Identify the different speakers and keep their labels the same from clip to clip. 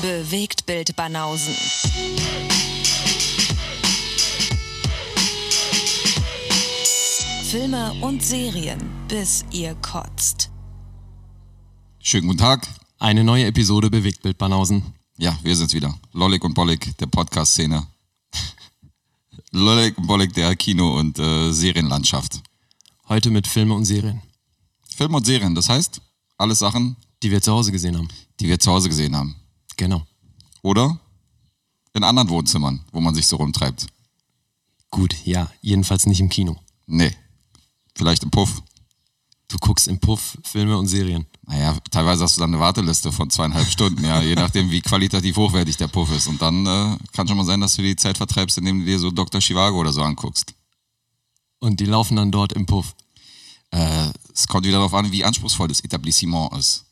Speaker 1: Bewegt Bild Banausen. Filme und Serien, bis ihr kotzt.
Speaker 2: Schönen guten Tag.
Speaker 3: Eine neue Episode Bewegtbild Banausen.
Speaker 2: Ja, wir sind's wieder. Lollig und Bollig der Podcast-Szene. Lollig und Bollig der Kino- und äh, Serienlandschaft.
Speaker 3: Heute mit Filme und Serien,
Speaker 2: Film und Serien, das heißt, alles Sachen,
Speaker 3: die wir zu Hause gesehen haben.
Speaker 2: die wir zu Hause gesehen haben.
Speaker 3: Genau.
Speaker 2: Oder in anderen Wohnzimmern, wo man sich so rumtreibt.
Speaker 3: Gut, ja, jedenfalls nicht im Kino.
Speaker 2: Nee, vielleicht im Puff.
Speaker 3: Du guckst im Puff Filme und Serien.
Speaker 2: Naja, teilweise hast du dann eine Warteliste von zweieinhalb Stunden, ja, je nachdem, wie qualitativ hochwertig der Puff ist. Und dann äh, kann schon mal sein, dass du die Zeit vertreibst, indem du dir so Dr. Chivago oder so anguckst.
Speaker 3: Und die laufen dann dort im Puff.
Speaker 2: Äh, es kommt wieder darauf an, wie anspruchsvoll das Etablissement ist.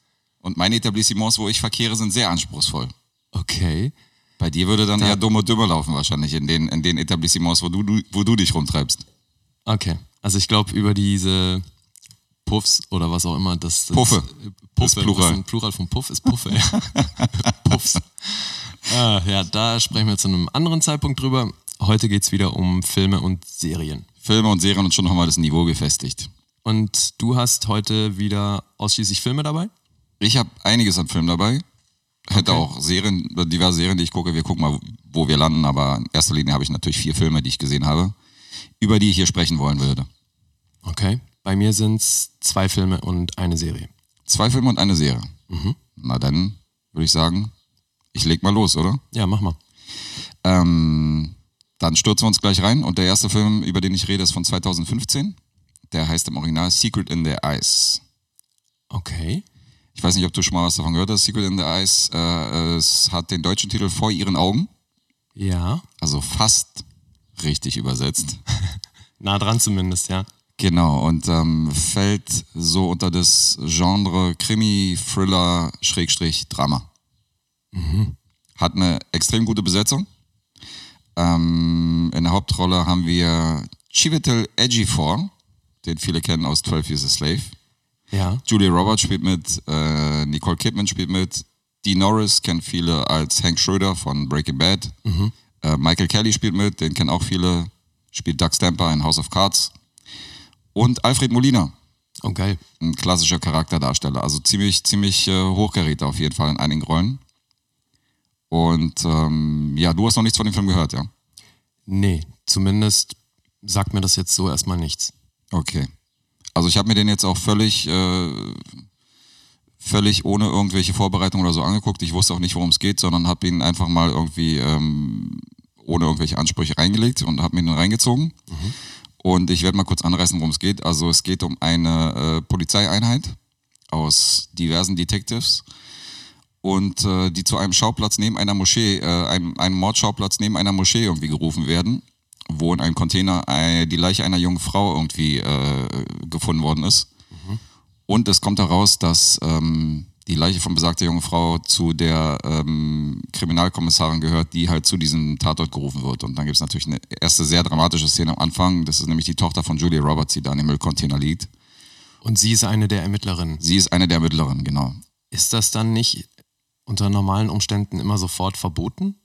Speaker 2: Und meine Etablissements, wo ich verkehre, sind sehr anspruchsvoll.
Speaker 3: Okay.
Speaker 2: Bei dir würde dann
Speaker 3: Da-
Speaker 2: eher dumm und dümmer laufen wahrscheinlich in den, in den Etablissements, wo du, du, wo du dich rumtreibst.
Speaker 3: Okay. Also ich glaube, über diese Puffs oder was auch immer, das, das
Speaker 2: Puffe.
Speaker 3: äh,
Speaker 2: Das
Speaker 3: Puffe,
Speaker 2: Plural.
Speaker 3: ein Plural von Puff ist Puffe, ja. Puffs. Ah, ja, da sprechen wir zu einem anderen Zeitpunkt drüber. Heute geht's wieder um Filme und Serien.
Speaker 2: Filme und Serien und schon nochmal das Niveau gefestigt.
Speaker 3: Und du hast heute wieder ausschließlich Filme dabei?
Speaker 2: Ich habe einiges an Filmen dabei. Hätte
Speaker 3: Okay.
Speaker 2: auch Serien, diverse Serien, die ich gucke. Wir gucken mal, wo wir landen. Aber in erster Linie habe ich natürlich vier Filme, die ich gesehen habe, über die ich hier sprechen wollen würde.
Speaker 3: Okay. Bei mir sind's zwei Filme und eine Serie.
Speaker 2: Zwei Filme und eine Serie. Na dann würde ich sagen, ich leg mal los, oder?
Speaker 3: Ja, mach mal.
Speaker 2: Ähm, dann stürzen wir uns gleich rein. Und der erste Film, über den ich rede, ist von 2015. Der heißt im Original Secret in the Eyes.
Speaker 3: Okay.
Speaker 2: Ich weiß nicht, ob du schon mal was davon gehört hast. Secret in the Eyes. Äh, es hat den deutschen Titel Vor ihren Augen.
Speaker 3: Ja.
Speaker 2: Also fast richtig übersetzt.
Speaker 3: Nah dran zumindest, ja.
Speaker 2: Genau, und ähm, fällt so unter das Genre Krimi, Thriller, Schrägstrich, Drama. Hat eine extrem gute Besetzung. Ähm, in der Hauptrolle haben wir Chiwetel Ejiofor, den viele kennen aus 12 Years a Slave.
Speaker 3: Ja.
Speaker 2: Julia Roberts spielt mit, äh, Nicole Kidman spielt mit, Dee Norris kennt viele als Hank Schröder von Breaking Bad. Äh, Michael Kelly spielt mit, den kennen auch viele, spielt Doug Stamper in House of Cards. Und Alfred Molina,
Speaker 3: Oh, geil.
Speaker 2: ein klassischer Charakterdarsteller. Also ziemlich, ziemlich äh, hochgeräter auf jeden Fall in einigen Rollen. Und ähm, ja, du hast noch nichts von dem Film gehört, ja?
Speaker 3: Nee, zumindest sagt mir das jetzt so erstmal nichts.
Speaker 2: Okay. Also ich habe mir den jetzt auch völlig, äh, völlig ohne irgendwelche Vorbereitung oder so angeguckt. Ich wusste auch nicht, worum es geht, sondern habe ihn einfach mal irgendwie ähm, ohne irgendwelche Ansprüche reingelegt und habe mir den reingezogen. Und ich werde mal kurz anreißen, worum es geht. Also es geht um eine äh, Polizeieinheit aus diversen Detectives und äh, die zu einem Schauplatz neben einer Moschee, äh, einem, einem Mordschauplatz neben einer Moschee irgendwie gerufen werden, wo in einem Container die Leiche einer jungen Frau irgendwie äh, gefunden worden ist. Und es kommt heraus, dass ähm, die Leiche von besagter jungen Frau zu der ähm, Kriminalkommissarin gehört, die halt zu diesem Tatort gerufen wird. Und dann gibt es natürlich eine erste sehr dramatische Szene am Anfang. Das ist nämlich die Tochter von Julia Roberts, die da in dem Müllcontainer liegt.
Speaker 3: Und sie ist eine der Ermittlerinnen.
Speaker 2: Sie ist eine der Ermittlerinnen, genau.
Speaker 3: Ist das dann nicht unter normalen Umständen immer sofort verboten?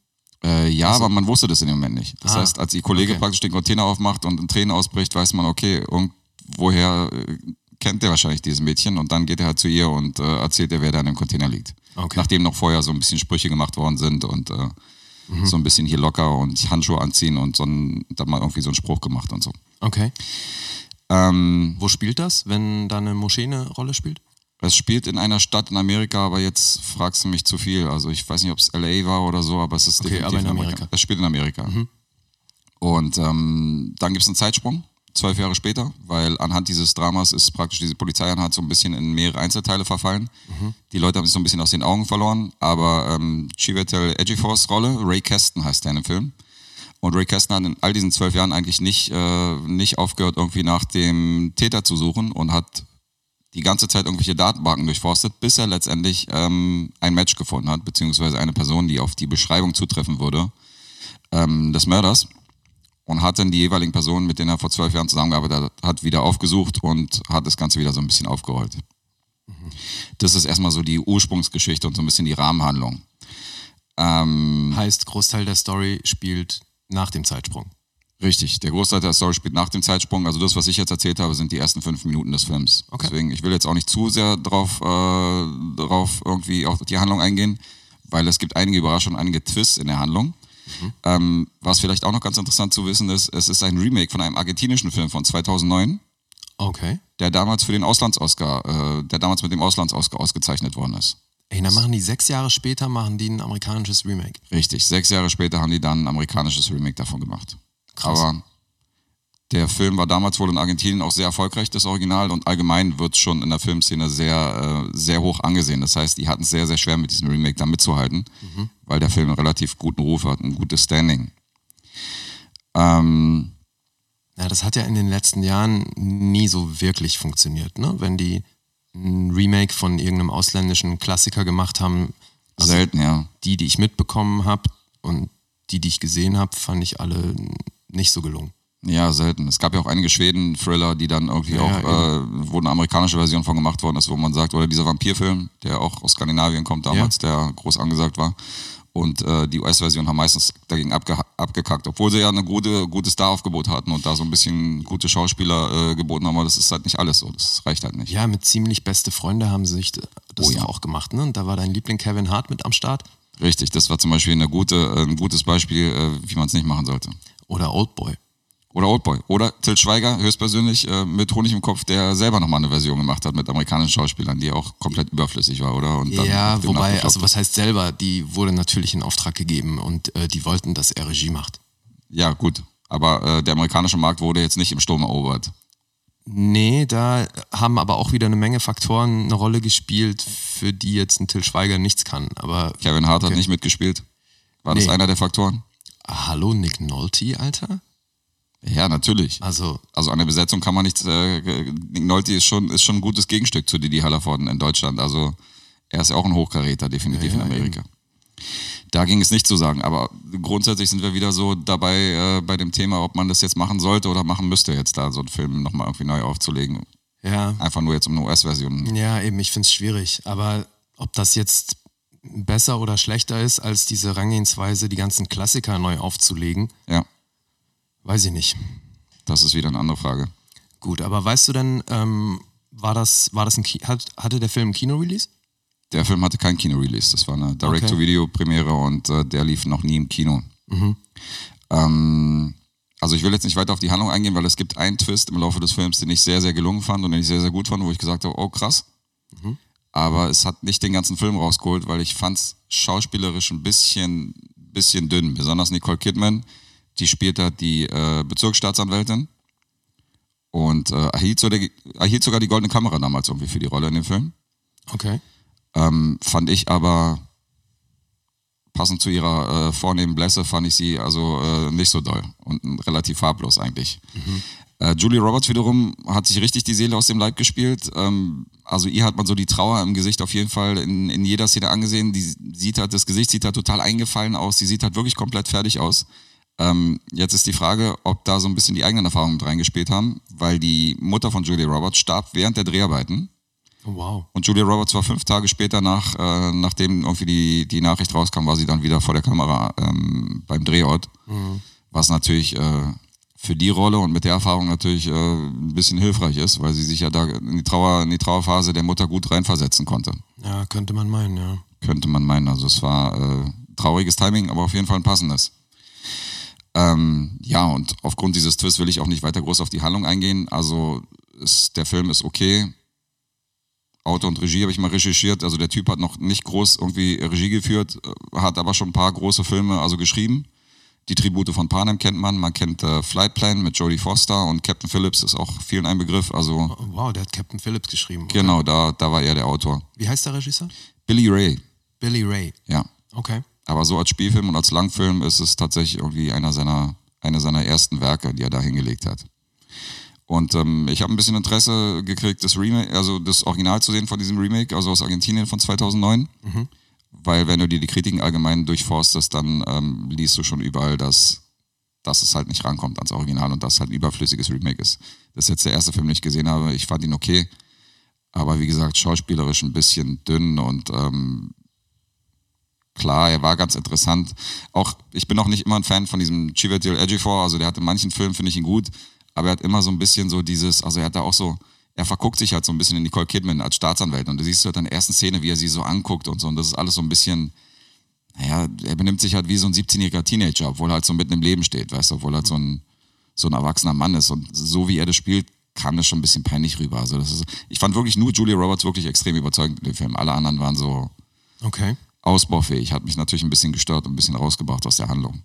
Speaker 2: Äh, ja, aber man wusste das in dem Moment nicht. Das
Speaker 3: Ah,
Speaker 2: heißt, als ihr Kollege
Speaker 3: okay.
Speaker 2: praktisch den Container aufmacht und in Tränen ausbricht, weiß man, okay, irgendwoher äh, kennt der wahrscheinlich dieses Mädchen und dann geht er halt zu ihr und äh, erzählt ihr, wer da in dem Container liegt.
Speaker 3: Okay.
Speaker 2: Nachdem noch vorher so ein bisschen Sprüche gemacht worden sind und äh,
Speaker 3: Mhm.
Speaker 2: so ein bisschen hier locker und Handschuhe anziehen und so ein, dann mal irgendwie so einen Spruch gemacht und so.
Speaker 3: Okay.
Speaker 2: Ähm,
Speaker 3: Wo spielt das, wenn da eine Moschee eine Rolle spielt?
Speaker 2: Es spielt in einer Stadt in Amerika, aber jetzt fragst du mich zu viel. Also ich weiß nicht, ob es LA war oder so, aber es ist
Speaker 3: Okay,
Speaker 2: definitiv
Speaker 3: in Amerika.
Speaker 2: Es spielt in Amerika. Und ähm, dann gibt es einen Zeitsprung, zwölf Jahre später, weil anhand dieses Dramas ist praktisch diese Polizeieinheit so ein bisschen in mehrere Einzelteile verfallen. Die Leute haben sich so ein bisschen aus den Augen verloren, aber ähm, Chiwetel Ejiofor's Rolle, Ray Keston heißt der in dem Film. Und Ray Keston hat in all diesen zwölf Jahren eigentlich nicht, äh, nicht aufgehört, irgendwie nach dem Täter zu suchen und hat die ganze Zeit irgendwelche Datenbanken durchforstet, bis er letztendlich ähm, ein Match gefunden hat, beziehungsweise eine Person, die auf die Beschreibung zutreffen würde ähm, des Mörders. Und hat dann die jeweiligen Personen, mit denen er vor zwölf Jahren zusammengearbeitet hat, hat wieder aufgesucht und hat das Ganze wieder so ein bisschen aufgerollt. Das ist erstmal so die Ursprungsgeschichte und so ein bisschen die Rahmenhandlung. Ähm,
Speaker 3: Heißt, Großteil der Story spielt nach dem Zeitsprung.
Speaker 2: Richtig, der Großteil der Story spielt nach dem Zeitsprung. Also das, was ich jetzt erzählt habe, sind die ersten fünf Minuten des Films.
Speaker 3: Okay.
Speaker 2: Deswegen, ich will jetzt auch nicht zu sehr drauf, äh, drauf irgendwie auf die Handlung eingehen, weil es gibt einige Überraschungen, einige Twists in der Handlung. Ähm, was vielleicht auch noch ganz interessant zu wissen ist, es ist ein Remake von einem argentinischen Film von 2009,
Speaker 3: Okay.
Speaker 2: der damals für den Auslands-Oscar, äh, der damals mit dem Auslands-Oscar ausgezeichnet worden ist.
Speaker 3: Ey, dann machen die sechs Jahre später machen die ein amerikanisches Remake.
Speaker 2: Richtig, sechs Jahre später haben die dann ein amerikanisches Remake davon gemacht.
Speaker 3: Krass.
Speaker 2: Aber der Film war damals wohl in Argentinien auch sehr erfolgreich, das Original, und allgemein wird schon in der Filmszene sehr, äh, sehr hoch angesehen. Das heißt, die hatten es sehr, sehr schwer mit diesem Remake da mitzuhalten, weil der Film einen relativ guten Ruf hat, ein gutes Standing. Ähm,
Speaker 3: Ja, das hat ja in den letzten Jahren nie so wirklich funktioniert, ne? Wenn die ein Remake von irgendeinem ausländischen Klassiker gemacht haben, also
Speaker 2: selten, ja.
Speaker 3: die, die ich mitbekommen habe und die, die ich gesehen habe, fand ich alle nicht so gelungen.
Speaker 2: Ja, selten. Es gab ja auch einige Schweden-Thriller, die dann irgendwie
Speaker 3: Ja,
Speaker 2: auch,
Speaker 3: ja,
Speaker 2: äh, wo eine amerikanische Version von gemacht worden ist, wo man sagt, oder dieser Vampirfilm, der auch aus Skandinavien kommt damals, der groß angesagt war. Und äh, die US-Version haben meistens dagegen abge abgekackt, obwohl sie ja eine gute, gutes Star-Aufgebot hatten und da so ein bisschen gute Schauspieler äh, geboten haben, aber das ist halt nicht alles so, das reicht halt nicht.
Speaker 3: Ja, mit ziemlich beste Freunde haben sie sich das
Speaker 2: Oh ja.
Speaker 3: auch gemacht, ne? Und da war dein Liebling Kevin Hart mit am Start.
Speaker 2: Richtig, das war zum Beispiel eine gute, äh, ein gutes Beispiel, äh, wie man es nicht machen sollte.
Speaker 3: Oder Oldboy.
Speaker 2: Oder Oldboy. Oder Till Schweiger, höchstpersönlich, äh, mit Honig im Kopf, der selber nochmal eine Version gemacht hat mit amerikanischen Schauspielern, die auch komplett überflüssig war, oder? Und dann
Speaker 3: Ja, wobei, also was heißt selber, die wurde natürlich in Auftrag gegeben und äh, die wollten, dass er Regie macht.
Speaker 2: Ja, gut. Aber äh, der amerikanische Markt wurde jetzt nicht im Sturm erobert.
Speaker 3: Nee, da haben aber auch wieder eine Menge Faktoren eine Rolle gespielt, für die jetzt ein Till Schweiger nichts kann. Aber
Speaker 2: Kevin Hart hat
Speaker 3: Okay.
Speaker 2: nicht mitgespielt. War das
Speaker 3: Nee.
Speaker 2: einer der Faktoren?
Speaker 3: Hallo Nick Nolte, Alter?
Speaker 2: Ja, natürlich.
Speaker 3: Also,
Speaker 2: Also an der Besetzung kann man nichts. Äh, Nick Nolte ist schon, ist schon ein gutes Gegenstück zu Didi Hallervorden in Deutschland. Also er ist ja auch ein Hochkaräter, definitiv
Speaker 3: Ja, ja,
Speaker 2: in Amerika. Da ging es nicht zu sagen, aber grundsätzlich sind wir wieder so dabei äh, bei dem Thema, ob man das jetzt machen sollte oder machen müsste, jetzt da so einen Film nochmal irgendwie neu aufzulegen.
Speaker 3: ja,
Speaker 2: Einfach nur jetzt um eine US-Version.
Speaker 3: ja, eben, ich finde es schwierig. Aber ob das jetzt besser oder schlechter ist, als diese Herangehensweise, die ganzen Klassiker neu aufzulegen,
Speaker 2: Ja,
Speaker 3: weiß ich nicht.
Speaker 2: das ist wieder eine andere Frage.
Speaker 3: Gut, aber weißt du denn, ähm, war das, war das ein hat, hatte der Film ein Kino-Release?
Speaker 2: Der Film hatte kein Kino-Release. Das war eine Direct-to-Video-Premiere und äh, der lief noch nie im Kino. Ähm, also ich will jetzt nicht weiter auf die Handlung eingehen, weil es gibt einen Twist im Laufe des Films, den ich sehr, sehr gelungen fand und den ich sehr, sehr gut fand, wo ich gesagt habe, oh krass. Aber es hat nicht den ganzen Film rausgeholt, weil ich fand es schauspielerisch ein bisschen, bisschen dünn. Besonders Nicole Kidman, die spielt da die äh, Bezirksstaatsanwältin und äh, erhielt, so der, erhielt sogar die goldene Kamera damals irgendwie für die Rolle in dem Film.
Speaker 3: Okay.
Speaker 2: Ähm, fand ich aber passend zu ihrer äh, vornehmen Blässe fand ich sie also äh, nicht so doll und relativ farblos eigentlich. Äh, Julie Roberts wiederum hat sich richtig die Seele aus dem Leib gespielt. Ähm, also ihr hat man so die Trauer im Gesicht auf jeden Fall in, in jeder Szene angesehen. Die sieht halt, das Gesicht sieht halt total eingefallen aus. Sie sieht halt wirklich komplett fertig aus. Ähm, jetzt ist die Frage, ob da so ein bisschen die eigenen Erfahrungen mit reingespielt haben, weil die Mutter von Julie Roberts starb während der Dreharbeiten.
Speaker 3: Oh, wow.
Speaker 2: Und Julia Roberts war fünf Tage später, nach, äh, nachdem irgendwie die, die Nachricht rauskam, war sie dann wieder vor der Kamera ähm, beim Drehort. Was natürlich äh, für die Rolle und mit der Erfahrung natürlich äh, ein bisschen hilfreich ist, weil sie sich ja da in die, Trauer, in die Trauerphase der Mutter gut reinversetzen konnte.
Speaker 3: Ja, könnte man meinen, ja.
Speaker 2: Könnte man meinen. Also es war äh, trauriges Timing, aber auf jeden Fall ein passendes. Ähm, ja, und aufgrund dieses Twists will ich auch nicht weiter groß auf die Handlung eingehen. Also ist, der Film ist okay. Autor und Regie habe ich mal recherchiert. Also der Typ hat noch nicht groß irgendwie Regie geführt, äh, hat aber schon ein paar große Filme also geschrieben. Die Tribute von Panem kennt man. Man kennt äh, Flight Plan mit Jodie Foster und Captain Phillips ist auch vielen ein Begriff. Also
Speaker 3: Oh, wow, der hat Captain Phillips geschrieben. oder?
Speaker 2: genau, da, da war er der Autor.
Speaker 3: Wie heißt der Regisseur?
Speaker 2: Billy Ray,
Speaker 3: Billy Ray.
Speaker 2: ja.
Speaker 3: Okay.
Speaker 2: Aber so als Spielfilm und als Langfilm ist es tatsächlich irgendwie einer seiner, einer seiner ersten Werke, die er da hingelegt hat. Und ähm, ich habe ein bisschen Interesse gekriegt, das Remake, also das Original zu sehen von diesem Remake, also aus Argentinien von 2009. Weil wenn du dir die Kritiken allgemein durchforstest, dann ähm, liest du schon überall, dass, dass es halt nicht rankommt ans Original und dass es halt ein überflüssiges Remake ist. Das ist jetzt der erste Film, den ich gesehen habe. Ich fand ihn okay. Aber wie gesagt, schauspielerisch ein bisschen dünn und ähm, klar, er war ganz interessant. Auch, ich bin auch nicht immer ein Fan von diesem Chiwetel Ejiofor, also der hat in manchen Filmen, finde ich ihn gut, aber er hat immer so ein bisschen so dieses, also er hat da auch so, er verguckt sich halt so ein bisschen in Nicole Kidman als Staatsanwalt und du siehst halt in der ersten Szene, wie er sie so anguckt und so und das ist alles so ein bisschen, naja, er benimmt sich halt wie so ein 17-jähriger Teenager, obwohl er halt so mitten im Leben steht, weißt du, obwohl er halt so ein, so ein erwachsener Mann ist und so wie er das spielt, kam das schon ein bisschen peinlich rüber. Also das ist, ich fand wirklich nur Julia Roberts wirklich extrem überzeugend in dem Film. Alle anderen waren so
Speaker 3: Okay.
Speaker 2: ausbaufähig. Hat mich natürlich ein bisschen gestört und ein bisschen rausgebracht aus der Handlung.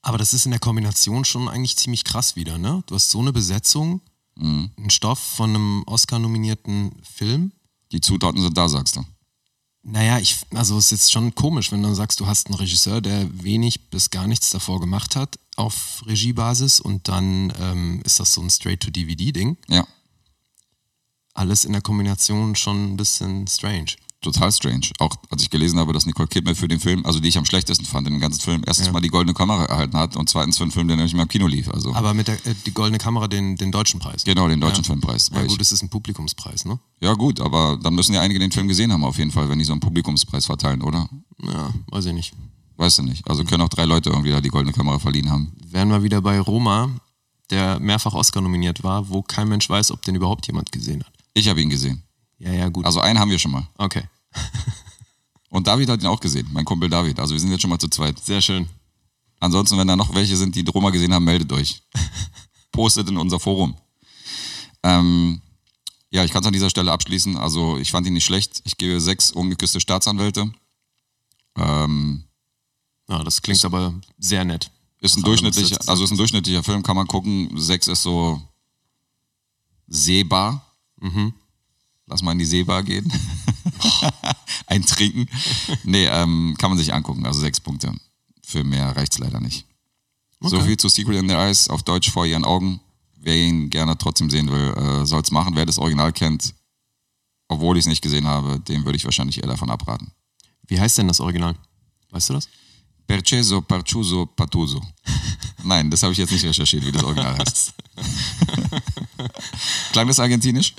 Speaker 3: Aber das ist in der Kombination schon eigentlich ziemlich krass wieder, ne? Du hast so eine Besetzung,
Speaker 2: Mhm.
Speaker 3: einen Stoff von einem Oscar-nominierten Film.
Speaker 2: Die Zutaten sind da, sagst du.
Speaker 3: Naja, ich, also es ist jetzt schon komisch, wenn du sagst, du hast einen Regisseur, der wenig bis gar nichts davor gemacht hat auf Regiebasis und dann ähm, ist das so ein Straight-to-DVD-Ding.
Speaker 2: Ja,
Speaker 3: Alles in der Kombination schon ein bisschen strange.
Speaker 2: Total strange. Auch als ich gelesen habe, dass Nicole Kidman für den Film, also die ich am schlechtesten fand in dem ganzen Film, erstens
Speaker 3: Ja.
Speaker 2: mal die goldene Kamera erhalten hat und zweitens für einen Film, der nämlich mal im Kino lief. Also
Speaker 3: Aber mit der äh, die Goldene Kamera den, den deutschen Preis.
Speaker 2: genau, den deutschen
Speaker 3: Ja.
Speaker 2: Filmpreis.
Speaker 3: Ja gut, es ist ein Publikumspreis, ne?
Speaker 2: ja gut, aber dann müssen ja einige den Film gesehen haben auf jeden Fall, wenn die so einen Publikumspreis verteilen, oder?
Speaker 3: Ja, weiß ich nicht.
Speaker 2: Weißt du nicht. Also können auch drei Leute irgendwie da die goldene Kamera verliehen haben.
Speaker 3: Wären wir wieder bei Roma, der mehrfach Oscar nominiert war, wo kein Mensch weiß, ob den überhaupt jemand gesehen hat.
Speaker 2: Ich habe ihn gesehen.
Speaker 3: Ja, ja, gut.
Speaker 2: Also einen haben wir schon mal.
Speaker 3: okay,
Speaker 2: Und David hat ihn auch gesehen, mein Kumpel David. Also wir sind jetzt schon mal zu zweit.
Speaker 3: sehr schön.
Speaker 2: Ansonsten, wenn da noch welche sind, die Roma gesehen haben, meldet euch. Postet in unser Forum. Ähm, ja, ich kann es an dieser Stelle abschließen. Also ich fand ihn nicht schlecht. Ich gebe sechs ungeküsste Staatsanwälte. Ähm,
Speaker 3: Ja, das klingt aber sehr nett.
Speaker 2: ist ein
Speaker 3: du
Speaker 2: durchschnittlicher, also ist ein durchschnittlicher Film, kann man gucken. Sechs ist so sehbar. Lass mal in die Sehbar gehen. Ein Trinken. Nee, ähm, kann man sich angucken. Also sechs Punkte. Für mehr reicht's leider nicht. So
Speaker 3: Okay.
Speaker 2: viel zu Secret in the Eyes, auf Deutsch vor ihren Augen. Wer ihn gerne trotzdem sehen will, äh, soll's machen. Wer das Original kennt, obwohl ich es nicht gesehen habe, dem würde ich wahrscheinlich eher davon abraten.
Speaker 3: Wie heißt denn das Original? Weißt du das?
Speaker 2: Perceso, Parchuso, Patuso. Nein, das habe ich jetzt nicht recherchiert, wie das Original heißt. Klang das argentinisch?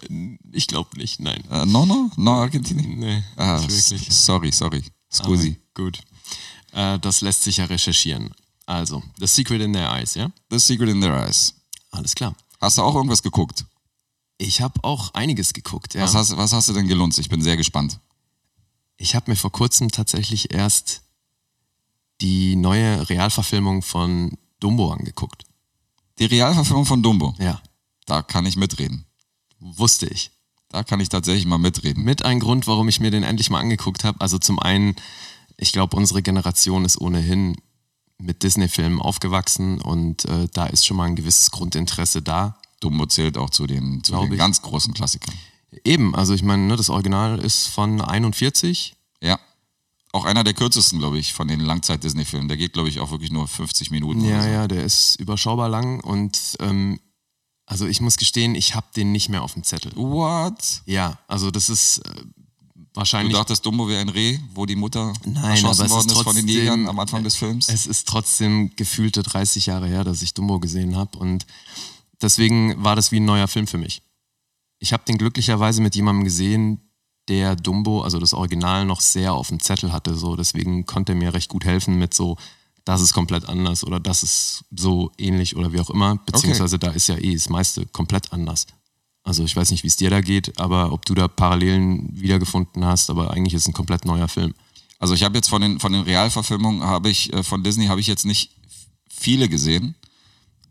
Speaker 3: Ich glaube nicht, nein.
Speaker 2: Äh, no, no? No argentinisch?
Speaker 3: Nee,
Speaker 2: Ah,
Speaker 3: wirklich.
Speaker 2: sorry, sorry. Scusi.
Speaker 3: Aber Gut. Äh, das lässt sich ja recherchieren. Also, The Secret in Their Eyes, ja?
Speaker 2: The Secret in Their Eyes.
Speaker 3: Alles klar.
Speaker 2: Hast du auch irgendwas geguckt?
Speaker 3: Ich habe auch einiges geguckt, ja.
Speaker 2: Was, hast, was hast du denn gelunzt? Ich bin sehr gespannt.
Speaker 3: Ich habe mir vor kurzem tatsächlich erst die neue Realverfilmung von Dumbo angeguckt.
Speaker 2: Die Realverfilmung von Dumbo.
Speaker 3: Ja,
Speaker 2: Da kann ich mitreden.
Speaker 3: wusste ich.
Speaker 2: Da kann ich tatsächlich mal mitreden.
Speaker 3: Mit ein Grund, warum ich mir den endlich mal angeguckt habe. Also zum einen, ich glaube, unsere Generation ist ohnehin mit Disney-Filmen aufgewachsen und äh, da ist schon mal ein gewisses Grundinteresse da.
Speaker 2: Dumbo zählt auch zu den, zu den ganz großen Klassikern.
Speaker 3: Eben, also ich meine, ne, das Original ist von 41.
Speaker 2: Auch einer der kürzesten, glaube ich, von den Langzeit-Disney-Filmen. Der geht, glaube ich, auch wirklich nur 50 Minuten.
Speaker 3: Ja,
Speaker 2: so.
Speaker 3: ja, der ist überschaubar lang und ähm, also ich muss gestehen, ich habe den nicht mehr auf dem Zettel.
Speaker 2: What?
Speaker 3: Ja, also das ist äh,
Speaker 2: Du
Speaker 3: wahrscheinlich.
Speaker 2: dachtest, Dumbo wäre ein Reh, wo die Mutter
Speaker 3: Nein,
Speaker 2: erschossen worden
Speaker 3: ist
Speaker 2: ist von den
Speaker 3: trotzdem-
Speaker 2: Jägern am Anfang des Films?
Speaker 3: Es ist trotzdem gefühlte 30 Jahre her, dass ich Dumbo gesehen habe und deswegen war das wie ein neuer Film für mich. Ich habe den glücklicherweise mit jemandem gesehen, der Dumbo, also das Original, noch sehr auf dem Zettel hatte. So, deswegen konnte er mir recht gut helfen mit so, das ist komplett anders oder das ist so ähnlich oder wie auch immer. Beziehungsweise da ist ja eh das meiste komplett anders. Also ich weiß nicht, wie es dir da geht, aber ob du da Parallelen wiedergefunden hast, aber eigentlich ist es ein komplett neuer Film.
Speaker 2: Also ich habe jetzt von den, von den Realverfilmungen, habe ich, äh, von Disney habe ich jetzt nicht viele gesehen.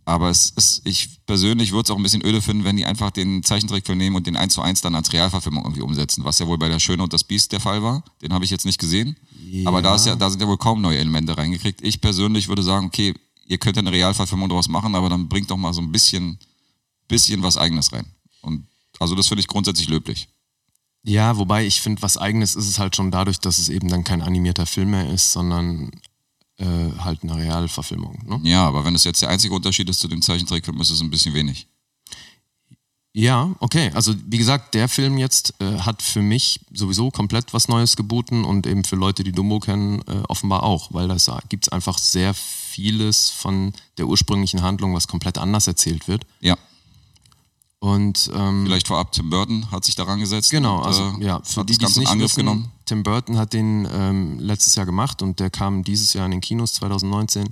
Speaker 2: Aber es ist, ich persönlich würde es auch ein bisschen öde finden, wenn die einfach den Zeichentrickfilm nehmen und den 1 zu 1 dann als Realverfilmung irgendwie umsetzen, was ja wohl bei der Schöne und das Biest der Fall war. Den habe ich jetzt nicht gesehen. Aber da, ist ja, da sind ja wohl kaum neue Elemente reingekriegt. Ich persönlich würde sagen, okay, ihr könnt ja eine Realverfilmung daraus machen, aber dann bringt doch mal so ein bisschen, bisschen was Eigenes rein. Und also das finde ich grundsätzlich löblich.
Speaker 3: Ja, wobei ich finde, was eigenes ist es halt schon dadurch, dass es eben dann kein animierter Film mehr ist, sondern äh, halt eine Realverfilmung. Ne?
Speaker 2: Ja, aber wenn es jetzt der einzige Unterschied ist zu dem Zeichentrickfilm, ist es ein bisschen wenig.
Speaker 3: Ja, okay. Also wie gesagt, der Film jetzt äh, hat für mich sowieso komplett was Neues geboten und eben für Leute, die Dumbo kennen, äh, offenbar auch, weil da gibt es einfach sehr vieles von der ursprünglichen Handlung, was komplett anders erzählt wird.
Speaker 2: Ja.
Speaker 3: Und ähm,
Speaker 2: Vielleicht vorab Tim Burton hat sich daran gesetzt.
Speaker 3: Genau,
Speaker 2: und,
Speaker 3: also
Speaker 2: äh,
Speaker 3: ja, für
Speaker 2: hat
Speaker 3: die,
Speaker 2: das
Speaker 3: die es
Speaker 2: Ganze in
Speaker 3: nicht
Speaker 2: Angriff
Speaker 3: wissen,
Speaker 2: genommen.
Speaker 3: Tim Burton hat den ähm, letztes Jahr gemacht und der kam dieses Jahr in den Kinos 2019.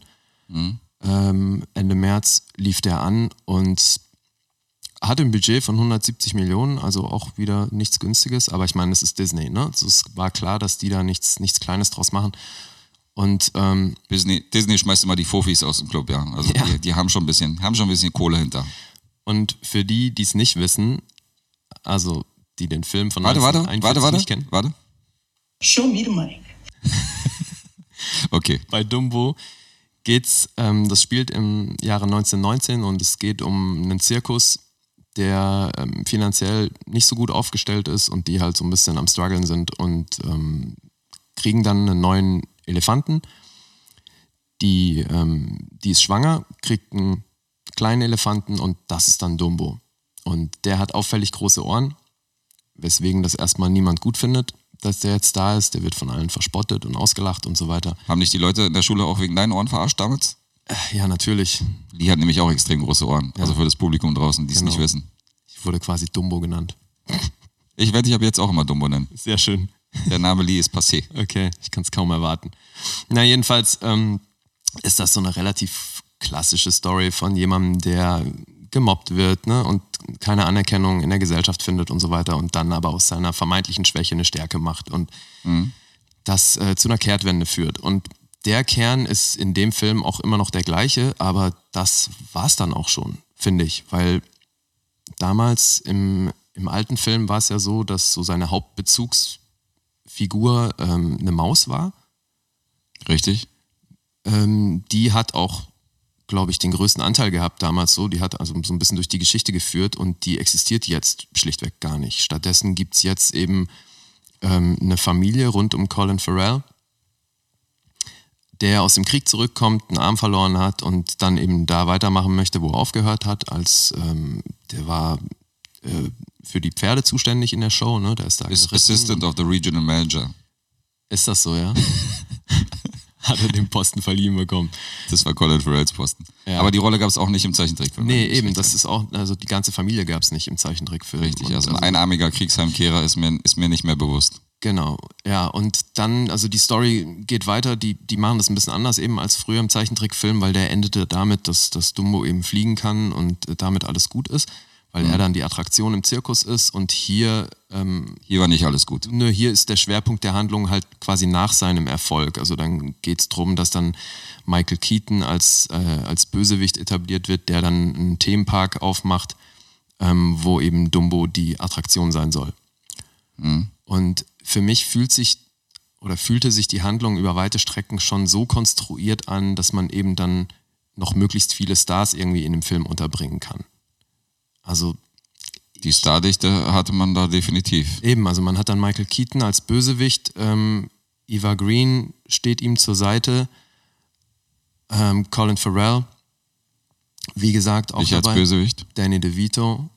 Speaker 2: Mhm.
Speaker 3: Ähm, Ende März lief der an und hatte ein Budget von 170 Millionen, also auch wieder nichts Günstiges, aber ich meine, es ist Disney, ne? Also es war klar, dass die da nichts, nichts Kleines draus machen. Und ähm,
Speaker 2: Disney, Disney schmeißt immer die Fofis aus dem Club, ja. Also
Speaker 3: Ja.
Speaker 2: Die, die haben schon ein bisschen, haben schon ein bisschen Kohle hinter.
Speaker 3: Und für die, die es nicht wissen, also die den Film von
Speaker 2: Warte, warte,
Speaker 3: 1941
Speaker 2: warte, warte,
Speaker 3: nicht kennen,
Speaker 2: warte.
Speaker 4: Show me the money.
Speaker 2: Okay.
Speaker 3: bei Dumbo geht's, ähm, das spielt im Jahre 1919 und es geht um einen Zirkus, der ähm, finanziell nicht so gut aufgestellt ist und die halt so ein bisschen am struggeln sind und ähm, kriegen dann einen neuen Elefanten. Die, ähm, die ist schwanger, kriegt einen kleinen Elefanten und das ist dann Dumbo. Und der hat auffällig große Ohren, weswegen das erstmal niemand gut findet, dass der jetzt da ist. Der wird von allen verspottet und ausgelacht und so weiter.
Speaker 2: Haben dich die Leute in der Schule auch wegen deinen Ohren verarscht damals?
Speaker 3: Ja, natürlich.
Speaker 2: Die hat nämlich auch extrem große Ohren. Also für das Publikum draußen, die es
Speaker 3: Genau.
Speaker 2: nicht wissen.
Speaker 3: Ich wurde quasi Dumbo genannt.
Speaker 2: Ich werde dich ab jetzt auch immer Dumbo nennen.
Speaker 3: Sehr schön.
Speaker 2: Der Name Lee ist passé.
Speaker 3: Okay, ich kann es kaum erwarten. Na, jedenfalls ähm, ist das so eine relativ klassische Story von jemandem, der gemobbt wird ne, und keine Anerkennung in der Gesellschaft findet und so weiter und dann aber aus seiner vermeintlichen Schwäche eine Stärke macht und das äh, zu einer Kehrtwende führt. Und der Kern ist in dem Film auch immer noch der gleiche, aber das war's dann auch schon, finde ich, weil damals im, im alten Film war es ja so, dass so seine Hauptbezugsfigur ähm, eine Maus war.
Speaker 2: Richtig?
Speaker 3: Ähm, die hat auch, glaube ich, den größten Anteil gehabt damals so. Die hat also so ein bisschen durch die Geschichte geführt und die existiert jetzt schlichtweg gar nicht. Stattdessen gibt es jetzt eben ähm, eine Familie rund um Colin Farrell, der aus dem Krieg zurückkommt, einen Arm verloren hat und dann eben da weitermachen möchte, wo er aufgehört hat. Als ähm, der war äh, für die Pferde zuständig in der Show, ne? Der ist da
Speaker 2: Ist. Assistant of the Regional Manager.
Speaker 3: Ist das so, ja? hat er den Posten verliehen bekommen.
Speaker 2: Das war Colin Farrells Posten.
Speaker 3: Ja.
Speaker 2: Aber die Rolle gab es auch nicht im Zeichentrickfilm.
Speaker 3: Nee, eben, das ist auch, also die ganze Familie gab es nicht im Zeichentrickfilm.
Speaker 2: Richtig,
Speaker 3: Und
Speaker 2: also ein
Speaker 3: also,
Speaker 2: einarmiger Kriegsheimkehrer ist mir, ist mir nicht mehr bewusst.
Speaker 3: Genau, ja, und dann, also die Story geht weiter, die, die machen das ein bisschen anders eben als früher im Zeichentrickfilm, weil der endete damit, dass, dass Dumbo eben fliegen kann und äh, damit alles gut ist, weil er dann die Attraktion im Zirkus ist und hier, ähm,
Speaker 2: Hier war nicht alles gut.
Speaker 3: nur hier ist der Schwerpunkt der Handlung halt quasi nach seinem Erfolg. Also dann geht es darum, dass dann Michael Keaton als, äh, als Bösewicht etabliert wird, der dann einen Themenpark aufmacht, ähm, wo eben Dumbo die Attraktion sein soll. Und für mich fühlt sich oder fühlte sich die Handlung über weite Strecken schon so konstruiert an, dass man eben dann noch möglichst viele Stars irgendwie in dem Film unterbringen kann. Also
Speaker 2: Die Stardichte hatte man da definitiv.
Speaker 3: Eben, also man hat dann Michael Keaton als Bösewicht, ähm, Eva Green steht ihm zur Seite, ähm, Colin Farrell, wie gesagt, auch
Speaker 2: Ich als
Speaker 3: dabei,
Speaker 2: Bösewicht.
Speaker 3: Danny DeVito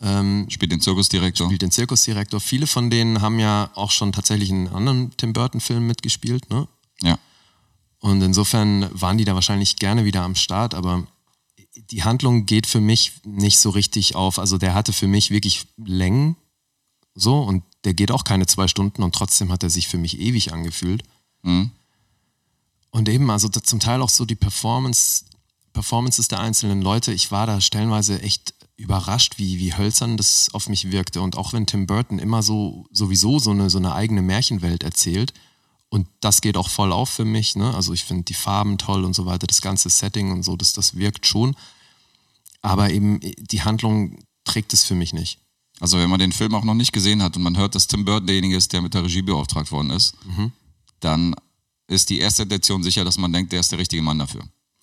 Speaker 3: ähm,
Speaker 2: Spielt den Zirkusdirektor.
Speaker 3: spielt den Zirkusdirektor. Viele von denen haben ja auch schon tatsächlich in anderen Tim Burton-Filmen mitgespielt, ne?
Speaker 2: Ja.
Speaker 3: Und insofern waren die da wahrscheinlich gerne wieder am Start, aber die Handlung geht für mich nicht so richtig auf. Also der hatte für mich wirklich Längen, so, und der geht auch keine zwei Stunden und trotzdem hat er sich für mich ewig angefühlt.
Speaker 2: Mhm.
Speaker 3: Und eben, also zum Teil auch so die Performance, Performances der einzelnen Leute. Ich war da stellenweise echt überrascht, wie, wie hölzern das auf mich wirkte. Und auch wenn Tim Burton immer so sowieso so eine, so eine eigene Märchenwelt erzählt, und das geht auch voll auf für mich. Ne? Also ich finde die Farben toll und so weiter, das ganze Setting und so, das, das wirkt schon. Aber eben die Handlung trägt es für mich nicht.
Speaker 2: Also wenn man den Film auch noch nicht gesehen hat und man hört, dass Tim Burton derjenige ist, der mit der Regie beauftragt worden ist,
Speaker 3: Mhm.
Speaker 2: dann ist die erste Intention sicher, dass man denkt, der ist der richtige Mann dafür.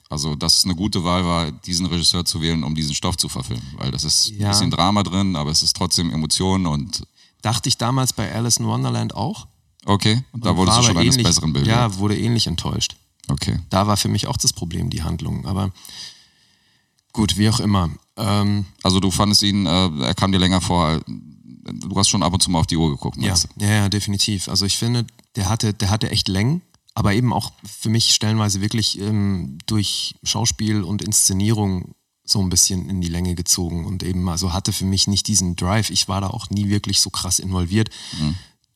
Speaker 2: Also dass es eine gute Wahl war, diesen Regisseur zu wählen, um diesen Stoff zu verfilmen. Weil das ist
Speaker 3: Ja.
Speaker 2: ein bisschen Drama drin, aber es ist trotzdem Emotionen und
Speaker 3: Dachte ich damals bei Alice in Wonderland auch.
Speaker 2: Okay, und da wurdest
Speaker 3: War
Speaker 2: du schon
Speaker 3: aber
Speaker 2: eines
Speaker 3: ähnlich-
Speaker 2: Besseren belehrt.
Speaker 3: Ja, wurde ähnlich enttäuscht.
Speaker 2: Okay.
Speaker 3: Da war für mich auch das Problem, die Handlung. Aber gut, wie auch immer. Ähm,
Speaker 2: Also du fandest ihn, äh, er kam dir länger vor, du hast schon ab und zu mal auf die Uhr geguckt,
Speaker 3: ja, ja, ja, definitiv. Also ich finde, der hatte, der hatte echt Längen, aber eben auch für mich stellenweise wirklich ähm, durch Schauspiel und Inszenierung so ein bisschen in die Länge gezogen und eben, also hatte für mich nicht diesen Drive. Ich war da auch nie wirklich so krass involviert.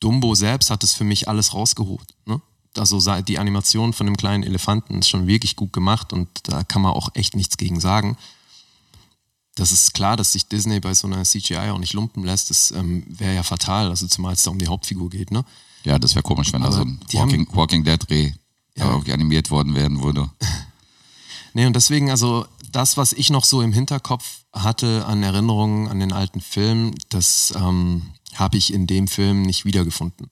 Speaker 3: Dumbo selbst hat es für mich alles rausgeholt. Ne? Also die Animation von dem kleinen Elefanten ist schon wirklich gut gemacht und da kann man auch echt nichts gegen sagen. Das ist klar, dass sich Disney bei so einer CGI auch nicht lumpen lässt. Das ähm, wäre ja fatal, also zumal es da um die Hauptfigur geht. Ne?
Speaker 2: Ja, das wäre komisch, wenn da so ein Walking, Walking Dead Dreh
Speaker 3: Ja.
Speaker 2: irgendwie animiert worden werden würde.
Speaker 3: Nee, und deswegen, also das, was ich noch so im Hinterkopf hatte an Erinnerungen an den alten Film, das ähm, habe ich in dem Film nicht wiedergefunden.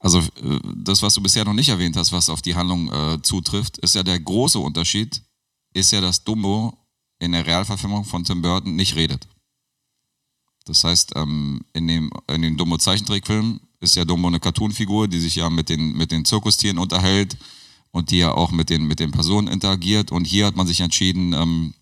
Speaker 2: Also äh, das, was du bisher noch nicht erwähnt hast, was auf die Handlung äh, zutrifft, ist ja der große Unterschied, ist ja, dass Dumbo in der Realverfilmung von Tim Burton nicht redet. Das heißt, ähm, in dem, in dem Dumbo-Zeichentrickfilm ist ja Dumbo eine Cartoonfigur, die sich ja mit den, mit den Zirkustieren unterhält und die ja auch mit den, mit den Personen interagiert. Und hier hat man sich entschieden, ähm,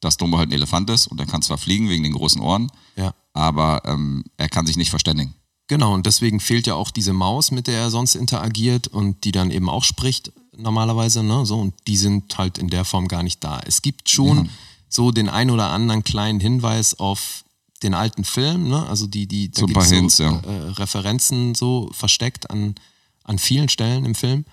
Speaker 2: dass Dumbo halt ein Elefant ist und er kann zwar fliegen wegen den großen Ohren,
Speaker 3: Ja.
Speaker 2: Aber ähm, er kann sich nicht verständigen.
Speaker 3: Genau, und deswegen fehlt ja auch diese Maus, mit der er sonst interagiert und die dann eben auch spricht normalerweise, ne? So, und die sind halt in der Form gar nicht da. Es gibt schon so den ein oder anderen kleinen Hinweis auf den alten Film, ne? Also die, die da
Speaker 2: So paar
Speaker 3: gibt's
Speaker 2: Hints, ja.
Speaker 3: äh, Referenzen so versteckt an, an vielen Stellen im Film.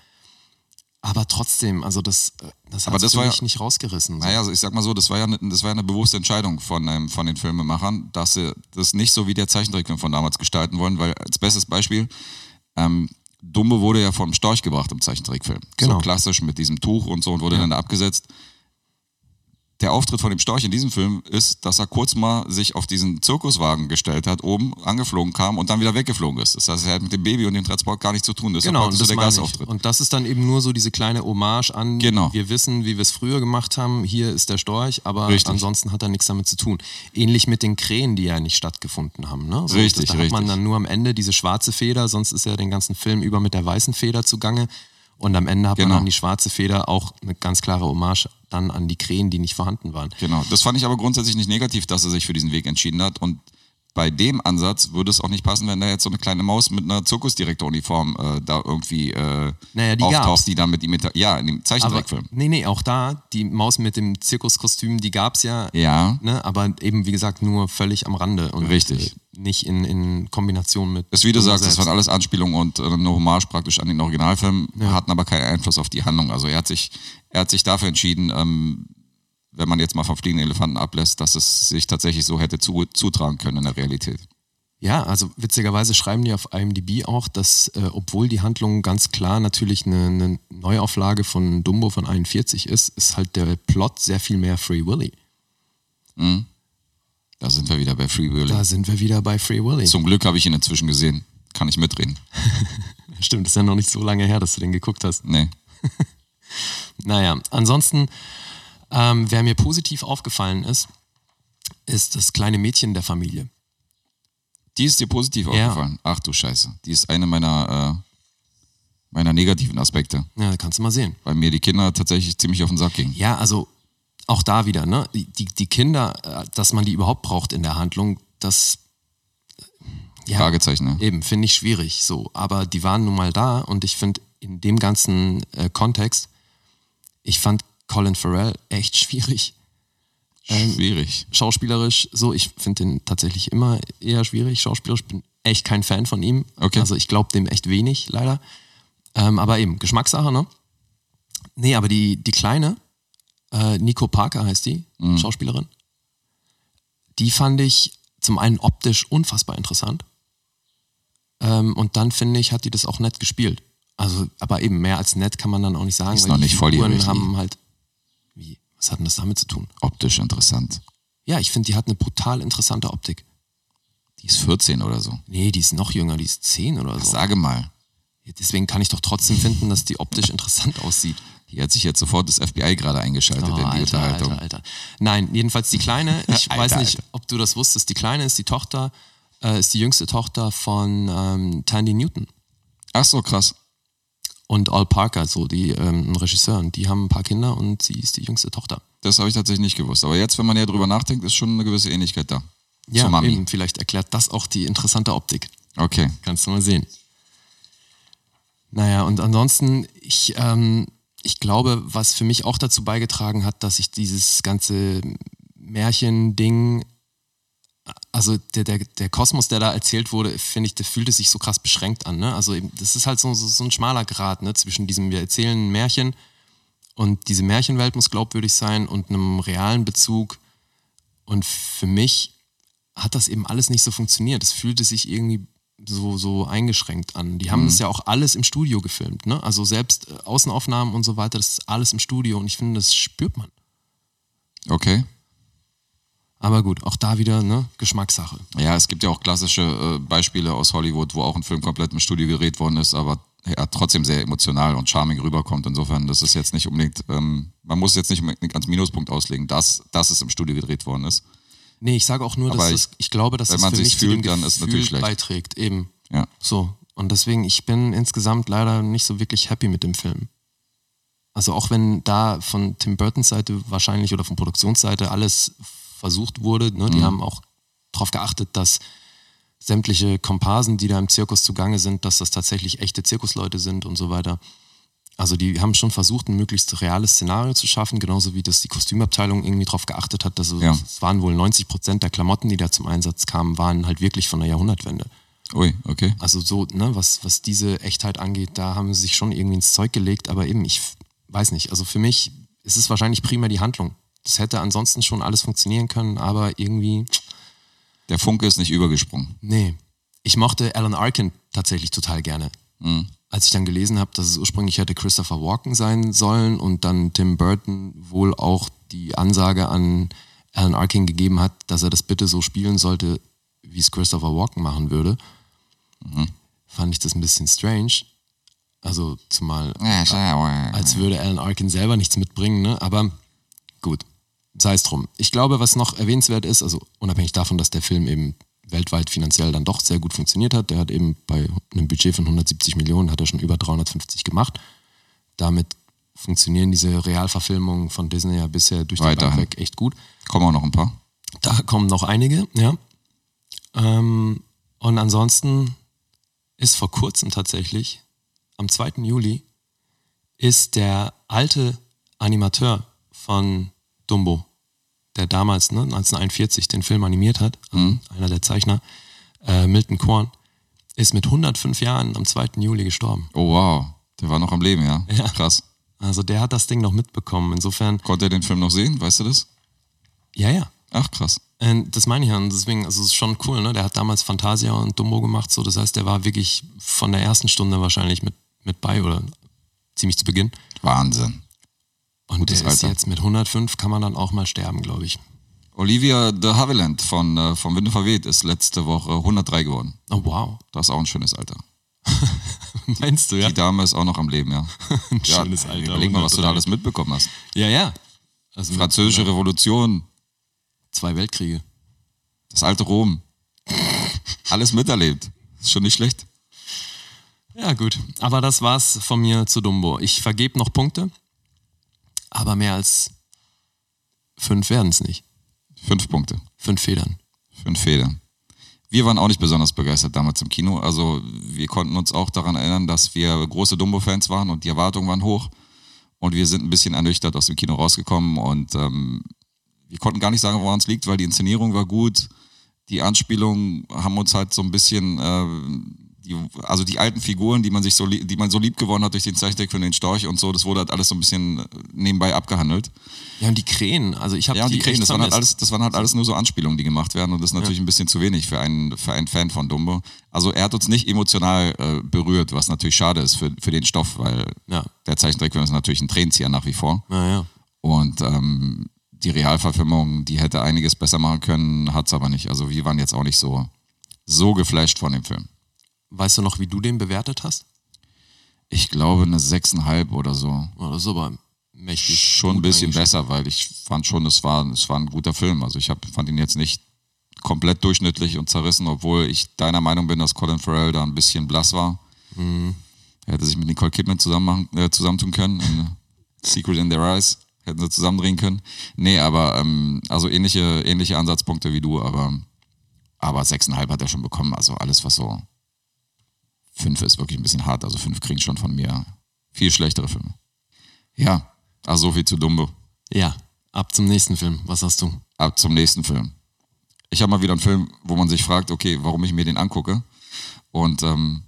Speaker 3: Aber trotzdem, also das, äh, das hat sich
Speaker 2: das war ja-
Speaker 3: mich nicht rausgerissen. So.
Speaker 2: Naja, also ich sag mal so, das war ja eine, das war ja eine bewusste Entscheidung von, ähm, von den Filmemachern, dass sie das nicht so wie der Zeichentrickfilm von damals gestalten wollen, weil als bestes Beispiel, ähm, Dumbo wurde ja vom Storch gebracht im Zeichentrickfilm.
Speaker 3: Genau.
Speaker 2: So klassisch mit diesem Tuch und so und wurde dann da abgesetzt. Der Auftritt von dem Storch in diesem Film ist, dass er kurz mal sich auf diesen Zirkuswagen gestellt hat, oben angeflogen kam und dann wieder weggeflogen ist. Das heißt, er hat mit dem Baby und dem Transport gar nichts zu tun. Das ist
Speaker 3: Genau,
Speaker 2: ja
Speaker 3: und
Speaker 2: praktisch
Speaker 3: das
Speaker 2: so der
Speaker 3: ich.
Speaker 2: Gastauftritt.
Speaker 3: Und das ist dann eben nur so diese kleine Hommage an,
Speaker 2: Genau.
Speaker 3: wir wissen, wie wir es früher gemacht haben, hier ist der Storch, aber
Speaker 2: Richtig.
Speaker 3: ansonsten hat er nichts damit zu tun. Ähnlich mit den Krähen, die ja nicht stattgefunden haben. Ne? So,
Speaker 2: Richtig,
Speaker 3: da hat man
Speaker 2: richtig.
Speaker 3: dann nur am Ende diese schwarze Feder, sonst ist er den ganzen Film über mit der weißen Feder zugange. Und am Ende hat
Speaker 2: Genau.
Speaker 3: man dann die schwarze Feder, auch eine ganz klare Hommage dann an die Krähen, die nicht vorhanden waren.
Speaker 2: Genau, das fand ich aber grundsätzlich nicht negativ, dass er sich für diesen Weg entschieden hat. Und bei dem Ansatz würde es auch nicht passen, wenn da jetzt so eine kleine Maus mit einer Zirkusdirektoruniform äh, da irgendwie äh,
Speaker 3: Naja, die
Speaker 2: auftaucht,
Speaker 3: gab's.
Speaker 2: die da mit ihm ja in dem Zeichentrickfilm.
Speaker 3: nee, nee, auch da, die Maus mit dem Zirkuskostüm, die gab's ja
Speaker 2: Ja,
Speaker 3: Ne, aber eben, wie gesagt, nur völlig am Rande und
Speaker 2: Richtig.
Speaker 3: nicht in, in Kombination mit.
Speaker 2: ist wie du sagst, das
Speaker 3: selbst.
Speaker 2: waren alles Anspielungen und äh, eine Hommage praktisch an den Originalfilm, hatten aber keinen Einfluss auf die Handlung. Also er hat sich, er hat sich dafür entschieden, ähm, wenn man jetzt mal vom fliegenden Elefanten ablässt, dass es sich tatsächlich so hätte zu, zutragen können in der Realität.
Speaker 3: Ja, also witzigerweise schreiben die auf IMDb auch, dass, äh, obwohl die Handlung ganz klar natürlich eine, eine Neuauflage von Dumbo von 41 ist, ist halt der Plot sehr viel mehr Free Willy.
Speaker 2: Da sind wir wieder bei Free Willy.
Speaker 3: Da sind wir wieder bei Free Willy.
Speaker 2: Zum Glück habe ich ihn inzwischen gesehen. Kann ich mitreden?
Speaker 3: Stimmt, ist ja noch nicht so lange her, dass du den geguckt hast.
Speaker 2: Nee.
Speaker 3: Naja, ansonsten, ähm, wer mir positiv aufgefallen ist, ist das kleine Mädchen der Familie.
Speaker 2: Die ist dir positiv
Speaker 3: Ja.
Speaker 2: aufgefallen. Ach du Scheiße. Die ist eine meiner, äh, meiner negativen Aspekte.
Speaker 3: Ja, kannst du mal sehen.
Speaker 2: Weil mir die Kinder tatsächlich ziemlich auf den Sack gingen.
Speaker 3: Ja, also auch da wieder, ne? Die, die, die Kinder, äh, dass man die überhaupt braucht in der Handlung, das äh, ja,
Speaker 2: Fragezeichen, ne?
Speaker 3: eben, finde ich schwierig so. Aber die waren nun mal da und ich finde in dem ganzen äh, Kontext, ich fand Colin Farrell echt schwierig. Ähm,
Speaker 2: Schwierig.
Speaker 3: Schauspielerisch, so, ich finde den tatsächlich immer eher schwierig. Schauspielerisch bin echt kein Fan von ihm.
Speaker 2: Okay.
Speaker 3: Also ich glaube dem echt wenig, leider. Ähm, aber eben, Geschmackssache, ne? Nee, aber die, die Kleine, äh, Nico Parker heißt die, Schauspielerin, die fand ich zum einen optisch unfassbar interessant. Ähm, und dann finde ich, hat die das auch nett gespielt. Also, aber eben mehr als nett kann man dann auch nicht sagen,
Speaker 2: Ist
Speaker 3: weil
Speaker 2: noch
Speaker 3: die
Speaker 2: nicht
Speaker 3: Figuren haben halt. Was hat denn das damit zu tun?
Speaker 2: Optisch interessant.
Speaker 3: Ja, ich finde, die hat eine brutal interessante Optik.
Speaker 2: Die ist 14 oder so.
Speaker 3: Nee, die ist noch jünger, die ist 10 oder so.
Speaker 2: Sage mal.
Speaker 3: Deswegen kann ich doch trotzdem finden, dass die optisch interessant aussieht.
Speaker 2: Hier hat sich jetzt sofort das FBI gerade eingeschaltet
Speaker 3: Oh,
Speaker 2: in die
Speaker 3: Alter,
Speaker 2: Unterhaltung.
Speaker 3: Alter, Alter. Nein, jedenfalls die Kleine, ich
Speaker 2: Alter,
Speaker 3: weiß nicht,
Speaker 2: Alter.
Speaker 3: ob du das wusstest, die Kleine ist die Tochter, äh, ist die jüngste Tochter von ähm, Tandy Newton
Speaker 2: Ach so, krass.
Speaker 3: Und Al Parker, so die ähm. Und die haben ein paar Kinder und sie ist die jüngste Tochter.
Speaker 2: Das habe ich tatsächlich nicht gewusst. Aber jetzt, wenn man ja drüber nachdenkt, ist schon eine gewisse Ähnlichkeit da.
Speaker 3: Ja,
Speaker 2: Zur Mami.
Speaker 3: eben, vielleicht erklärt das auch die interessante Optik.
Speaker 2: Okay.
Speaker 3: Kannst du mal sehen. Naja, und ansonsten, ich, ähm, ich glaube, was für mich auch dazu beigetragen hat, dass ich dieses ganze Märchending, also der, der, der Kosmos, der da erzählt wurde, finde ich, der fühlte sich so krass beschränkt an. Ne? Also eben, das ist halt so, so, so ein schmaler Grad ne? zwischen diesem, wir erzählen ein Märchen und diese Märchenwelt muss glaubwürdig sein und einem realen Bezug. Und für mich hat das eben alles nicht so funktioniert. Es fühlte sich irgendwie so, so eingeschränkt an. Die haben
Speaker 2: Mhm.
Speaker 3: das ja auch alles im Studio gefilmt. Ne? Also selbst äh, Außenaufnahmen und so weiter, das ist alles im Studio und ich finde, das spürt man.
Speaker 2: Okay.
Speaker 3: Aber gut, auch da wieder ne? Geschmackssache.
Speaker 2: Ja, es gibt ja auch klassische äh, Beispiele aus Hollywood, wo auch ein Film komplett im Studio gedreht worden ist, aber er trotzdem sehr emotional und charming rüberkommt. Insofern, das ist jetzt nicht unbedingt, ähm, man muss jetzt nicht unbedingt als Minuspunkt auslegen, dass, dass es im Studio gedreht worden ist.
Speaker 3: Nee, ich sage auch nur, dass
Speaker 2: Aber
Speaker 3: das, ich glaube, dass
Speaker 2: wenn
Speaker 3: das
Speaker 2: man
Speaker 3: für mich zu dem
Speaker 2: fühlt, dann ist es
Speaker 3: Gefühl
Speaker 2: natürlich schlecht.
Speaker 3: beiträgt. Eben.
Speaker 2: Ja.
Speaker 3: So. Und deswegen, ich bin insgesamt leider nicht so wirklich happy mit dem Film. Also auch wenn da von Tim Burtons Seite wahrscheinlich oder von Produktionsseite alles versucht wurde, ne, die haben auch darauf geachtet, dass sämtliche Komparsen, die da im Zirkus zugange sind, dass das tatsächlich echte Zirkusleute sind und so weiter. Also die haben schon versucht, ein möglichst reales Szenario zu schaffen, genauso wie das die Kostümabteilung irgendwie darauf geachtet hat, dass es,
Speaker 2: Ja.
Speaker 3: es waren wohl 90 Prozent der Klamotten, die da zum Einsatz kamen, waren halt wirklich von der Jahrhundertwende.
Speaker 2: Ui, okay.
Speaker 3: Also so, ne, was, was diese Echtheit angeht, da haben sie sich schon irgendwie ins Zeug gelegt, aber eben, ich weiß nicht, also für mich ist es wahrscheinlich primär die Handlung. Das hätte ansonsten schon alles funktionieren können, aber irgendwie,
Speaker 2: Der Funke ist nicht übergesprungen.
Speaker 3: nee. Ich mochte Alan Arkin tatsächlich total gerne.
Speaker 2: Mhm.
Speaker 3: Als ich dann gelesen habe, dass es ursprünglich hätte Christopher Walken sein sollen und dann Tim Burton wohl auch die Ansage an Alan Arkin gegeben hat, dass er das bitte so spielen sollte, wie es Christopher Walken machen würde, fand ich das ein bisschen strange. Also zumal als würde Alan Arkin selber nichts mitbringen, ne? aber gut, sei es drum. Ich glaube, was noch erwähnenswert ist, also unabhängig davon, dass der Film eben weltweit finanziell dann doch sehr gut funktioniert hat, der hat eben bei einem Budget von 170 Millionen, hat er schon über 350 gemacht. Damit funktionieren diese Realverfilmungen von Disney ja bisher durch die
Speaker 2: Weiterhin.
Speaker 3: Bank weg echt gut.
Speaker 2: Kommen auch noch ein paar.
Speaker 3: Da kommen noch einige, ja. Ähm, und ansonsten ist vor kurzem tatsächlich, am 2. Juli, ist der alte Animateur von Dumbo, der damals, ne, 1941, den Film animiert hat, also einer der Zeichner, äh, Milton Korn, ist mit 105 Jahren am 2. Juli gestorben.
Speaker 2: Oh wow, der war noch am Leben, ja?
Speaker 3: Ja.
Speaker 2: Krass.
Speaker 3: Also der hat das Ding noch mitbekommen. Insofern,
Speaker 2: Konnte er den Film noch sehen, weißt du das?
Speaker 3: ja, ja.
Speaker 2: Ach krass.
Speaker 3: Äh, Das meine ich ja. Und deswegen, also es ist schon cool, ne? Der hat damals Fantasia und Dumbo gemacht, so. Das heißt, der war wirklich von der ersten Stunde wahrscheinlich mit, mit bei oder ziemlich zu Beginn.
Speaker 2: Wahnsinn.
Speaker 3: Und
Speaker 2: Gutes
Speaker 3: der ist
Speaker 2: Alter.
Speaker 3: jetzt mit 105 kann man dann auch mal sterben, glaube ich.
Speaker 2: Olivia de Havilland von, äh, von Winde verweht ist letzte Woche 103 geworden.
Speaker 3: Oh, wow.
Speaker 2: Das ist auch ein schönes Alter.
Speaker 3: Meinst du, ja?
Speaker 2: Die Dame ist auch noch am Leben, ja.
Speaker 3: Ein
Speaker 2: ja
Speaker 3: schönes Alter.
Speaker 2: Überleg mal, was du da
Speaker 3: 103.
Speaker 2: alles mitbekommen hast.
Speaker 3: Ja, ja. Also mit
Speaker 2: Französische Revolution,
Speaker 3: zwei Weltkriege.
Speaker 2: das alte Rom. Alles miterlebt. Ist schon nicht schlecht.
Speaker 3: Ja, gut. Aber das war's von mir zu Dumbo. Ich vergebe noch Punkte, aber mehr als fünf werden es nicht.
Speaker 2: Fünf Punkte.
Speaker 3: Fünf Federn.
Speaker 2: Fünf Federn. Wir waren auch nicht besonders begeistert damals im Kino. Also wir konnten uns auch daran erinnern, dass wir große Dumbo-Fans waren und die Erwartungen waren hoch. Und wir sind ein bisschen ernüchtert aus dem Kino rausgekommen und ähm, wir konnten gar nicht sagen, woran es liegt, weil die Inszenierung war gut. Die Anspielungen haben uns halt so ein bisschen, äh, die, also die alten Figuren, die man sich so, die man so lieb gewonnen hat durch den Zeichentrick von den Storch und so, das wurde halt alles so ein bisschen äh, nebenbei abgehandelt.
Speaker 3: Ja, und die Krähen. Also ich habe
Speaker 2: Ja, und die Krähen,
Speaker 3: echt
Speaker 2: das waren, halt alles, das waren halt alles nur so Anspielungen, die gemacht werden und das ist natürlich ein bisschen zu wenig für einen, für einen Fan von Dumbo. Also er hat uns nicht emotional äh, berührt, was natürlich schade ist für, für den Stoff, weil
Speaker 3: Ja.
Speaker 2: der Zeichentrickfilm ist natürlich ein Tränenzieher nach wie vor.
Speaker 3: Naja.
Speaker 2: Und ähm, die Realverfilmung, die hätte einiges besser machen können, hat's aber nicht. Also wir waren jetzt auch nicht so, so geflasht von dem Film.
Speaker 3: Weißt du noch, wie du den bewertet hast?
Speaker 2: Ich glaube eine 6,5 oder so.
Speaker 3: Oh, das ist aber mächtig.
Speaker 2: Schon ein bisschen besser, weil ich fand schon, es war, es war ein guter Film. Also ich hab, fand ihn jetzt nicht komplett durchschnittlich und zerrissen, obwohl ich deiner Meinung bin, dass Colin Farrell da ein bisschen blass war. Er hätte sich mit Nicole Kidman zusammen machen, äh, zusammentun können. In Secret in Their Eyes. Hätten sie zusammendrehen können. Nee, aber ähm, also ähnliche, ähnliche Ansatzpunkte wie du, aber, aber 6,5 hat er schon bekommen. Also alles, was so 5 ist, wirklich ein bisschen hart. Also 5 kriegen schon von mir viel schlechtere Filme. Ja, also so viel zu Dumbo.
Speaker 3: Ja, ab zum nächsten Film. Was hast du?
Speaker 2: Ab zum nächsten Film. Ich habe mal wieder einen Film, wo man sich fragt, okay, warum ich mir den angucke. Und ähm,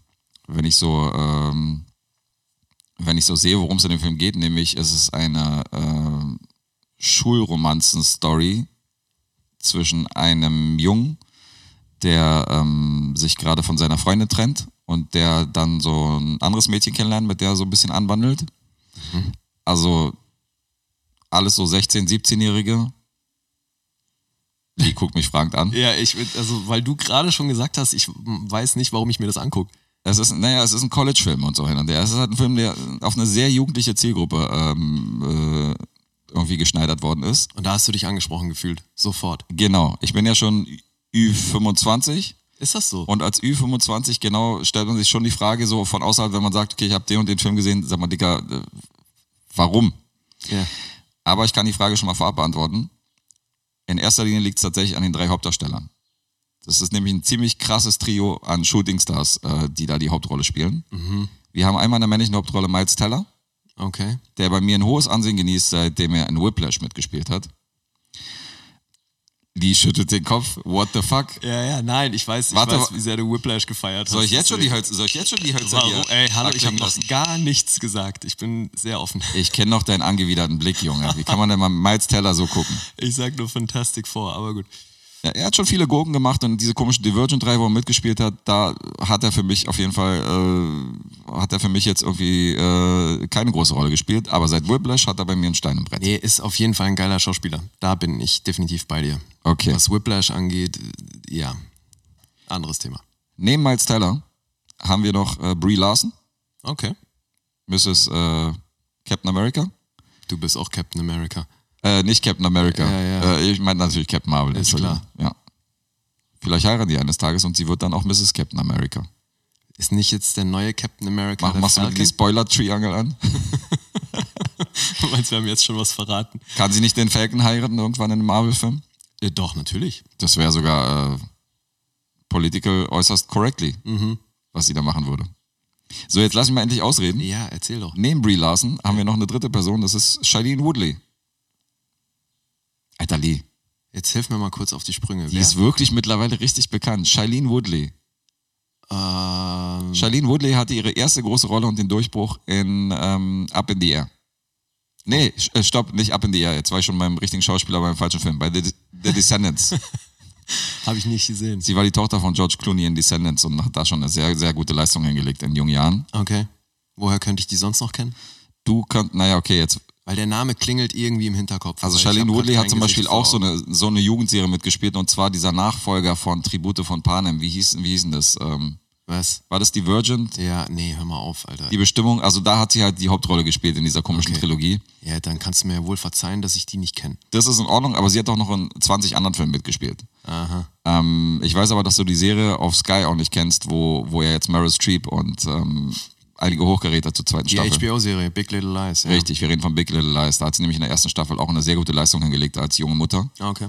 Speaker 2: wenn ich so, ähm, wenn ich so sehe, worum es in dem Film geht, nämlich es ist eine äh, Schulromanzen-Story zwischen einem Jungen, der ähm, sich gerade von seiner Freundin trennt und der dann so ein anderes Mädchen kennenlernt, mit der er so ein bisschen anwandelt. Also alles so 16-, 17-Jährige. Die guckt mich fragend an.
Speaker 3: Ja, ich, also, weil du gerade schon gesagt hast, ich weiß nicht, warum ich mir das angucke.
Speaker 2: Es ist, naja, es ist ein College-Film und so hin und her. Es ist halt ein Film, der auf eine sehr jugendliche Zielgruppe ähm, äh, irgendwie geschneidert worden ist.
Speaker 3: Und da hast du dich angesprochen gefühlt. Sofort.
Speaker 2: Genau. Ich bin ja schon Ü25
Speaker 3: Ist das so?
Speaker 2: und als Ü25 genau stellt man sich schon die Frage so von außerhalb, wenn man sagt, okay, ich habe den und den Film gesehen, sag mal, Dicker, äh, warum?
Speaker 3: ja.
Speaker 2: Aber ich kann die Frage schon mal vorab beantworten. In erster Linie liegt es tatsächlich an den drei Hauptdarstellern. Das ist nämlich ein ziemlich krasses Trio an Shootingstars, äh, die da die Hauptrolle spielen. Wir haben einmal in der männlichen Hauptrolle Miles Teller,
Speaker 3: Okay.
Speaker 2: der bei mir ein hohes Ansehen genießt, seitdem er in Whiplash mitgespielt hat. Die schüttelt den Kopf. What the fuck?
Speaker 3: Ja, ja, nein, ich weiß, ich
Speaker 2: Warte,
Speaker 3: weiß, wie sehr du Whiplash gefeiert hast.
Speaker 2: Soll ich jetzt schon die Hölzer, soll ich jetzt schon die Hölzer
Speaker 3: Warum?
Speaker 2: hier
Speaker 3: Ey, hallo, ich habe noch gar nichts gesagt. Ich bin sehr offen.
Speaker 2: Ich kenne noch deinen angewiderten Blick, Junge. Wie kann man denn mal Miles Teller so gucken?
Speaker 3: Ich sag nur Fantastic Four, aber gut.
Speaker 2: Ja, er hat schon viele Gurken gemacht und diese komischen Divergent 3, wo er mitgespielt hat, da hat er für mich auf jeden Fall, äh, hat er für mich jetzt irgendwie äh, keine große Rolle gespielt, aber seit Whiplash hat er bei mir einen Stein im Brett.
Speaker 3: Nee, ist auf jeden Fall ein geiler Schauspieler. Da bin ich definitiv bei dir.
Speaker 2: Okay.
Speaker 3: Was Whiplash angeht, äh, ja, anderes Thema.
Speaker 2: Neben Miles Teller haben wir noch äh, Brie Larson,
Speaker 3: Okay.
Speaker 2: Mrs. Äh, Captain America.
Speaker 3: Du bist auch Captain America.
Speaker 2: Äh, nicht Captain America.
Speaker 3: Ja, ja.
Speaker 2: Äh, ich meine natürlich Captain Marvel.
Speaker 3: Ist
Speaker 2: Entschuldigung. Ja. Vielleicht heiraten die eines Tages und sie wird dann auch Mrs. Captain America.
Speaker 3: Ist nicht jetzt der neue Captain America
Speaker 2: Mach,
Speaker 3: der
Speaker 2: machst du
Speaker 3: Falcon?
Speaker 2: die Spoiler-Triangle an?
Speaker 3: Du meinst, wir haben jetzt schon was verraten?
Speaker 2: Kann sie nicht den Falcon heiraten irgendwann in einem Marvel-Film?
Speaker 3: Äh, doch, natürlich.
Speaker 2: Das wäre sogar äh, political äußerst correctly,
Speaker 3: Mhm.
Speaker 2: was sie da machen würde. So, jetzt lass mich mal endlich ausreden.
Speaker 3: Ja, erzähl doch.
Speaker 2: Neben Brie Larson haben wir noch eine dritte Person, das ist Shailene Woodley. Alter Lee,
Speaker 3: Jetzt hilf mir mal kurz auf die Sprünge.
Speaker 2: die ist wirklich mittlerweile richtig bekannt. Shailene Woodley.
Speaker 3: Ähm,
Speaker 2: Shailene Woodley hatte ihre erste große Rolle und den Durchbruch in ähm, Up in the Air. Nee, äh, stopp, nicht Up in the Air. Jetzt war ich schon beim richtigen Schauspieler beim falschen Film, bei The, The Descendants.
Speaker 3: Habe ich nicht gesehen.
Speaker 2: Sie war die Tochter von George Clooney in Descendants und hat da schon eine sehr, sehr gute Leistung hingelegt in jungen Jahren.
Speaker 3: Okay. Woher könnte ich die sonst noch kennen?
Speaker 2: Du könnt, naja, okay, jetzt.
Speaker 3: Weil der Name klingelt irgendwie im Hinterkopf.
Speaker 2: Also
Speaker 3: grad
Speaker 2: Woodley hat zum Beispiel
Speaker 3: Gesicht
Speaker 2: auch so eine, so eine Jugendserie mitgespielt und zwar dieser Nachfolger von Tribute von Panem. Wie hieß, wie hieß denn das? Ähm,
Speaker 3: Was?
Speaker 2: war das Divergent?
Speaker 3: Ja, nee, hör mal auf, Alter.
Speaker 2: Die Bestimmung, also da hat sie halt die Hauptrolle gespielt in dieser komischen
Speaker 3: Okay.
Speaker 2: Trilogie.
Speaker 3: Ja, dann kannst du mir ja wohl verzeihen, dass ich die nicht kenne.
Speaker 2: Das ist in Ordnung, aber sie hat auch noch in 20 anderen Filmen mitgespielt.
Speaker 3: Aha.
Speaker 2: Ähm, ich weiß aber, dass du die Serie auf Sky auch nicht kennst, wo, wo ja jetzt Meryl Streep und ähm, einige Hochgeräte zur zweiten
Speaker 3: Die
Speaker 2: Staffel.
Speaker 3: HBO-Serie, Big Little Lies. Ja.
Speaker 2: Richtig, wir reden von Big Little Lies. Da hat sie nämlich in der ersten Staffel auch eine sehr gute Leistung hingelegt als junge Mutter.
Speaker 3: Ah, Okay.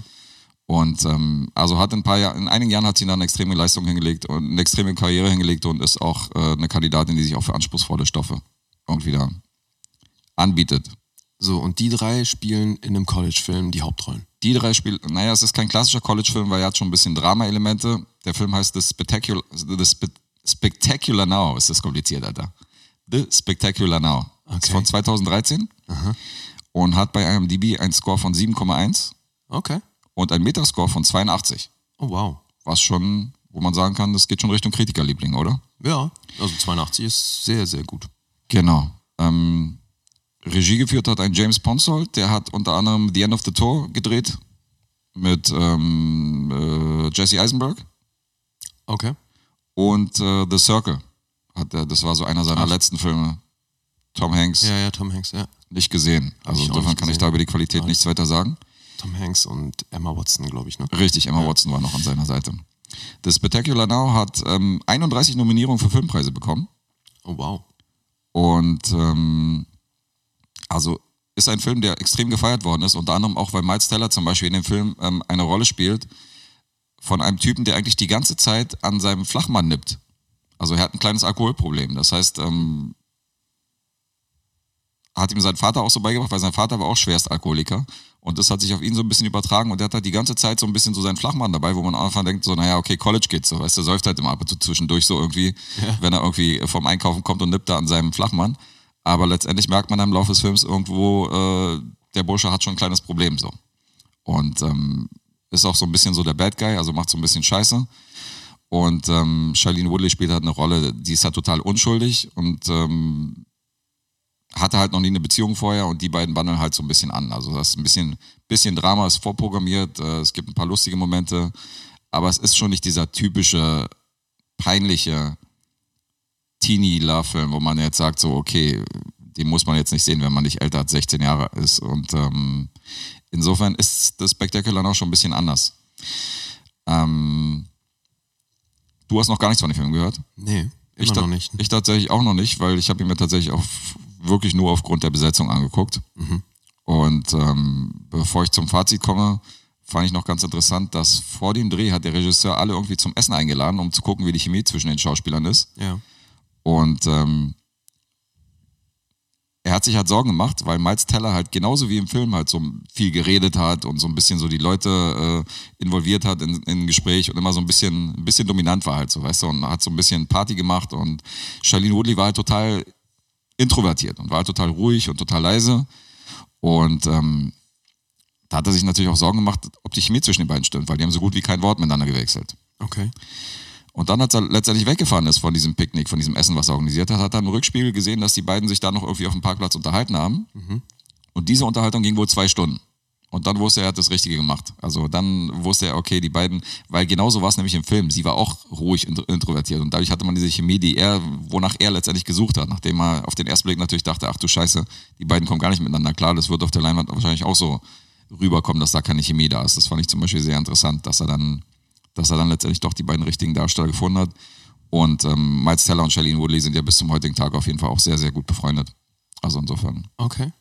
Speaker 2: Und ähm, also hat in ein paar Jahren, in einigen Jahren hat sie dann eine extreme Leistung hingelegt und eine extreme Karriere hingelegt und ist auch äh, eine Kandidatin, die sich auch für anspruchsvolle Stoffe irgendwie da anbietet.
Speaker 3: So, und die drei spielen in einem College-Film die Hauptrollen.
Speaker 2: Die drei spielen, naja, es ist kein klassischer College-Film, weil er hat schon ein bisschen Drama-Elemente. Der Film heißt The Spectacular, The Spe Spectacular Now. Ist das kompliziert, Alter. The Spectacular Now. Ist
Speaker 3: Okay.
Speaker 2: von 2013 und hat bei IMDb einen Score von 7,1
Speaker 3: Okay.
Speaker 2: und einen Metascore von 82.
Speaker 3: Oh, wow.
Speaker 2: Was schon, wo man sagen kann, das geht schon Richtung Kritikerliebling, oder?
Speaker 3: Ja, also 82 ist sehr, sehr gut.
Speaker 2: Genau. Ähm, Regie geführt hat ein James Ponsoldt, der hat unter anderem The End of the Tour gedreht mit ähm, äh, Jesse Eisenberg
Speaker 3: Okay.
Speaker 2: Und äh, The Circle. Hat er, das war so einer seiner
Speaker 3: Ach.
Speaker 2: letzten Filme. Tom Hanks
Speaker 3: Ja, ja, Tom Hanks, ja.
Speaker 2: nicht gesehen. Also
Speaker 3: ich
Speaker 2: insofern kann ich
Speaker 3: gesehen.
Speaker 2: da über die Qualität nichts weiter sagen.
Speaker 3: Tom Hanks und Emma Watson, glaube ich, ne?
Speaker 2: Richtig, Emma Watson war noch an seiner Seite. The Spectacular Now hat ähm, 31 Nominierungen für Filmpreise bekommen.
Speaker 3: Oh, wow.
Speaker 2: Und ähm, also ist ein Film, der extrem gefeiert worden ist, unter anderem auch, weil Miles Teller zum Beispiel in dem Film ähm, eine Rolle spielt von einem Typen, der eigentlich die ganze Zeit an seinem Flachmann nippt. Also er hat ein kleines Alkoholproblem. Das heißt, ähm, hat ihm sein Vater auch so beigebracht, weil sein Vater war auch schwerst Alkoholiker. Und das hat sich auf ihn so ein bisschen übertragen und der hat halt die ganze Zeit so ein bisschen so seinen Flachmann dabei, wo man am Anfang denkt, so, naja, okay, College geht's so, weißt du, säuft halt immer ab und zu zwischendurch so irgendwie, wenn er irgendwie vom Einkaufen kommt und nippt da an seinem Flachmann. Aber letztendlich merkt man im Laufe des Films irgendwo, äh, der Bursche hat schon ein kleines Problem so. Und ähm, ist auch so ein bisschen so der Bad Guy, also macht so ein bisschen Scheiße. Und ähm, Charlene Woodley spielt halt eine Rolle, die ist halt total unschuldig und ähm, hatte halt noch nie eine Beziehung vorher und die beiden wandeln halt so ein bisschen an. Also das ist ein bisschen, bisschen Drama, ist vorprogrammiert, äh, es gibt ein paar lustige Momente, aber es ist schon nicht dieser typische, peinliche Teenie-Love-Film, wo man jetzt sagt, so, okay, den muss man jetzt nicht sehen, wenn man nicht älter als 16 Jahre ist. Und ähm, insofern ist das Spectacular noch schon ein bisschen anders. Ähm, du hast noch gar nichts von dem Film gehört?
Speaker 3: Nee,
Speaker 2: Ich,
Speaker 3: noch nicht.
Speaker 2: ich tatsächlich auch noch nicht, weil ich habe ihn mir tatsächlich auch wirklich nur aufgrund der Besetzung angeguckt. Und ähm, bevor ich zum Fazit komme, fand ich noch ganz interessant, dass vor dem Dreh hat der Regisseur alle irgendwie zum Essen eingeladen, um zu gucken, wie die Chemie zwischen den Schauspielern ist.
Speaker 3: ja.
Speaker 2: Und ähm, er hat sich halt Sorgen gemacht, weil Miles Teller halt genauso wie im Film halt so viel geredet hat und so ein bisschen so die Leute äh, involviert hat in, in ein Gespräch und immer so ein bisschen, ein bisschen dominant war halt so, weißt du, und hat so ein bisschen Party gemacht und Charlene Woodley war halt total introvertiert und war halt total ruhig und total leise und ähm, da hat er sich natürlich auch Sorgen gemacht, ob die Chemie zwischen den beiden stimmt, weil die haben so gut wie kein Wort miteinander gewechselt.
Speaker 3: Okay.
Speaker 2: Und dann, als er letztendlich weggefahren ist von diesem Picknick, von diesem Essen, was er organisiert hat, hat er im Rückspiegel gesehen, dass die beiden sich da noch irgendwie auf dem Parkplatz unterhalten haben. Und diese Unterhaltung ging wohl zwei Stunden. Und dann wusste er, er hat das Richtige gemacht. Also dann wusste er, okay, die beiden, weil genauso war es nämlich im Film. Sie war auch ruhig intro- introvertiert. Und dadurch hatte man diese Chemie, die er, wonach er letztendlich gesucht hat. Nachdem er auf den ersten Blick natürlich dachte, ach du Scheiße, die beiden kommen gar nicht miteinander klar. Das wird auf der Leinwand wahrscheinlich auch so rüberkommen, dass da keine Chemie da ist. Das fand ich zum Beispiel sehr interessant, dass er dann dass er dann letztendlich doch die beiden richtigen Darsteller gefunden hat. Und ähm, Miles Teller und Shailene Woodley sind ja bis zum heutigen Tag auf jeden Fall auch sehr, sehr gut befreundet. Also insofern
Speaker 3: Okay.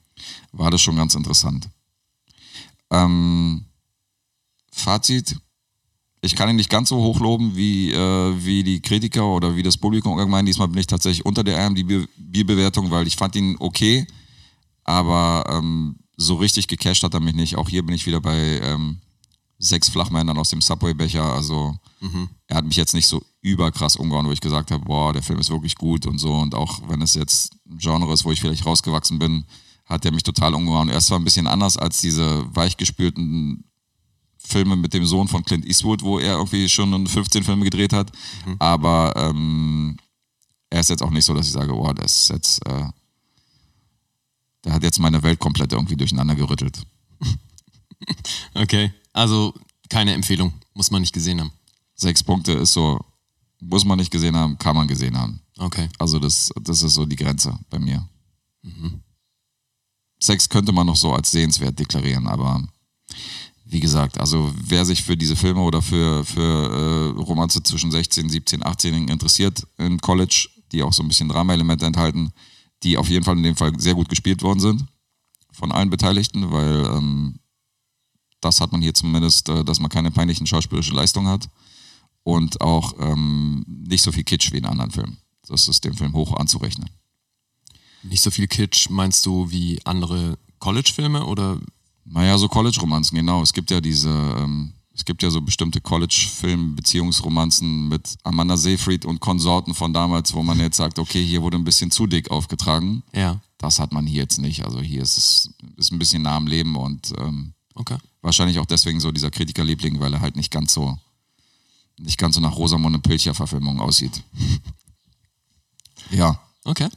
Speaker 2: war das schon ganz interessant. Ähm, Fazit. Ich kann ihn nicht ganz so hoch loben wie, äh, wie die Kritiker oder wie das Publikum allgemein. Diesmal bin ich tatsächlich unter der IMDb-Bewertung, weil ich fand ihn okay, aber ähm, so richtig gecasht hat er mich nicht. Auch hier bin ich wieder bei ähm, sechs Flachmännern aus dem Subway-Becher. Also er hat mich jetzt nicht so überkrass umgehauen, wo ich gesagt habe, boah, der Film ist wirklich gut und so. Und auch wenn es jetzt ein Genre ist, wo ich vielleicht rausgewachsen bin, hat er mich total umgehauen. Er ist zwar ein bisschen anders als diese weichgespülten Filme mit dem Sohn von Clint Eastwood, wo er irgendwie schon 15 Filme gedreht hat, aber ähm, er ist jetzt auch nicht so, dass ich sage, boah, der ist jetzt, äh, der hat jetzt meine Welt komplett irgendwie durcheinander gerüttelt.
Speaker 3: Okay. Also keine Empfehlung. Muss man nicht gesehen haben.
Speaker 2: Sechs Punkte ist so, muss man nicht gesehen haben, kann man gesehen haben.
Speaker 3: Okay.
Speaker 2: Also das, das ist so die Grenze bei mir. Sechs könnte man noch so als sehenswert deklarieren, aber wie gesagt, also wer sich für diese Filme oder für, für äh, Romanze zwischen 16, 17, 18 interessiert in College, die auch so ein bisschen Drama-Elemente enthalten, die auf jeden Fall in dem Fall sehr gut gespielt worden sind von allen Beteiligten, weil ähm, das hat man hier zumindest, äh, dass man keine peinlichen schauspielerischen Leistungen hat und auch ähm, nicht so viel Kitsch wie in anderen Filmen. Das ist dem Film hoch anzurechnen.
Speaker 3: Nicht so viel Kitsch, meinst du, wie andere College-Filme oder?
Speaker 2: Naja, so College-Romanzen, genau. Es gibt ja diese, ähm, es gibt ja so bestimmte College-Film-Beziehungsromanzen mit Amanda Seyfried und Konsorten von damals, wo man jetzt sagt, okay, hier wurde ein bisschen zu dick aufgetragen.
Speaker 3: Ja.
Speaker 2: Das hat man hier jetzt nicht. Also hier ist es ist ein bisschen nah am Leben und ähm,
Speaker 3: Okay.
Speaker 2: wahrscheinlich auch deswegen so dieser Kritikerliebling, weil er halt nicht ganz so nicht ganz so nach Rosamunde Pilcher Verfilmung aussieht. ja,
Speaker 3: Okay.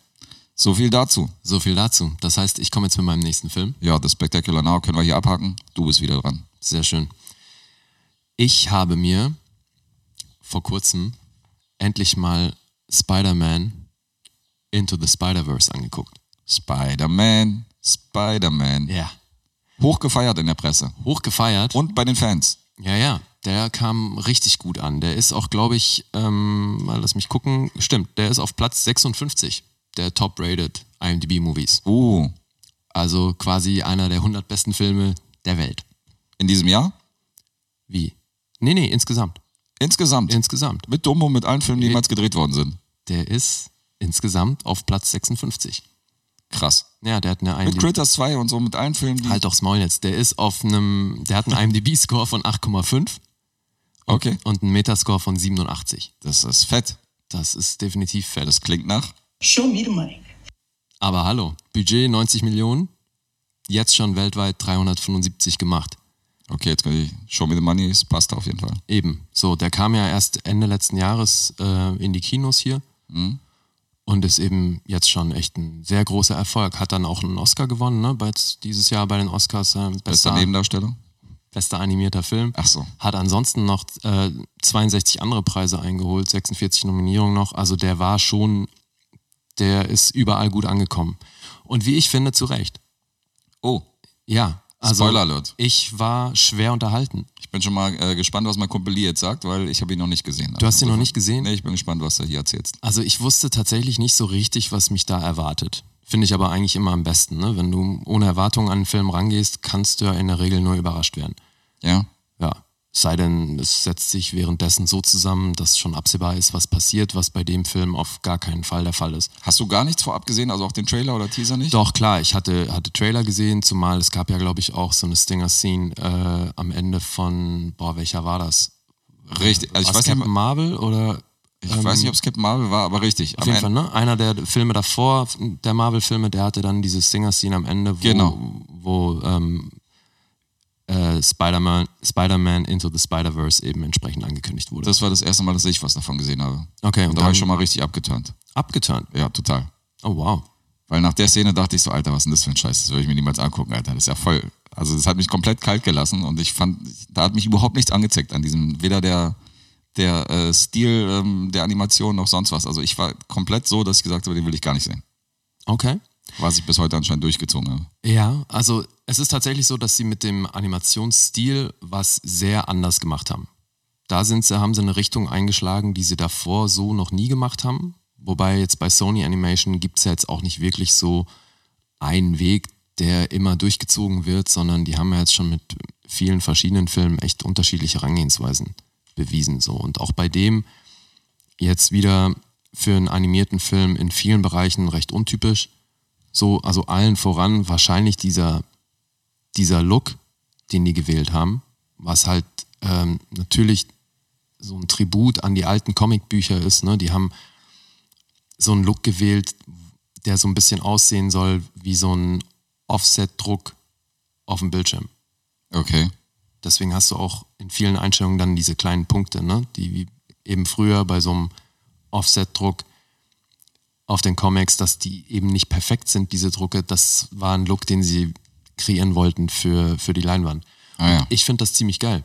Speaker 2: so viel dazu.
Speaker 3: So viel dazu. Das heißt, ich komme jetzt mit meinem nächsten Film.
Speaker 2: Ja, das Spectacular Now können wir hier abhaken. Du bist wieder dran.
Speaker 3: Sehr schön. Ich habe mir vor kurzem endlich mal Spider-Man Into the Spider-Verse angeguckt.
Speaker 2: Spider-Man, Spider-Man.
Speaker 3: Ja.
Speaker 2: Hochgefeiert in der Presse.
Speaker 3: Hochgefeiert.
Speaker 2: Und bei den Fans.
Speaker 3: Ja, ja, der kam richtig gut an. Der ist auch, glaube ich, ähm, mal lass mich gucken, stimmt, der ist auf Platz 56 der top-rated IMDb-Movies.
Speaker 2: Uh,
Speaker 3: Also quasi einer der 100 besten Filme der Welt.
Speaker 2: in diesem Jahr?
Speaker 3: Wie? Nee, nee, insgesamt.
Speaker 2: Insgesamt.
Speaker 3: Insgesamt.
Speaker 2: mit Dumbo, mit allen Filmen, die jemals gedreht worden sind.
Speaker 3: Der ist insgesamt auf Platz 56.
Speaker 2: Krass.
Speaker 3: Ja, der hat eine
Speaker 2: Mit
Speaker 3: IMDb.
Speaker 2: Critters 2 und so, mit allen Filmen, die.
Speaker 3: Halt doch Maul jetzt. Der ist auf einem, der hat einen IMDb-Score von 8,5
Speaker 2: Okay.
Speaker 3: und einen Metascore von 87.
Speaker 2: Das ist fett.
Speaker 3: Das ist definitiv fett.
Speaker 2: Das klingt nach.
Speaker 4: Show me the money.
Speaker 3: Aber hallo, Budget 90 Millionen, jetzt schon weltweit 375 gemacht.
Speaker 2: Okay, jetzt kann ich. Show me the money, es passt auf jeden Fall.
Speaker 3: Eben. So, der kam ja erst Ende letzten Jahres äh, in die Kinos hier und ist eben jetzt schon echt ein sehr großer Erfolg. Hat dann auch einen Oscar gewonnen, ne? Bei, dieses Jahr bei den Oscars. Äh,
Speaker 2: Bester
Speaker 3: bester,
Speaker 2: Nebendarsteller?
Speaker 3: bester animierter Film.
Speaker 2: Ach so.
Speaker 3: Hat ansonsten noch äh, 62 andere Preise eingeholt, 46 Nominierungen noch. Also der war schon, der ist überall gut angekommen. Und wie ich finde, zu Recht.
Speaker 2: Oh,
Speaker 3: Ja. Also
Speaker 2: Spoiler Alert.
Speaker 3: Ich war schwer unterhalten.
Speaker 2: ich bin schon mal äh, gespannt, was mein Kumpel Lee jetzt sagt, weil ich habe ihn noch nicht gesehen.
Speaker 3: Du hast ihn noch nicht gesehen?
Speaker 2: Nee, ich bin gespannt, was er hier erzählt.
Speaker 3: Also ich wusste tatsächlich nicht so richtig, was mich da erwartet. Finde ich aber eigentlich immer am besten. Ne? Wenn du ohne Erwartungen an einen Film rangehst, kannst du ja in der Regel nur überrascht werden.
Speaker 2: Ja?
Speaker 3: Sei denn, es setzt sich währenddessen so zusammen, dass schon absehbar ist, was passiert, was bei dem Film auf gar keinen Fall der Fall ist.
Speaker 2: Hast du gar nichts vorab gesehen, also auch den Trailer oder Teaser nicht?
Speaker 3: Doch, klar, ich hatte, hatte Trailer gesehen, zumal es gab ja, glaube ich, auch so eine Stinger-Scene äh, am Ende von, boah, welcher war das?
Speaker 2: Richtig. Also ich weiß,
Speaker 3: Captain
Speaker 2: nicht,
Speaker 3: Marvel oder
Speaker 2: ich weiß nicht, ob es Captain Marvel war, aber richtig.
Speaker 3: Auf jeden Fall, ne? Einer der Filme davor, der Marvel-Filme, der hatte dann diese Stinger-Scene am Ende, wo,
Speaker 2: Genau.
Speaker 3: wo ähm, äh, Spider-Man Spider Into the Spider-Verse eben entsprechend angekündigt wurde.
Speaker 2: Das war das erste Mal, dass ich was davon gesehen habe.
Speaker 3: okay,
Speaker 2: Und
Speaker 3: und
Speaker 2: da war ich schon mal richtig abgeturnt.
Speaker 3: abgeturnt.
Speaker 2: Ja, total.
Speaker 3: Oh, wow.
Speaker 2: Weil nach der Szene dachte ich so, Alter, was ist denn das für ein Scheiß? Das würde ich mir niemals angucken, Alter. Das ist ja voll. Also das hat mich komplett kalt gelassen und ich fand, da hat mich überhaupt nichts angezeckt an diesem, weder der, der äh, Stil ähm, der Animation noch sonst was. Also ich war komplett so, dass ich gesagt habe, den will ich gar nicht sehen.
Speaker 3: Okay.
Speaker 2: Was ich bis heute anscheinend durchgezogen habe.
Speaker 3: Ja, also es ist tatsächlich so, dass sie mit dem Animationsstil was sehr anders gemacht haben. Da sind sie, haben sie eine Richtung eingeschlagen, die sie davor so noch nie gemacht haben. Wobei jetzt bei Sony Animation gibt es ja jetzt auch nicht wirklich so einen Weg, der immer durchgezogen wird, sondern die haben ja jetzt schon mit vielen verschiedenen Filmen echt unterschiedliche Herangehensweisen bewiesen. So. Und auch bei dem jetzt wieder für einen animierten Film in vielen Bereichen recht untypisch. So, also allen voran wahrscheinlich dieser, dieser Look, den die gewählt haben, was halt ähm, natürlich so ein Tribut an die alten Comicbücher ist. Ne? Die haben so einen Look gewählt, der so ein bisschen aussehen soll wie so ein Offset-Druck auf dem Bildschirm.
Speaker 2: Okay.
Speaker 3: Deswegen hast du auch in vielen Einstellungen dann diese kleinen Punkte, ne? die wie eben früher bei so einem Offset-Druck auf den Comics, dass die eben nicht perfekt sind, diese Drucke. Das war ein Look, den sie kreieren wollten für, für die Leinwand.
Speaker 2: Ah ja.
Speaker 3: Ich finde das ziemlich geil.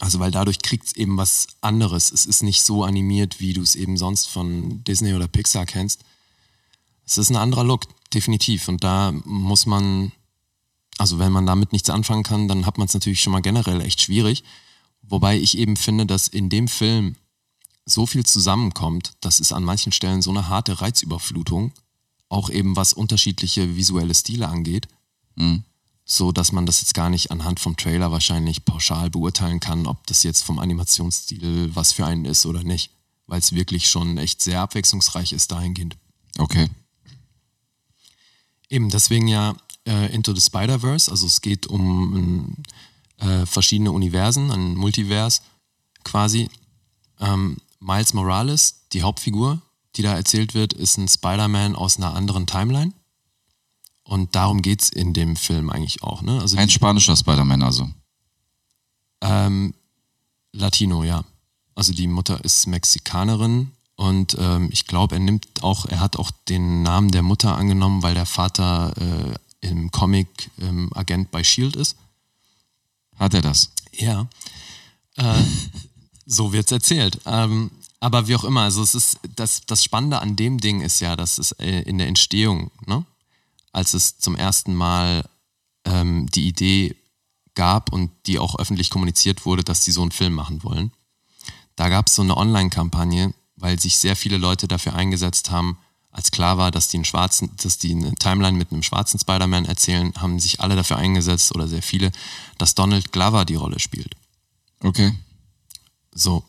Speaker 3: Also, weil dadurch kriegt es eben was anderes. Es ist nicht so animiert, wie du es eben sonst von Disney oder Pixar kennst. Es ist ein anderer Look, definitiv. Und da muss man, also wenn man damit nichts anfangen kann, dann hat man es natürlich schon mal generell echt schwierig. Wobei ich eben finde, dass in dem Film so viel zusammenkommt, das ist an manchen Stellen so eine harte Reizüberflutung, auch eben was unterschiedliche visuelle Stile angeht, so dass man das jetzt gar nicht anhand vom Trailer wahrscheinlich pauschal beurteilen kann, ob das jetzt vom Animationsstil was für einen ist oder nicht, weil es wirklich schon echt sehr abwechslungsreich ist dahingehend.
Speaker 2: Okay.
Speaker 3: Eben, deswegen ja äh, Into the Spider-Verse, also es geht um äh, verschiedene Universen, ein Multivers quasi. Ähm, Miles Morales, die Hauptfigur, die da erzählt wird, ist ein Spider-Man aus einer anderen Timeline. Und darum geht es in dem Film eigentlich auch. Ne? Also
Speaker 2: Ein
Speaker 3: die,
Speaker 2: spanischer Spider-Man also.
Speaker 3: ähm, Latino, ja. Also die Mutter ist Mexikanerin und ähm, ich glaube, er nimmt auch, er hat auch den Namen der Mutter angenommen, weil der Vater äh, im Comic ähm, Agent bei Shield ist.
Speaker 2: Hat er das?
Speaker 3: Ja. Äh, so wird's erzählt. Ähm, aber wie auch immer, also es ist das, das Spannende an dem Ding ist ja, dass es äh, in der Entstehung, ne, als es zum ersten Mal ähm, die Idee gab und die auch öffentlich kommuniziert wurde, dass die so einen Film machen wollen. Da gab es so eine Online-Kampagne, weil sich sehr viele Leute dafür eingesetzt haben, als klar war, dass die einen schwarzen, dass die eine Timeline mit einem schwarzen Spider-Man erzählen, haben sich alle dafür eingesetzt oder sehr viele, dass Donald Glover die Rolle spielt.
Speaker 2: Okay.
Speaker 3: So.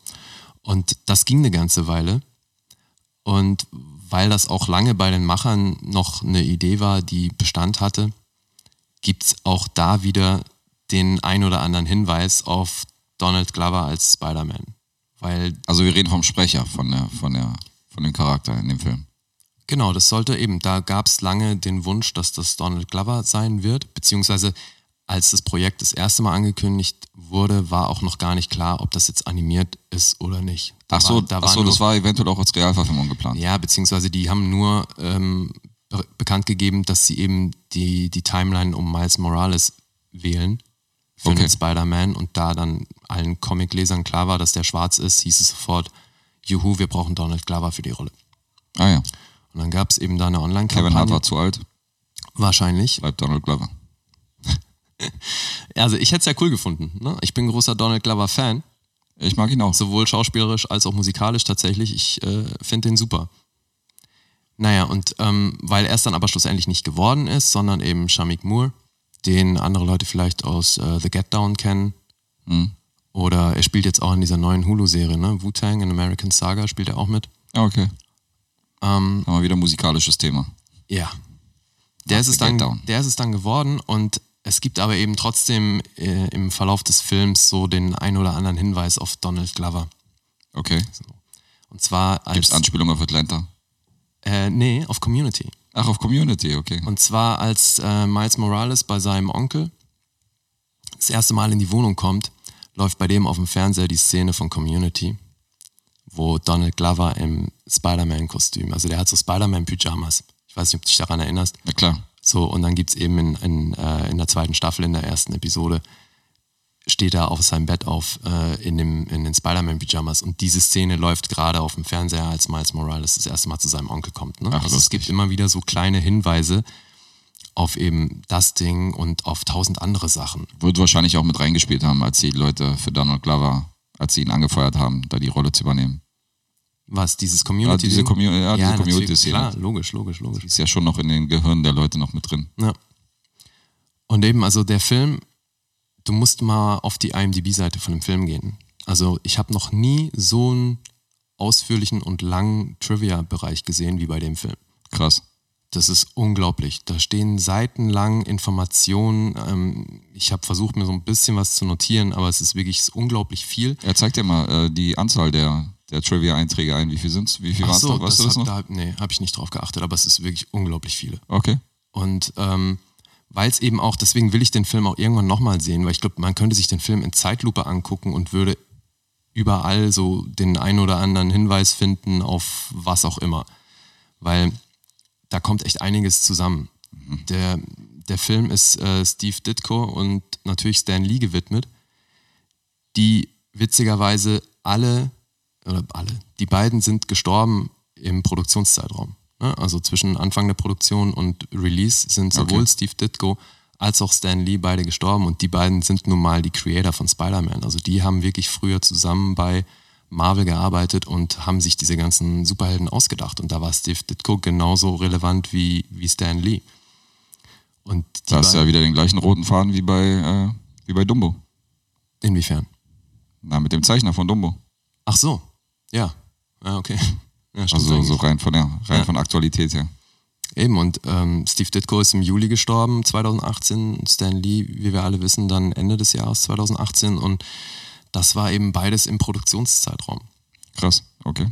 Speaker 3: Und das ging eine ganze Weile. Und weil das auch lange bei den Machern noch eine Idee war, die Bestand hatte, gibt es auch da wieder den ein oder anderen Hinweis auf Donald Glover als Spider-Man. Weil
Speaker 2: Also wir reden vom Sprecher, von der, von der, von dem Charakter in dem Film.
Speaker 3: Genau, das sollte eben, da gab es lange den Wunsch, dass das Donald Glover sein wird, beziehungsweise als das Projekt das erste Mal angekündigt wurde, war auch noch gar nicht klar, ob das jetzt animiert ist oder nicht. Da
Speaker 2: Ach so,
Speaker 3: war, da
Speaker 2: ach
Speaker 3: war
Speaker 2: so
Speaker 3: nur,
Speaker 2: das war eventuell auch als Realverfilmung geplant.
Speaker 3: Ja, beziehungsweise die haben nur ähm, be bekannt gegeben, dass sie eben die, die Timeline um Miles Morales wählen für
Speaker 2: Okay.
Speaker 3: den Spider-Man und da dann allen Comiclesern klar war, dass der schwarz ist, hieß es sofort, juhu, wir brauchen Donald Glover für die Rolle.
Speaker 2: Ah ja.
Speaker 3: Und dann gab es eben da eine
Speaker 2: Kevin Hart
Speaker 3: Online-Kampagne.
Speaker 2: war zu alt,
Speaker 3: Wahrscheinlich.
Speaker 2: bleibt Donald Glover.
Speaker 3: Also ich hätte es ja cool gefunden. Ne? Ich bin ein großer Donald Glover-Fan,
Speaker 2: Ich mag ihn auch.
Speaker 3: sowohl schauspielerisch als auch musikalisch tatsächlich. Ich äh, finde den super. Naja, und ähm, weil er es dann aber schlussendlich nicht geworden ist, sondern eben Shamik Moore, den andere Leute vielleicht aus äh, The Get Down kennen.
Speaker 2: Hm.
Speaker 3: Oder er spielt jetzt auch in dieser neuen Hulu-Serie, ne? Wu-Tang in American Saga spielt er auch mit.
Speaker 2: Ja, okay.
Speaker 3: Ähm,
Speaker 2: Haben wir wieder musikalisches Thema.
Speaker 3: Ja. Der ist, es dann,
Speaker 2: Down.
Speaker 3: der ist es dann geworden und es gibt aber eben trotzdem äh, im Verlauf des Films so den ein oder anderen Hinweis auf Donald Glover.
Speaker 2: Okay.
Speaker 3: Und zwar als.
Speaker 2: Gibt es Anspielungen auf Atlanta?
Speaker 3: Äh, nee, auf Community.
Speaker 2: Ach, auf Community, okay.
Speaker 3: Und zwar als äh, Miles Morales bei seinem Onkel das erste Mal in die Wohnung kommt, läuft bei dem auf dem Fernseher die Szene von Community, wo Donald Glover im Spider-Man-Kostüm, also der hat so Spider-Man-Pyjamas. Ich weiß nicht, ob du dich daran erinnerst.
Speaker 2: Na klar.
Speaker 3: So, und dann gibt's eben in, in, äh, in der zweiten Staffel, in der ersten Episode, steht er auf seinem Bett auf äh, in, dem, in den Spider-Man-Pyjamas. Und diese Szene läuft gerade auf dem Fernseher, als Miles Morales das erste Mal zu seinem Onkel kommt. Ne?
Speaker 2: Ach,
Speaker 3: also es gibt immer wieder so kleine Hinweise auf eben das Ding und auf tausend andere Sachen.
Speaker 2: Wird wahrscheinlich auch mit reingespielt haben, als die Leute für Donald Glover, als sie ihn angefeuert haben, da die Rolle zu übernehmen.
Speaker 3: Was, dieses
Speaker 2: Ja,
Speaker 3: Community?
Speaker 2: diese, Commu ja, diese
Speaker 3: natürlich,
Speaker 2: Community-Szene
Speaker 3: Klar, logisch, logisch, logisch.
Speaker 2: ist ja schon noch in den Gehirnen der Leute noch mit drin.
Speaker 3: Ja. Und eben, also der Film, du musst mal auf die IMDb-Seite von dem Film gehen. Also ich habe noch nie so einen ausführlichen und langen Trivia-Bereich gesehen wie bei dem Film.
Speaker 2: Krass.
Speaker 3: Das ist unglaublich. Da stehen seitenlang Informationen. Ähm, ich habe versucht, mir so ein bisschen was zu notieren, aber es ist wirklich unglaublich viel.
Speaker 2: Er zeigt dir mal äh, die Anzahl der, der Trivia-Einträge ein. Wie viel sind's? Wie viel waren es
Speaker 3: so,
Speaker 2: noch? Weißt du
Speaker 3: das
Speaker 2: das
Speaker 3: hab,
Speaker 2: noch?
Speaker 3: da, nee, habe ich nicht drauf geachtet, aber es ist wirklich unglaublich viele.
Speaker 2: Okay.
Speaker 3: Und ähm, weil es eben auch, deswegen will ich den Film auch irgendwann nochmal sehen, weil ich glaube, man könnte sich den Film in Zeitlupe angucken und würde überall so den ein oder anderen Hinweis finden auf was auch immer. Weil da kommt echt einiges zusammen. Der, der Film ist äh, Steve Ditko und natürlich Stan Lee gewidmet, die witzigerweise alle, oder alle, die beiden sind gestorben im Produktionszeitraum. Ne? Also zwischen Anfang der Produktion und Release sind sowohl
Speaker 2: Okay.
Speaker 3: Steve Ditko als auch Stan Lee beide gestorben und die beiden sind nun mal die Creator von Spider-Man. Also die haben wirklich früher zusammen bei Marvel gearbeitet und haben sich diese ganzen Superhelden ausgedacht. Und da war Steve Ditko genauso relevant wie, wie Stan Lee. Und
Speaker 2: Da hast du ja wieder den gleichen roten Faden wie bei, äh, wie bei Dumbo.
Speaker 3: Inwiefern?
Speaker 2: Na, mit dem Zeichner von Dumbo.
Speaker 3: Ach so, ja. Ja, okay. Ja,
Speaker 2: Also
Speaker 3: eigentlich.
Speaker 2: so rein von der rein
Speaker 3: Ja.
Speaker 2: von Aktualität her.
Speaker 3: Eben, und ähm, Steve Ditko ist im Juli gestorben, 2018. und Stan Lee, wie wir alle wissen, dann Ende des Jahres 2018. Und das war eben beides im Produktionszeitraum.
Speaker 2: Krass. Okay.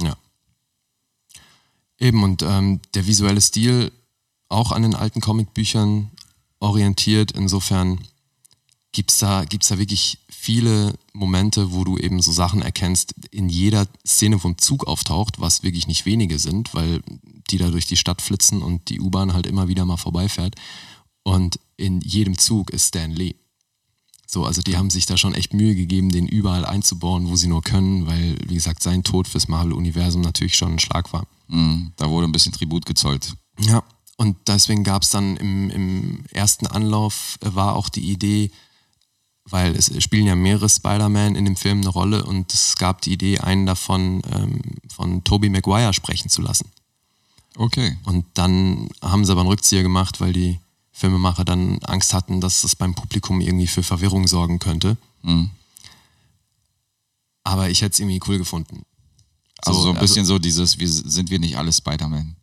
Speaker 3: Ja. Eben, und ähm, der visuelle Stil auch an den alten Comicbüchern orientiert. Insofern gibt's da, gibt's da wirklich viele Momente, wo du eben so Sachen erkennst. In jeder Szene, wo ein Zug auftaucht, was wirklich nicht wenige sind, weil die da durch die Stadt flitzen und die U-Bahn halt immer wieder mal vorbeifährt. Und in jedem Zug ist Stan Lee. So, also die haben sich da schon echt Mühe gegeben, den überall einzubauen, wo sie nur können, weil, wie gesagt, sein Tod fürs Marvel-Universum natürlich schon ein Schlag war.
Speaker 2: Mhm. Da wurde ein bisschen Tribut gezollt.
Speaker 3: Ja, und deswegen gab es dann im, im ersten Anlauf äh, war auch die Idee, weil es spielen ja mehrere Spider-Man in dem Film eine Rolle und es gab die Idee, einen davon ähm, von Tobey Maguire sprechen zu lassen.
Speaker 2: Okay.
Speaker 3: Und dann haben sie aber einen Rückzieher gemacht, weil die Filmemacher dann Angst hatten, dass das beim Publikum irgendwie für Verwirrung sorgen könnte.
Speaker 2: Mhm.
Speaker 3: Aber ich hätte es irgendwie cool gefunden.
Speaker 2: Also so ein bisschen so dieses, wir, sind wir nicht alle Spider-Man?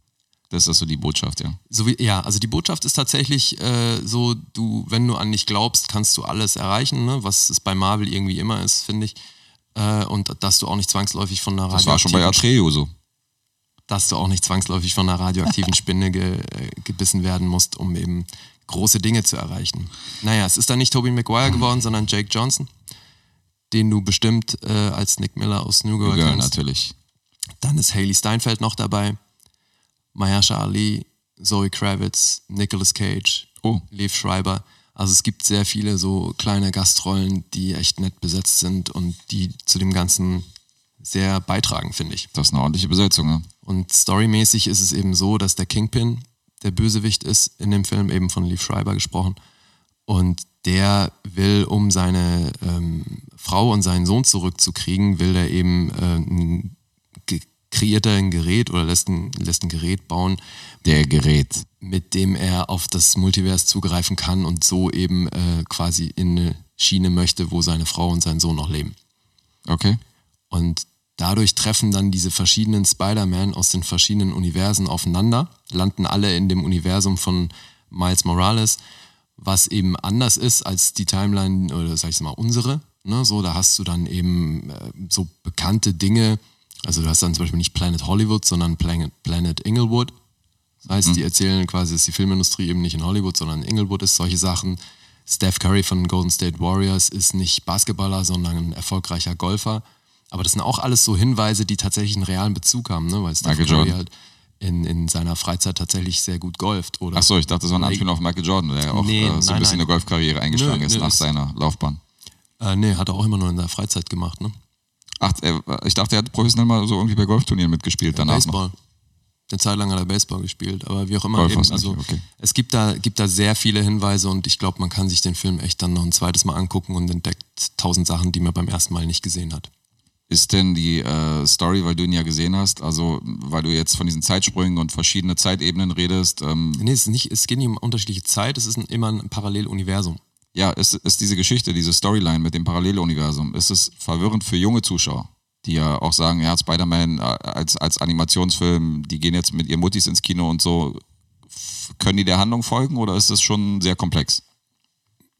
Speaker 2: Das ist so die Botschaft, ja.
Speaker 3: So wie, ja, also die Botschaft ist tatsächlich äh, so, du, wenn du an dich glaubst, kannst du alles erreichen, ne? was es bei Marvel irgendwie immer ist, finde ich. Äh, und dass du auch nicht zwangsläufig von einer
Speaker 2: Das war schon bei Atreo so.
Speaker 3: Dass du auch nicht zwangsläufig von einer radioaktiven Spinne ge, äh, gebissen werden musst, um eben große Dinge zu erreichen. Naja, es ist dann nicht Tobey Maguire geworden, sondern Jake Johnson, den du bestimmt äh, als Nick Miller aus New Girl,
Speaker 2: New Girl
Speaker 3: kennst.
Speaker 2: natürlich.
Speaker 3: Dann ist Haley Steinfeld noch dabei. Mahersha Ali, Zoe Kravitz, Nicolas Cage,
Speaker 2: Oh.
Speaker 3: Lev Schreiber. Also es gibt sehr viele so kleine Gastrollen, die echt nett besetzt sind und die zu dem Ganzen sehr beitragen, finde ich.
Speaker 2: Das ist eine ordentliche Besetzung, ja.
Speaker 3: Und storymäßig ist es eben so, dass der Kingpin der Bösewicht ist in dem Film, eben von Lev Schreiber gesprochen. Und der will, um seine ähm, Frau und seinen Sohn zurückzukriegen, will er eben äh, kreiert er ein Gerät oder lässt ein, lässt ein Gerät bauen,
Speaker 2: Der Gerät.
Speaker 3: mit dem er auf das Multivers zugreifen kann und so eben äh, quasi in eine Schiene möchte, wo seine Frau und sein Sohn noch leben.
Speaker 2: Okay.
Speaker 3: Und dadurch treffen dann diese verschiedenen Spider-Man aus den verschiedenen Universen aufeinander, landen alle in dem Universum von Miles Morales, was eben anders ist als die Timeline, oder sag ich mal, unsere. Ne? So, da hast du dann eben äh, so bekannte Dinge. Also du hast dann zum Beispiel nicht Planet Hollywood, sondern Planet, Planet Inglewood. Das heißt, die erzählen quasi, dass die Filmindustrie eben nicht in Hollywood, sondern in Inglewood ist, solche Sachen. Steph Curry von Golden State Warriors ist nicht Basketballer, sondern ein erfolgreicher Golfer. Aber das sind auch alles so Hinweise, die tatsächlich einen realen Bezug haben, ne? weil Steph
Speaker 2: Michael
Speaker 3: Curry
Speaker 2: Jordan.
Speaker 3: halt in, in seiner Freizeit tatsächlich sehr gut golft. Oder
Speaker 2: Achso, ich dachte, das war ein Anspiel auf Michael Jordan, der ja auch
Speaker 3: Nee,
Speaker 2: äh, so ein
Speaker 3: nein,
Speaker 2: bisschen
Speaker 3: nein.
Speaker 2: eine Golfkarriere eingeschlagen
Speaker 3: Nö,
Speaker 2: ist
Speaker 3: nö,
Speaker 2: nach seiner Laufbahn.
Speaker 3: Äh, nee, hat er auch immer nur in der Freizeit gemacht, ne?
Speaker 2: Ach, ich dachte, er hat professionell mal so irgendwie bei Golfturnieren mitgespielt danach noch.
Speaker 3: Baseball. Eine Zeit lang hat er Baseball gespielt, aber wie auch immer.
Speaker 2: Golf
Speaker 3: Eben,
Speaker 2: nicht,
Speaker 3: also,
Speaker 2: okay.
Speaker 3: Es gibt da, gibt da sehr viele Hinweise und ich glaube, man kann sich den Film echt dann noch ein zweites Mal angucken und entdeckt tausend Sachen, die man beim ersten Mal nicht gesehen hat.
Speaker 2: Ist denn die äh, Story, weil du ihn ja gesehen hast, also weil du jetzt von diesen Zeitsprüngen und verschiedene Zeitebenen redest, ähm,
Speaker 3: Nee, es, ist nicht, es geht nicht um unterschiedliche Zeit, es ist ein, immer ein Paralleluniversum.
Speaker 2: Ja, ist, ist diese Geschichte, diese Storyline mit dem Paralleluniversum, ist es verwirrend für junge Zuschauer, die ja auch sagen, ja, Spider-Man äh, als, als Animationsfilm, die gehen jetzt mit ihren Muttis ins Kino und so, können die der Handlung folgen oder ist es schon sehr komplex?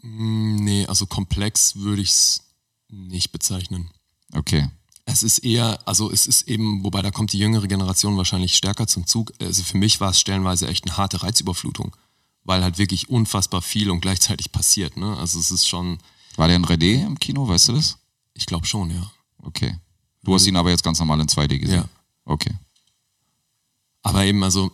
Speaker 3: Nee, also komplex würde ich es nicht bezeichnen.
Speaker 2: Okay.
Speaker 3: Es ist eher, also es ist eben, wobei da kommt die jüngere Generation wahrscheinlich stärker zum Zug. Also für mich war es stellenweise echt eine harte Reizüberflutung, weil halt wirklich unfassbar viel und gleichzeitig passiert. Ne? Also es ist schon,
Speaker 2: War der in 3D im Kino, weißt du das?
Speaker 3: ich glaube schon, ja.
Speaker 2: Okay. Du hast ihn aber jetzt ganz normal in 2D gesehen.
Speaker 3: Ja.
Speaker 2: Okay.
Speaker 3: Aber eben, also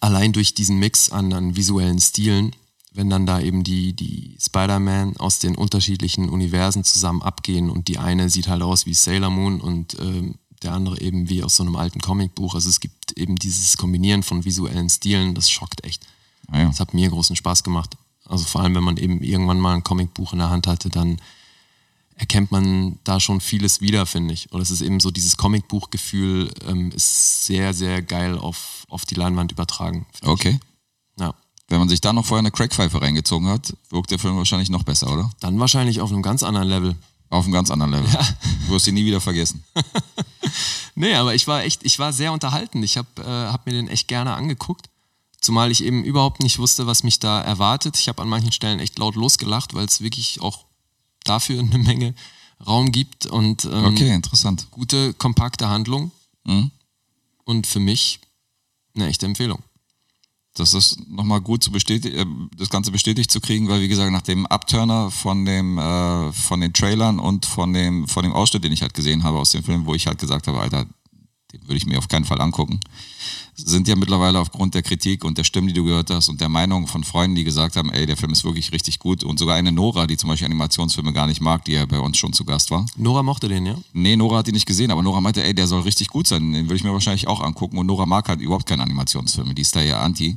Speaker 3: allein durch diesen Mix an, an visuellen Stilen, wenn dann da eben die, die Spider-Man aus den unterschiedlichen Universen zusammen abgehen und die eine sieht halt aus wie Sailor Moon und ähm, der andere eben wie aus so einem alten Comicbuch. Also es gibt eben dieses Kombinieren von visuellen Stilen, das schockt echt.
Speaker 2: Ah, ja.
Speaker 3: Das hat mir großen Spaß gemacht. Also vor allem, wenn man eben irgendwann mal ein Comicbuch in der Hand hatte, dann erkennt man da schon vieles wieder, finde ich. Oder es ist eben so, dieses Comicbuchgefühl ähm, ist sehr, sehr geil auf, auf die Leinwand übertragen.
Speaker 2: Okay.
Speaker 3: Ich. Ja.
Speaker 2: Wenn man sich da noch vorher eine Crackpfeife reingezogen hat, wirkt der Film wahrscheinlich noch besser, oder?
Speaker 3: Dann wahrscheinlich auf einem ganz anderen Level.
Speaker 2: Auf einem ganz anderen Level. Du wirst ihn nie wieder vergessen.
Speaker 3: Nee, aber ich war echt, ich war sehr unterhalten. Ich habe äh, hab mir den echt gerne angeguckt. Zumal ich eben überhaupt nicht wusste, was mich da erwartet. Ich habe an manchen Stellen echt laut losgelacht, weil es wirklich auch dafür eine Menge Raum gibt und ähm,
Speaker 2: Okay, interessant.
Speaker 3: gute, kompakte Handlung.
Speaker 2: Mhm.
Speaker 3: Und für mich eine echte Empfehlung.
Speaker 2: Das ist nochmal gut zu bestätigen, das Ganze bestätigt zu kriegen, weil wie gesagt, nach dem Upturner von dem, äh, von den Trailern und von dem, von dem Ausschnitt, den ich halt gesehen habe aus dem Film, wo ich halt gesagt habe, Alter, den würde ich mir auf keinen Fall angucken, sind ja mittlerweile aufgrund der Kritik und der Stimmen, die du gehört hast und der Meinung von Freunden, die gesagt haben, ey, der Film ist wirklich richtig gut und sogar eine Nora, die zum Beispiel Animationsfilme gar nicht mag, die ja bei uns schon zu Gast war.
Speaker 3: Nora mochte den, ja?
Speaker 2: Nee, Nora hat ihn nicht gesehen, aber Nora meinte, ey, der soll richtig gut sein. Den würde ich mir wahrscheinlich auch angucken. Und Nora mag halt überhaupt keine Animationsfilme. Die ist da ja anti.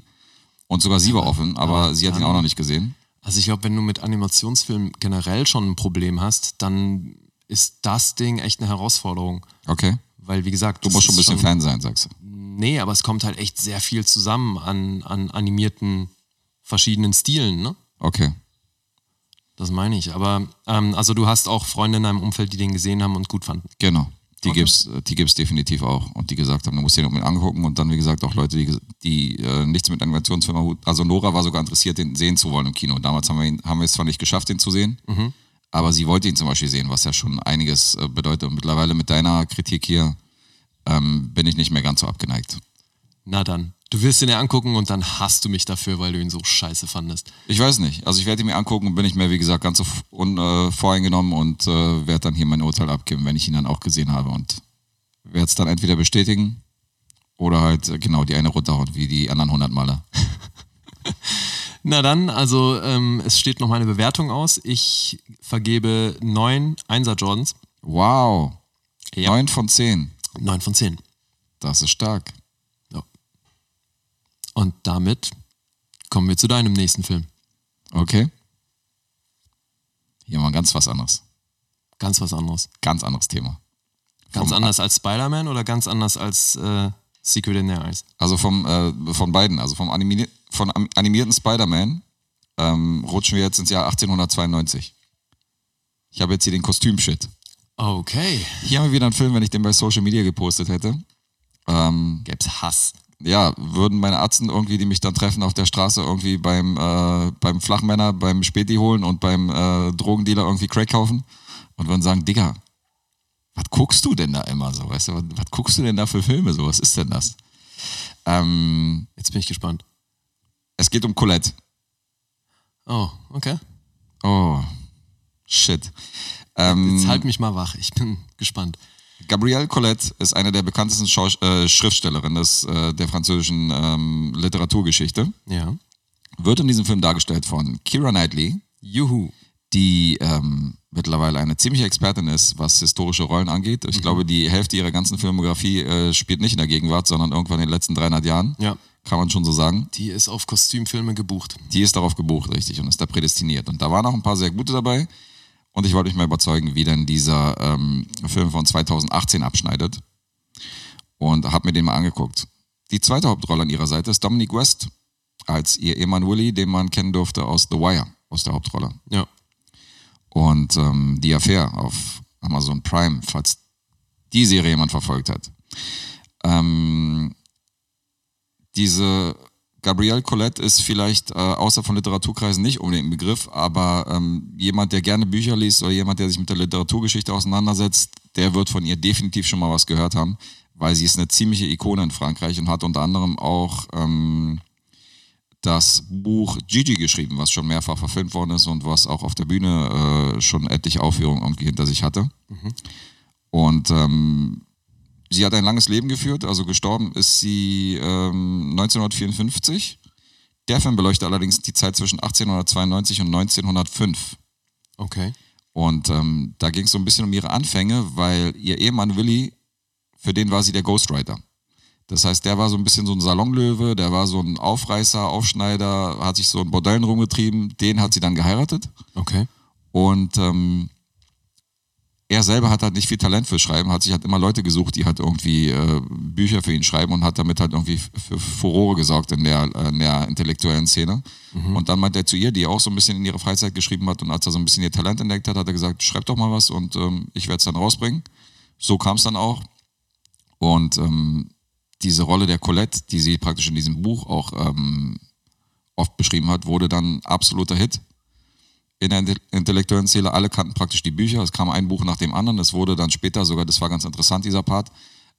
Speaker 2: Und sogar sie war offen, aber sie hat ihn auch noch nicht gesehen.
Speaker 3: Also ich glaube, wenn du mit Animationsfilmen generell schon ein Problem hast, dann ist das Ding echt eine Herausforderung.
Speaker 2: Okay.
Speaker 3: Weil, wie gesagt,
Speaker 2: Du musst schon ein bisschen Fan sein, sagst du.
Speaker 3: Nee, aber es kommt halt echt sehr viel zusammen an, an animierten verschiedenen Stilen, ne?
Speaker 2: Okay.
Speaker 3: Das meine ich. Aber ähm, also du hast auch Freunde in deinem Umfeld, die den gesehen haben und gut fanden.
Speaker 2: Genau. Die
Speaker 3: Okay.
Speaker 2: gibt's, die gibt's definitiv auch. Und die gesagt haben, du musst den unbedingt angucken. Und dann, wie gesagt, auch Leute, die, die äh, nichts mit Animationsfilmen. Also Nora war sogar interessiert, den sehen zu wollen im Kino. Damals haben wir, ihn, haben wir es zwar nicht geschafft, den zu sehen, aber sie wollte ihn zum Beispiel sehen, was ja schon einiges äh, bedeutet. Und mittlerweile mit deiner Kritik hier ähm, bin ich nicht mehr ganz so abgeneigt.
Speaker 3: Na dann. Du wirst ihn ja angucken und dann hasst du mich dafür, weil du ihn so scheiße fandest.
Speaker 2: Ich weiß nicht. Also ich werde ihn mir angucken und bin ich mir, wie gesagt, ganz so un, äh, voreingenommen und äh, werde dann hier mein Urteil abgeben, wenn ich ihn dann auch gesehen habe. Und werde es dann entweder bestätigen oder halt äh, genau die eine runterhauen, wie die anderen 100 Male.
Speaker 3: Na dann, also ähm, es steht noch meine Bewertung aus. Ich vergebe neun Einser Jordans.
Speaker 2: Wow.
Speaker 3: Ja.
Speaker 2: Neun von zehn.
Speaker 3: Neun von zehn.
Speaker 2: Das ist stark.
Speaker 3: Ja. Und damit kommen wir zu deinem nächsten Film.
Speaker 2: Okay. Hier mal ganz was anderes.
Speaker 3: Ganz was anderes.
Speaker 2: Ganz anderes Thema.
Speaker 3: Ganz
Speaker 2: Vom-
Speaker 3: anders als Spider-Man oder ganz anders als äh, Secret in Their Eyes?
Speaker 2: Also vom, äh, von beiden, also vom animi von animierten Spider-Man ähm, rutschen wir jetzt ins Jahr 1892. Ich habe jetzt hier den Kostümshit.
Speaker 3: Okay.
Speaker 2: Hier haben wir wieder einen Film, wenn ich den bei Social Media gepostet hätte. Ähm,
Speaker 3: Gäb's Hass.
Speaker 2: ja, würden meine Arzten irgendwie, die mich dann treffen auf der Straße, irgendwie beim, äh, beim Flachmänner, beim Späti holen und beim äh, Drogendealer irgendwie Crack kaufen und würden sagen, Digga, was guckst du denn da immer so? Weißt du, was, was guckst du denn da für Filme so? Was ist denn das? Ähm,
Speaker 3: Jetzt bin ich gespannt.
Speaker 2: es geht um Colette.
Speaker 3: Oh, okay.
Speaker 2: Oh, shit. Ähm,
Speaker 3: Jetzt halt mich mal wach. Ich bin gespannt.
Speaker 2: Gabrielle Colette ist eine der bekanntesten Schau äh, Schriftstellerinnen des, äh, der französischen ähm, Literaturgeschichte.
Speaker 3: Ja.
Speaker 2: Wird in diesem Film dargestellt von Kira Knightley,
Speaker 3: Juhu.
Speaker 2: die ähm, mittlerweile eine ziemliche Expertin ist, was historische Rollen angeht.
Speaker 3: Mhm.
Speaker 2: Ich glaube, die Hälfte ihrer ganzen Filmografie äh, spielt nicht in der Gegenwart, sondern irgendwann in den letzten 300 Jahren.
Speaker 3: Ja.
Speaker 2: Kann man schon so sagen.
Speaker 3: Die ist auf Kostümfilme gebucht.
Speaker 2: Die ist darauf gebucht, richtig, und ist da prädestiniert. Und da waren auch ein paar sehr gute dabei. Und ich wollte mich mal überzeugen, wie denn dieser ähm, Film von 2018 abschneidet. Und habe mir den mal angeguckt. Die zweite Hauptrolle an ihrer Seite ist Dominic West als ihr Ehemann Willy, den man kennen durfte aus The Wire, aus der Hauptrolle.
Speaker 3: Ja.
Speaker 2: Und ähm, die Affair auf Amazon Prime, falls die Serie jemand verfolgt hat. Ähm, diese Gabrielle Colette ist vielleicht äh, außer von Literaturkreisen nicht unbedingt ein Begriff, aber ähm, jemand, der gerne Bücher liest oder jemand, der sich mit der Literaturgeschichte auseinandersetzt, der wird von ihr definitiv schon mal was gehört haben, weil sie ist eine ziemliche Ikone in Frankreich und hat unter anderem auch ähm, das Buch Gigi geschrieben, was schon mehrfach verfilmt worden ist und was auch auf der Bühne äh, schon etliche Aufführungen irgendwie hinter sich hatte. Und ähm, sie hat ein langes Leben geführt, also gestorben ist sie ähm, 1954. Der Film beleuchtet allerdings die Zeit zwischen 1892 und 1905.
Speaker 3: Okay.
Speaker 2: Und ähm, da ging es so ein bisschen um ihre Anfänge, weil ihr Ehemann Willi, für den war sie der Ghostwriter. Das heißt, der war so ein bisschen so ein Salonlöwe, der war so ein Aufreißer, Aufschneider, hat sich so in Bordellen rumgetrieben. Den hat sie dann geheiratet.
Speaker 3: Okay.
Speaker 2: Und ähm, er selber hat halt nicht viel Talent für Schreiben, hat sich halt immer Leute gesucht, die halt irgendwie äh, Bücher für ihn schreiben und hat damit halt irgendwie für Furore gesorgt in der, äh, in der intellektuellen Szene. Und dann meint er zu ihr, die auch so ein bisschen in ihrer Freizeit geschrieben hat und als er so ein bisschen ihr Talent entdeckt hat, hat er gesagt, schreib doch mal was und ähm, ich werde es dann rausbringen. So kam es dann auch. Und ähm, diese Rolle der Colette, die sie praktisch in diesem Buch auch ähm, oft beschrieben hat, wurde dann absoluter Hit in der inte- intellektuellen Szene. Alle kannten praktisch die Bücher. Es kam ein Buch nach dem anderen. Es wurde dann später sogar, das war ganz interessant, dieser Part,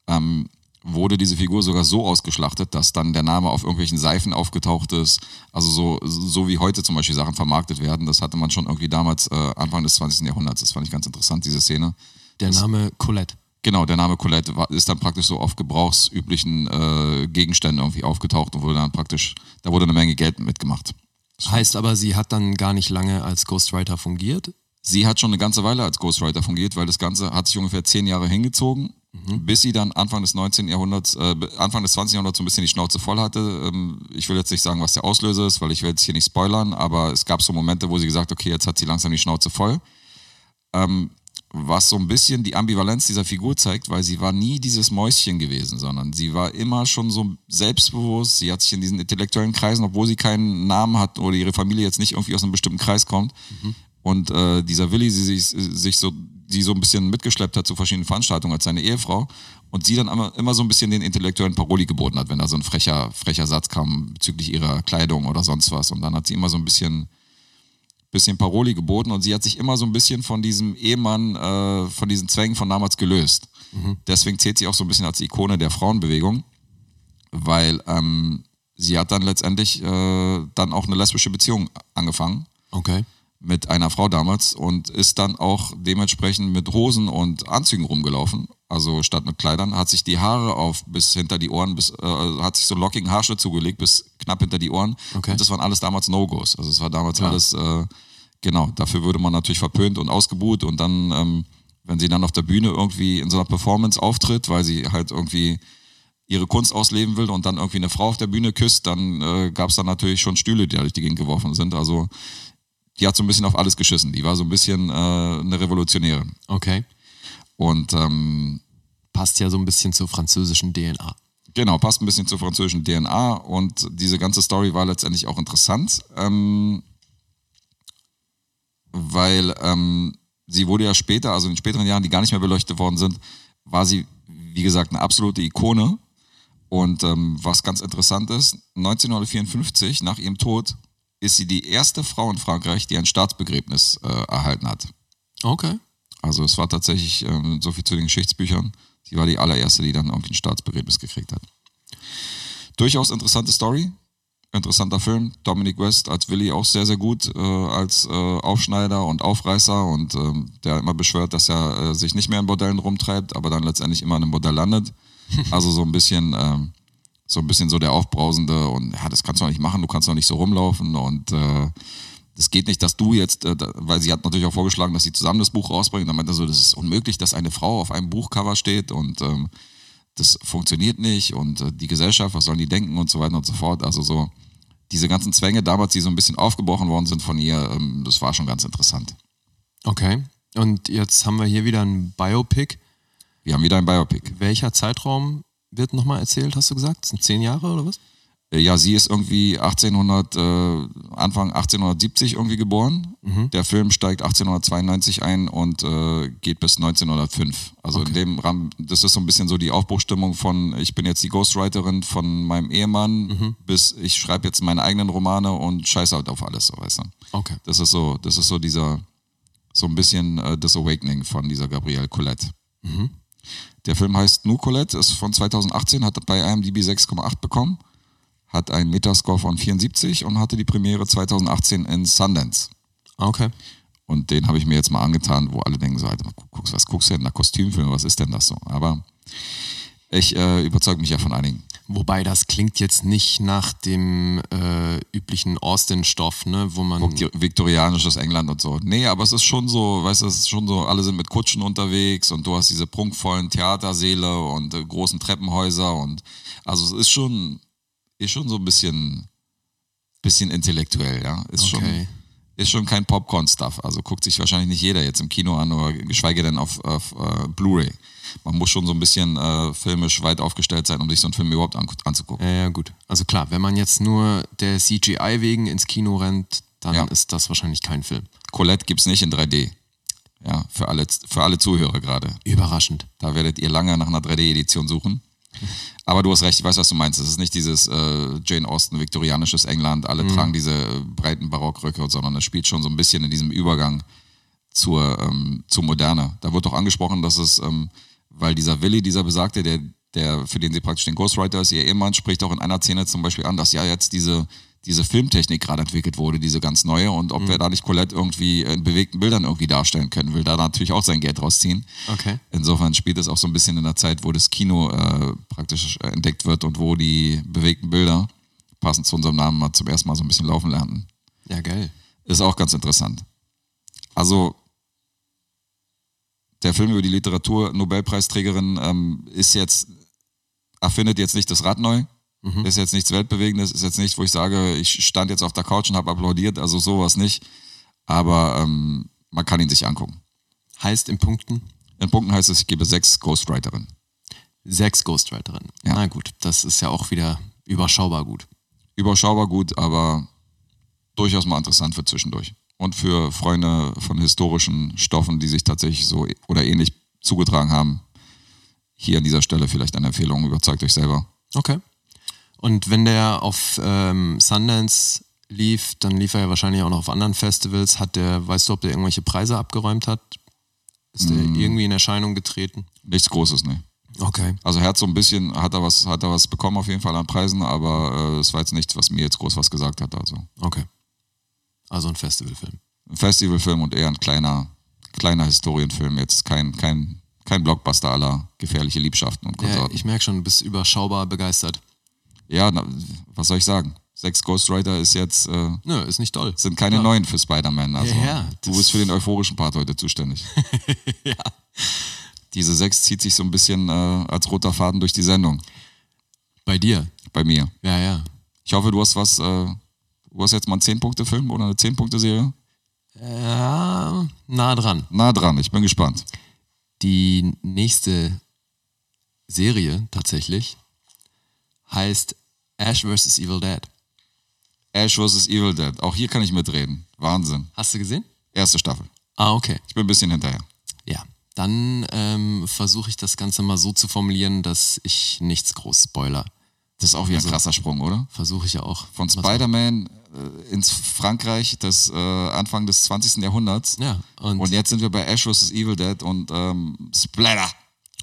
Speaker 2: ähm, wurde diese Figur sogar so ausgeschlachtet, dass dann der Name auf irgendwelchen Seifen aufgetaucht ist. Also so, so wie heute zum Beispiel Sachen vermarktet werden. Das hatte man schon irgendwie damals, äh, Anfang des 20. Jahrhunderts. Das fand ich ganz interessant, diese Szene.
Speaker 3: Der Name Colette.
Speaker 2: Genau, der Name Colette ist dann praktisch so auf gebrauchsüblichen äh, Gegenständen irgendwie aufgetaucht und wurde dann praktisch, da wurde eine Menge Geld mitgemacht.
Speaker 3: Heißt aber, sie hat dann gar nicht lange als Ghostwriter fungiert.
Speaker 2: Sie hat schon eine ganze Weile als Ghostwriter fungiert, weil das Ganze hat sich ungefähr zehn Jahre hingezogen, bis sie dann Anfang des 19. Jahrhunderts, äh, Anfang des 20. Jahrhunderts so ein bisschen die Schnauze voll hatte. Ähm, ich will jetzt nicht sagen, was der Auslöser ist, weil ich will jetzt hier nicht spoilern, aber es gab so Momente, wo sie gesagt, okay, jetzt hat sie langsam die Schnauze voll. Ähm, was so ein bisschen die Ambivalenz dieser Figur zeigt, weil sie war nie dieses Mäuschen gewesen, sondern sie war immer schon so selbstbewusst. Sie hat sich in diesen intellektuellen Kreisen, obwohl sie keinen Namen hat oder ihre Familie jetzt nicht irgendwie aus einem bestimmten Kreis kommt, und äh, dieser Willi, sie sich, sich so sie so ein bisschen mitgeschleppt hat zu verschiedenen Veranstaltungen als seine Ehefrau und sie dann immer, immer so ein bisschen den intellektuellen Paroli geboten hat, wenn da so ein frecher, frecher Satz kam bezüglich ihrer Kleidung oder sonst was. Und dann hat sie immer so ein bisschen, bisschen Paroli geboten und sie hat sich immer so ein bisschen von diesem Ehemann, äh, von diesen Zwängen von damals gelöst. Deswegen zählt sie auch so ein bisschen als Ikone der Frauenbewegung, weil ähm, sie hat dann letztendlich äh, dann auch eine lesbische Beziehung angefangen
Speaker 3: Okay.
Speaker 2: Mit einer Frau damals und ist dann auch dementsprechend mit Hosen und Anzügen rumgelaufen. Also statt mit Kleidern, hat sich die Haare auf bis hinter die Ohren, bis, äh, hat sich so einen lockigen Haarschnitt zugelegt bis knapp hinter die Ohren.
Speaker 3: Okay.
Speaker 2: Und das waren alles damals No-Gos. Also es war damals
Speaker 3: Klar.
Speaker 2: alles, äh, genau, dafür würde man natürlich verpönt und ausgebuht und dann, ähm, wenn sie dann auf der Bühne irgendwie in so einer Performance auftritt, weil sie halt irgendwie ihre Kunst ausleben will und dann irgendwie eine Frau auf der Bühne küsst, dann äh, gab es dann natürlich schon Stühle, die durch die Gegend geworfen sind. Also die hat so ein bisschen auf alles geschissen. Die war so ein bisschen äh, eine Revolutionärin.
Speaker 3: Okay.
Speaker 2: Und ähm,
Speaker 3: Passt ja so ein bisschen zur französischen DNA.
Speaker 2: genau, passt ein bisschen zur französischen DNA und diese ganze Story war letztendlich auch interessant, ähm, weil ähm, sie wurde ja später, also in den späteren Jahren, die gar nicht mehr beleuchtet worden sind, war sie, wie gesagt, eine absolute Ikone. Und ähm, was ganz interessant ist, 1954, nach ihrem Tod, ist sie die erste Frau in Frankreich, die ein Staatsbegräbnis äh, erhalten hat.
Speaker 3: Okay.
Speaker 2: Also es war tatsächlich ähm, so viel zu den Geschichtsbüchern. Sie war die allererste, die dann irgendwie ein Staatsbegräbnis gekriegt hat. Durchaus interessante Story, interessanter Film. Dominic West als Willy auch sehr, sehr gut äh, als äh, Aufschneider und Aufreißer und ähm, der immer beschwört, dass er äh, sich nicht mehr in Bordellen rumtreibt, aber dann letztendlich immer in einem Bordell landet. Also so ein bisschen, ähm, so ein bisschen so der Aufbrausende und ja, das kannst du doch nicht machen, du kannst doch nicht so rumlaufen und äh, es geht nicht, dass du jetzt, äh, weil sie hat natürlich auch vorgeschlagen, dass sie zusammen das Buch rausbringen. Dann meinte er so, das ist unmöglich, dass eine Frau auf einem Buchcover steht und ähm, das funktioniert nicht und äh, die Gesellschaft, was sollen die denken und so weiter und so fort. Also so diese ganzen Zwänge damals, die so ein bisschen aufgebrochen worden sind von ihr, ähm, das war schon ganz interessant.
Speaker 3: Okay. Und jetzt haben wir hier wieder ein Biopic.
Speaker 2: Wir haben wieder ein Biopic.
Speaker 3: Welcher Zeitraum wird nochmal erzählt, hast du gesagt? Das sind zehn Jahre oder was?
Speaker 2: Äh, Ja, sie ist irgendwie 1800, äh, Anfang 1870 irgendwie geboren. Der Film steigt 1892 ein und äh, geht bis 1905. Also in dem Rahmen, das ist so ein bisschen so die Aufbruchstimmung von, ich bin jetzt die Ghostwriterin von meinem Ehemann, bis ich schreibe jetzt meine eigenen Romane und scheiße halt auf alles, so weißt du.
Speaker 3: Okay.
Speaker 2: Das ist so, das ist so dieser, so ein bisschen äh, das Awakening von dieser Gabrielle Colette. Der Film heißt Nu Colette, ist von 2018, hat bei IMDb 6,8 bekommen, hat einen Metascore von 74 und hatte die Premiere 2018 in Sundance.
Speaker 3: Okay.
Speaker 2: Und den habe ich mir jetzt mal angetan, wo alle denken so, Alter, was guckst du denn da? Kostümfilm, was ist denn das so? Aber ich äh, überzeuge mich ja von einigen.
Speaker 3: Wobei das klingt jetzt nicht nach dem äh, üblichen Austin-Stoff, ne, wo man.
Speaker 2: Viktor- viktorianisches England und so. Nee, aber es ist schon so, weißt du, es ist schon so, alle sind mit Kutschen unterwegs und du hast diese prunkvollen Theatersäle und äh, großen Treppenhäuser und also es ist schon, ist schon so ein bisschen, bisschen intellektuell, ja. Ist schon,
Speaker 3: Okay.
Speaker 2: Ist schon kein Popcorn-Stuff. Also guckt sich wahrscheinlich nicht jeder jetzt im Kino an oder geschweige denn auf, auf äh, Blu-ray. Man muss schon so ein bisschen äh, filmisch weit aufgestellt sein, um sich so einen Film überhaupt an, anzugucken.
Speaker 3: Ja, ja, gut. Also klar, wenn man jetzt nur der CGI wegen ins Kino rennt, dann
Speaker 2: Ja.
Speaker 3: ist das wahrscheinlich kein Film.
Speaker 2: Colette gibt's nicht in 3D. Ja, für alle, für alle Zuhörer gerade.
Speaker 3: Überraschend.
Speaker 2: Da werdet ihr lange nach einer 3D-Edition suchen. Aber du hast recht, ich weiß, was du meinst. Es ist nicht dieses äh, Jane Austen, viktorianisches England, alle tragen diese äh, breiten Barockröcke, sondern es spielt schon so ein bisschen in diesem Übergang zur, ähm, zur Moderne. Da wird doch angesprochen, dass es, ähm, weil dieser Willi, dieser Besagte, der, der, für den sie praktisch den Ghostwriter ist, ihr Ehemann, spricht auch in einer Szene zum Beispiel an, dass ja jetzt diese, diese Filmtechnik gerade entwickelt wurde, diese ganz neue, und ob wir da nicht Colette irgendwie in bewegten Bildern irgendwie darstellen können, will da natürlich auch sein Geld rausziehen.
Speaker 3: Okay.
Speaker 2: Insofern spielt es auch so ein bisschen in der Zeit, wo das Kino äh, praktisch äh, entdeckt wird und wo die bewegten Bilder, passend zu unserem Namen, mal zum ersten Mal so ein bisschen laufen lernten.
Speaker 3: Ja, geil.
Speaker 2: Ist auch ganz interessant. Also, der Film über die Literatur-Nobelpreisträgerin ähm, ist jetzt, erfindet jetzt nicht das Rad neu, ist jetzt nichts Weltbewegendes, ist jetzt nicht, wo ich sage, ich stand jetzt auf der Couch und habe applaudiert, also sowas nicht. Aber ähm, man kann ihn sich angucken.
Speaker 3: Heißt in Punkten
Speaker 2: In Punkten heißt es, ich gebe sechs Ghostwriterinnen.
Speaker 3: sechs Ghostwriterinnen.
Speaker 2: Ja.
Speaker 3: Na gut, das ist ja auch wieder überschaubar gut.
Speaker 2: überschaubar gut, aber durchaus mal interessant für zwischendurch. Und für Freunde von historischen Stoffen, die sich tatsächlich so oder ähnlich zugetragen haben, hier an dieser Stelle vielleicht eine Empfehlung, überzeugt euch selber.
Speaker 3: Okay. Und wenn der auf ähm, Sundance lief, dann lief er ja wahrscheinlich auch noch auf anderen Festivals. Hat der, weißt du, ob der irgendwelche Preise abgeräumt hat? Ist der irgendwie in Erscheinung getreten?
Speaker 2: Nichts Großes, ne.
Speaker 3: Okay.
Speaker 2: Also er hat so ein bisschen, hat er was, hat er was bekommen auf jeden Fall an Preisen, aber äh, es war jetzt nichts, was mir jetzt groß was gesagt hat. Also
Speaker 3: Okay. Also ein Festivalfilm.
Speaker 2: ein Festivalfilm und eher ein kleiner, kleiner Historienfilm. Jetzt kein, kein, kein Blockbuster aller gefährliche Liebschaften und
Speaker 3: Ja,
Speaker 2: Konsorten.
Speaker 3: ich merke schon, du bist überschaubar begeistert.
Speaker 2: Ja, na, was soll ich sagen? Sechs Ghost Rider ist jetzt, äh,
Speaker 3: Nö, ist nicht toll.
Speaker 2: sind keine
Speaker 3: Ja.
Speaker 2: neuen für Spider-Man. Also
Speaker 3: Ja, ja,
Speaker 2: du bist für den euphorischen Part heute zuständig.
Speaker 3: Ja.
Speaker 2: Diese sechs zieht sich so ein bisschen äh, als roter Faden durch die Sendung.
Speaker 3: Bei dir.
Speaker 2: Bei mir.
Speaker 3: Ja, ja.
Speaker 2: Ich hoffe, du hast was, äh, du hast jetzt mal einen 10-Punkte-Film oder eine 10-Punkte-Serie?
Speaker 3: Ja, nah dran.
Speaker 2: Na dran, ich bin gespannt.
Speaker 3: Die nächste Serie tatsächlich heißt Ash vs. Evil Dead.
Speaker 2: Ash vs. Evil Dead. Auch hier kann ich mitreden. Wahnsinn.
Speaker 3: Hast du gesehen?
Speaker 2: Erste Staffel.
Speaker 3: Ah, okay.
Speaker 2: Ich bin ein bisschen hinterher.
Speaker 3: Ja. Dann ähm, versuche ich das Ganze mal so zu formulieren, dass ich nichts groß spoiler.
Speaker 2: Das ist auch wieder ein krasser Sprung, oder?
Speaker 3: Versuche ich ja auch.
Speaker 2: Von Spider-Man äh, ins Frankreich des äh, Anfang des 20. Jahrhunderts.
Speaker 3: Ja, und,
Speaker 2: Und jetzt sind wir bei Ash vs. Evil Dead und ähm, Splatter.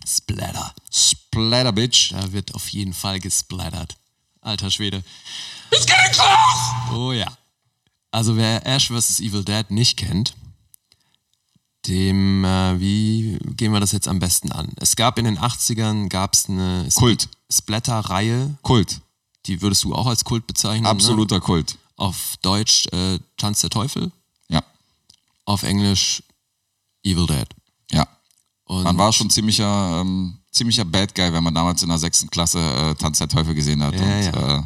Speaker 3: Splatter.
Speaker 2: Splatter, Bitch.
Speaker 3: Da wird auf jeden Fall gesplattert. Alter Schwede. Oh ja. Also wer Ash vs. Evil Dead nicht kennt, dem, äh, wie gehen wir das jetzt am besten an? Es gab in den 80ern gab's eine
Speaker 2: Kult.
Speaker 3: Splatter-Reihe,
Speaker 2: Kult.
Speaker 3: die würdest du auch als Kult bezeichnen. Ne?
Speaker 2: Absoluter Kult.
Speaker 3: Auf Deutsch äh, Tanz der Teufel,
Speaker 2: Ja.
Speaker 3: auf Englisch Evil Dead. Und
Speaker 2: Man war schon ziemlicher, ähm, ziemlicher Bad Guy, wenn man damals in der sechsten Klasse äh, Tanz der Teufel gesehen hat
Speaker 3: Ja,
Speaker 2: und
Speaker 3: ja.
Speaker 2: Äh,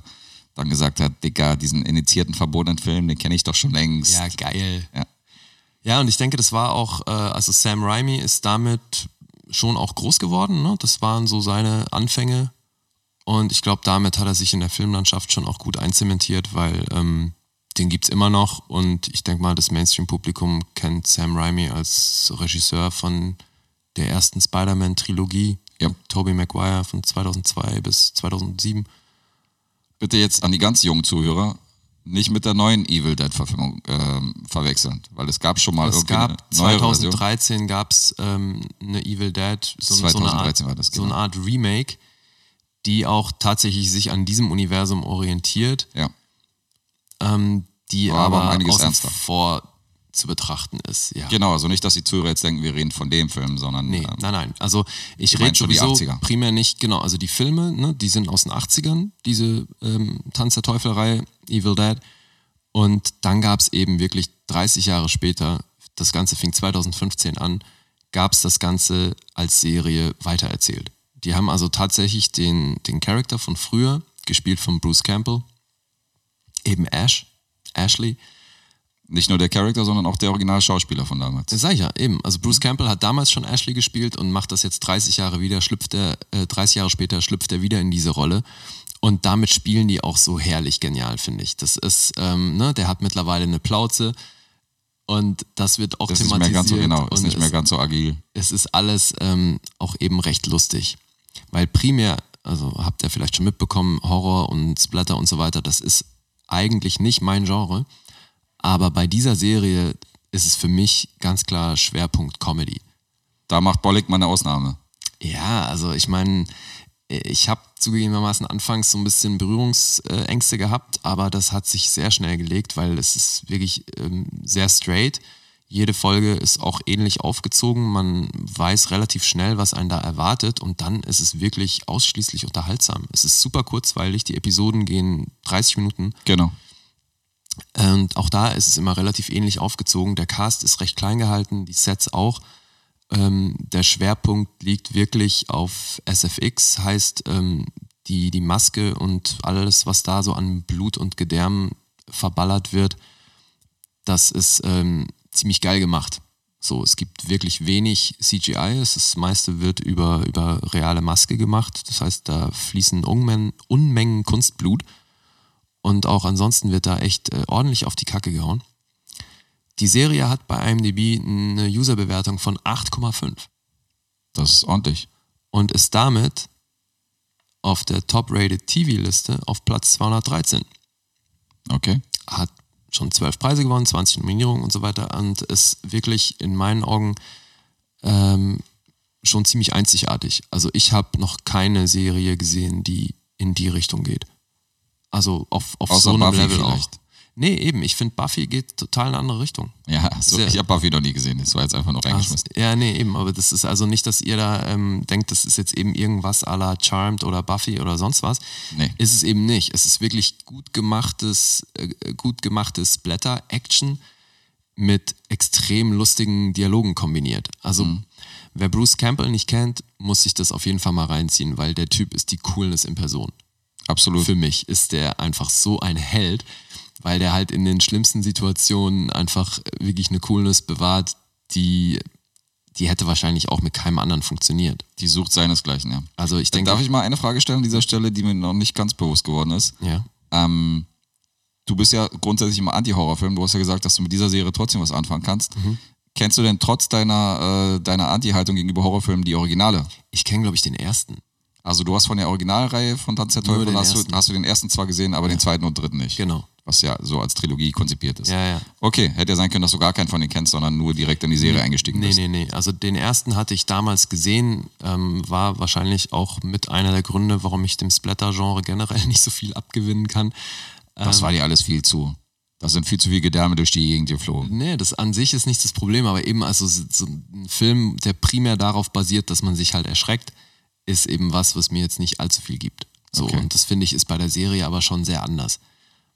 Speaker 2: dann gesagt hat, Digga, diesen initiierten verbotenen Film, den kenne ich doch schon längst.
Speaker 3: Ja, geil.
Speaker 2: Ja.
Speaker 3: Ja, und ich denke, das war auch, äh, also Sam Raimi ist damit schon auch groß geworden. Ne? Das waren so seine Anfänge. Und ich glaube, damit hat er sich in der Filmlandschaft schon auch gut einzementiert, weil ähm, den gibt's immer noch. Und ich denke mal, das Mainstream-Publikum kennt Sam Raimi als Regisseur von der ersten Spider-Man-Trilogie.
Speaker 2: Ja.
Speaker 3: Tobey Maguire von 2002 bis 2007.
Speaker 2: Bitte jetzt an die ganz jungen Zuhörer nicht mit der neuen Evil Dead Verfilmung ähm, verwechseln, weil es gab schon mal
Speaker 3: Es
Speaker 2: irgendwie
Speaker 3: gab
Speaker 2: eine neuere Version.
Speaker 3: 2013 gab es ähm, eine Evil Dead, so, so, eine
Speaker 2: 2013
Speaker 3: Art,
Speaker 2: war das,
Speaker 3: so eine
Speaker 2: genau.
Speaker 3: Art Remake, die auch tatsächlich sich an diesem Universum orientiert,
Speaker 2: Ja.
Speaker 3: ähm, die
Speaker 2: War aber
Speaker 3: aber vor zu betrachten ist. Ja.
Speaker 2: Genau, also nicht, dass die Zuhörer jetzt denken, wir reden von dem Film, sondern
Speaker 3: Nee,
Speaker 2: ähm,
Speaker 3: nein, nein. Also ich rede
Speaker 2: schon die
Speaker 3: sowieso
Speaker 2: 80er.
Speaker 3: primär nicht, genau, also die Filme, ne, die sind aus den 80ern, diese ähm, Tanz der Teufel-Reihe, Evil Dead. Und dann gab es eben wirklich 30 Jahre später, das Ganze fing 2015 an, gab es das Ganze als Serie weitererzählt. Die haben also tatsächlich den, den Charakter von früher, gespielt von Bruce Campbell, eben Ash, Ashley,
Speaker 2: nicht nur der Charakter, sondern auch der Originalschauspieler von damals.
Speaker 3: Das sag ich ja, eben. Also Bruce Campbell hat damals schon Ashley gespielt und macht das jetzt 30 Jahre wieder, schlüpft er, äh, 30 Jahre später schlüpft er wieder in diese Rolle. Und damit spielen die auch so herrlich genial, finde ich. Das ist, ähm, ne, der hat mittlerweile eine Plauze und das wird auch
Speaker 2: Das ist nicht
Speaker 3: thematisiert.
Speaker 2: mehr ganz so genau, ist nicht mehr ganz so agil.
Speaker 3: es ist alles ähm, auch eben recht lustig. Weil primär, also habt ihr vielleicht schon mitbekommen, Horror und Splatter und so weiter, das ist eigentlich nicht mein Genre. Aber bei dieser Serie ist es für mich ganz klar Schwerpunkt Comedy.
Speaker 2: Da macht Bollig mal eine Ausnahme.
Speaker 3: Ja, also ich meine, ich habe zugegebenermaßen anfangs so ein bisschen Berührungsängste gehabt, aber das hat sich sehr schnell gelegt, weil es ist wirklich ähm, sehr straight. Jede Folge ist auch ähnlich aufgezogen. Man weiß relativ schnell, was einen da erwartet und dann ist es wirklich ausschließlich unterhaltsam. Es ist super kurzweilig. Die Episoden gehen 30 Minuten.
Speaker 2: Genau.
Speaker 3: Und auch da ist es immer relativ ähnlich aufgezogen. Der Cast ist recht klein gehalten, die Sets auch. Ähm, der Schwerpunkt liegt wirklich auf SFX, heißt ähm, die, die Maske und alles, was da so an Blut und Gedärm verballert wird, das ist ähm, ziemlich geil gemacht. So, es gibt wirklich wenig CGI, das meiste wird über, über reale Maske gemacht. Das heißt, da fließen Unmengen, Unmengen Kunstblut. Und auch ansonsten wird da echt äh, ordentlich auf die Kacke gehauen. Die Serie hat bei IMDb eine Userbewertung von 8,5
Speaker 2: Das ist ordentlich.
Speaker 3: und ist damit auf der Top-Rated TV-Liste auf Platz 213.
Speaker 2: Okay.
Speaker 3: Hat schon zwölf Preise gewonnen, 20 Nominierungen und so weiter und ist wirklich in meinen Augen ähm, schon ziemlich einzigartig. Also ich habe noch keine Serie gesehen, die in die Richtung geht. Also auf, auf
Speaker 2: Außer
Speaker 3: so einem
Speaker 2: Buffy
Speaker 3: Level
Speaker 2: vielleicht.
Speaker 3: auch. Nee, eben, ich finde Buffy geht total in eine andere Richtung.
Speaker 2: Ja, so, ich habe Buffy noch nie gesehen. Das war jetzt einfach nur reingeschmissen.
Speaker 3: Ach, ja, nee, eben, aber das ist also nicht, dass ihr da ähm, denkt, das ist jetzt eben irgendwas à la Charmed oder Buffy oder sonst was.
Speaker 2: Nee.
Speaker 3: Ist es eben nicht. Es ist wirklich gut gemachtes, äh, gut gemachtes Splatter-Action mit extrem lustigen Dialogen kombiniert. Also, wer Bruce Campbell nicht kennt, muss sich das auf jeden Fall mal reinziehen, weil der Typ ist die Coolness in Person.
Speaker 2: Absolut.
Speaker 3: Für mich ist der einfach so ein Held, weil der halt in den schlimmsten Situationen einfach wirklich eine Coolness bewahrt, die, die hätte wahrscheinlich auch mit keinem anderen funktioniert.
Speaker 2: Die sucht seinesgleichen, ja.
Speaker 3: Also ich denke,
Speaker 2: Darf ich mal eine Frage stellen an dieser Stelle, die mir noch nicht ganz bewusst geworden ist?
Speaker 3: ja.
Speaker 2: Ähm, du bist ja grundsätzlich immer Anti-Horrorfilm. Du hast ja gesagt, dass du mit dieser Serie trotzdem was anfangen kannst.
Speaker 3: Mhm.
Speaker 2: Kennst du denn trotz deiner, äh, deiner Anti-Haltung gegenüber Horrorfilmen die Originale?
Speaker 3: Ich kenne, glaube ich, den ersten.
Speaker 2: Also du hast von der Originalreihe von Tanz der Teufel, hast du, hast du den ersten zwar gesehen, aber den zweiten und dritten nicht.
Speaker 3: Genau.
Speaker 2: Was ja so als Trilogie konzipiert ist.
Speaker 3: Ja, ja.
Speaker 2: Okay, hätte ja sein können, dass du gar keinen von denen kennst, sondern nur direkt in die Serie eingestiegen
Speaker 3: Nee,
Speaker 2: bist.
Speaker 3: nee, nee. Also den ersten hatte ich damals gesehen, ähm, war wahrscheinlich auch mit einer der Gründe, warum ich dem Splatter-Genre generell nicht so viel abgewinnen kann.
Speaker 2: Das war dir alles viel zu. Da sind viel zu viele Gedärme durch die Gegend geflogen.
Speaker 3: Nee, das an sich ist nicht das Problem, aber eben also so so ein Film, der primär darauf basiert, dass man sich halt erschreckt, ist eben was, was mir jetzt nicht allzu viel gibt. So,
Speaker 2: Okay.
Speaker 3: und das finde ich ist bei der Serie aber schon sehr anders.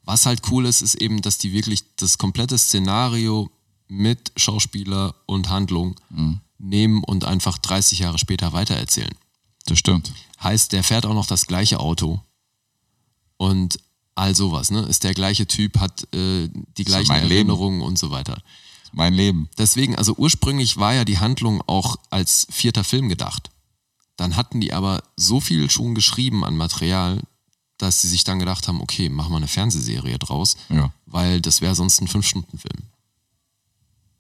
Speaker 3: Was halt cool ist, ist eben, dass die wirklich das komplette Szenario mit Schauspieler und Handlung nehmen und einfach 30 Jahre später weitererzählen.
Speaker 2: Das stimmt.
Speaker 3: Heißt, der fährt auch noch das gleiche Auto und all sowas, ne? Ist der gleiche Typ, hat äh, die gleichen
Speaker 2: mein Leben.
Speaker 3: Erinnerungen und so weiter.
Speaker 2: Mein Leben.
Speaker 3: Deswegen, also ursprünglich war ja die Handlung auch als vierter Film gedacht. Dann hatten die aber so viel schon geschrieben an Material, dass sie sich dann gedacht haben, okay, machen wir eine Fernsehserie draus,
Speaker 2: Ja.
Speaker 3: weil das wäre sonst ein Fünf-Stunden-Film.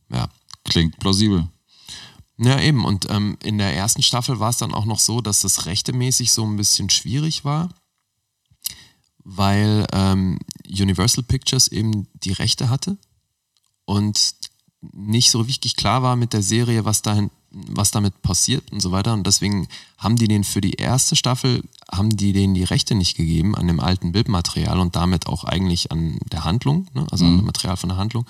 Speaker 3: Ja.
Speaker 2: Klingt plausibel.
Speaker 3: Ja, eben. Und ähm, in der ersten Staffel war es dann auch noch so, dass das rechtemäßig so ein bisschen schwierig war, weil ähm, Universal Pictures eben die Rechte hatte und nicht so wirklich klar war mit der Serie, was dahin, was damit passiert und so weiter. Und deswegen haben die den für die erste Staffel, haben die denen die Rechte nicht gegeben an dem alten Bildmaterial und damit auch eigentlich an der Handlung, ne? also an dem Material von der Handlung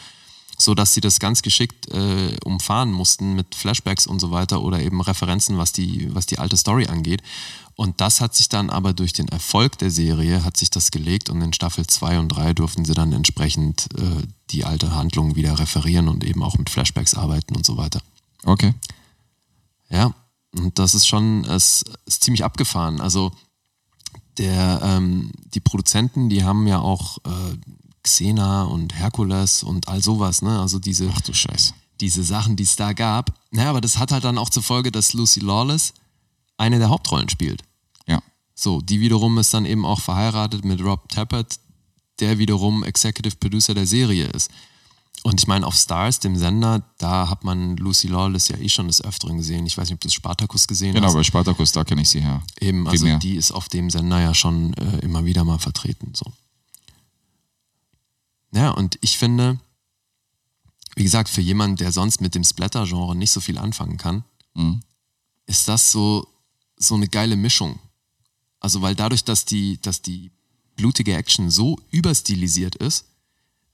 Speaker 3: so dass sie das ganz geschickt äh, umfahren mussten mit Flashbacks und so weiter oder eben Referenzen, was die, was die alte Story angeht. Und das hat sich dann aber durch den Erfolg der Serie hat sich das gelegt und in Staffel 2 und 3 durften sie dann entsprechend äh, die alte Handlung wieder referieren und eben auch mit Flashbacks arbeiten und so weiter.
Speaker 2: Okay.
Speaker 3: Ja, und das ist schon, es ist ziemlich abgefahren. Also der, ähm, die Produzenten, die haben ja auch äh, Xena und Herkules und all sowas, ne? Also diese,
Speaker 2: Ach du Scheiße.
Speaker 3: diese Sachen, die es da gab. Naja, aber das hat halt dann auch zur Folge, dass Lucy Lawless eine der Hauptrollen spielt.
Speaker 2: Ja.
Speaker 3: So, die wiederum ist dann eben auch verheiratet mit Rob Tappert, der wiederum Executive Producer der Serie ist. Und ich meine, auf Stars, dem Sender, da hat man Lucy Lawless ja eh schon des Öfteren gesehen. Ich weiß nicht, ob du Spartacus gesehen
Speaker 2: Genau,
Speaker 3: hast.
Speaker 2: bei Spartacus, da kenne ich sie her.
Speaker 3: Eben, also
Speaker 2: Primär.
Speaker 3: die ist auf dem Sender ja schon äh, immer wieder mal vertreten. So. Ja, und ich finde, wie gesagt, für jemanden, der sonst mit dem Splatter-Genre nicht so viel anfangen kann,
Speaker 2: Mhm.
Speaker 3: ist das so, so eine geile Mischung. Also, weil dadurch, dass die, dass die blutige Action so überstilisiert ist,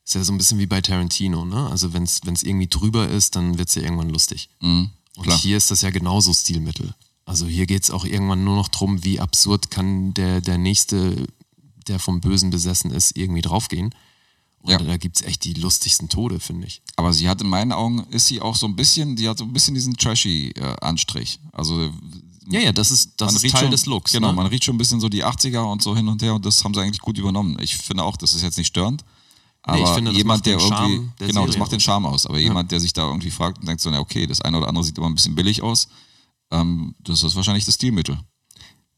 Speaker 3: ist ja so ein bisschen wie bei Tarantino, ne? Also, wenn es irgendwie drüber ist, dann wird es ja irgendwann lustig.
Speaker 2: Mhm.
Speaker 3: Und hier ist das ja genauso Stilmittel. Also hier geht es auch irgendwann nur noch drum, wie absurd kann der, der Nächste, der vom Bösen besessen ist, irgendwie draufgehen. Und
Speaker 2: Ja.
Speaker 3: da gibt es echt die lustigsten Tode, finde ich.
Speaker 2: Aber sie hat in meinen Augen, ist sie auch so ein bisschen, die hat so ein bisschen diesen trashy äh, Anstrich. Also
Speaker 3: Ja, ja, das ist, das ist Teil
Speaker 2: schon,
Speaker 3: des Looks.
Speaker 2: Genau,
Speaker 3: ne?
Speaker 2: man riecht schon ein bisschen so die 80er und so hin und her und das haben sie eigentlich gut übernommen. Ich finde auch, das ist jetzt nicht störend. Aber
Speaker 3: Nee, ich finde, das
Speaker 2: jemand,
Speaker 3: macht
Speaker 2: der
Speaker 3: den Charme
Speaker 2: irgendwie,
Speaker 3: der
Speaker 2: genau, das macht den
Speaker 3: aus.
Speaker 2: Charme aus. Aber jemand, der sich da irgendwie fragt und denkt so, na okay, das eine oder andere sieht immer ein bisschen billig aus, ähm, das ist wahrscheinlich das Stilmittel.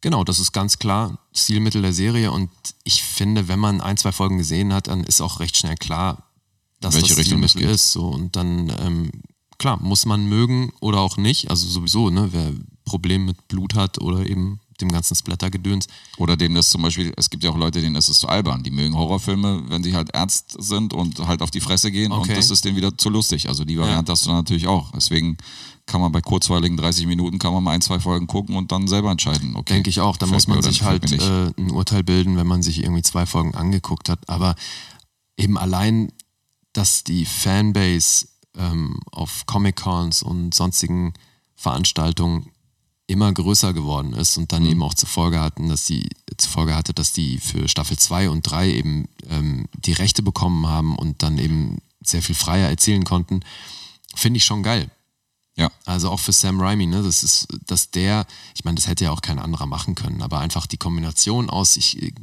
Speaker 3: Genau, das ist ganz klar Stilmittel der Serie und ich finde, wenn man ein, zwei Folgen gesehen hat, dann ist auch recht schnell klar, dass
Speaker 2: Welche
Speaker 3: das
Speaker 2: Richtung das
Speaker 3: Stilmittel
Speaker 2: geht.
Speaker 3: ist. So. Und dann, ähm, klar, muss man mögen oder auch nicht. Also sowieso, ne, wer Problem mit Blut hat oder eben dem ganzen Splattergedöns.
Speaker 2: Oder dem das zum Beispiel, es gibt ja auch Leute, denen ist es zu albern. Die mögen Horrorfilme, wenn sie halt ernst sind und halt auf die Fresse gehen
Speaker 3: Okay.
Speaker 2: und das ist denen wieder zu lustig. Also die Variante hast du dann natürlich auch. Deswegen kann man bei kurzweiligen 30 Minuten kann man mal ein, zwei Folgen gucken und dann selber entscheiden. Okay,
Speaker 3: Denke ich auch. Da muss man sich halt äh, ein Urteil bilden, wenn man sich irgendwie zwei Folgen angeguckt hat. Aber eben allein, dass die Fanbase ähm, auf Comic-Cons und sonstigen Veranstaltungen immer größer geworden ist und
Speaker 2: Mhm.
Speaker 3: dann eben auch zur Folge hatten, dass die zur Folge hatte, dass die für Staffel 2 und 3 eben ähm, die Rechte bekommen haben und dann eben sehr viel freier erzählen konnten, finde ich schon geil.
Speaker 2: ja.
Speaker 3: Also auch für Sam Raimi, ne? Das ist, dass der, ich meine, das hätte ja auch kein anderer machen können, aber einfach die Kombination aus, ich,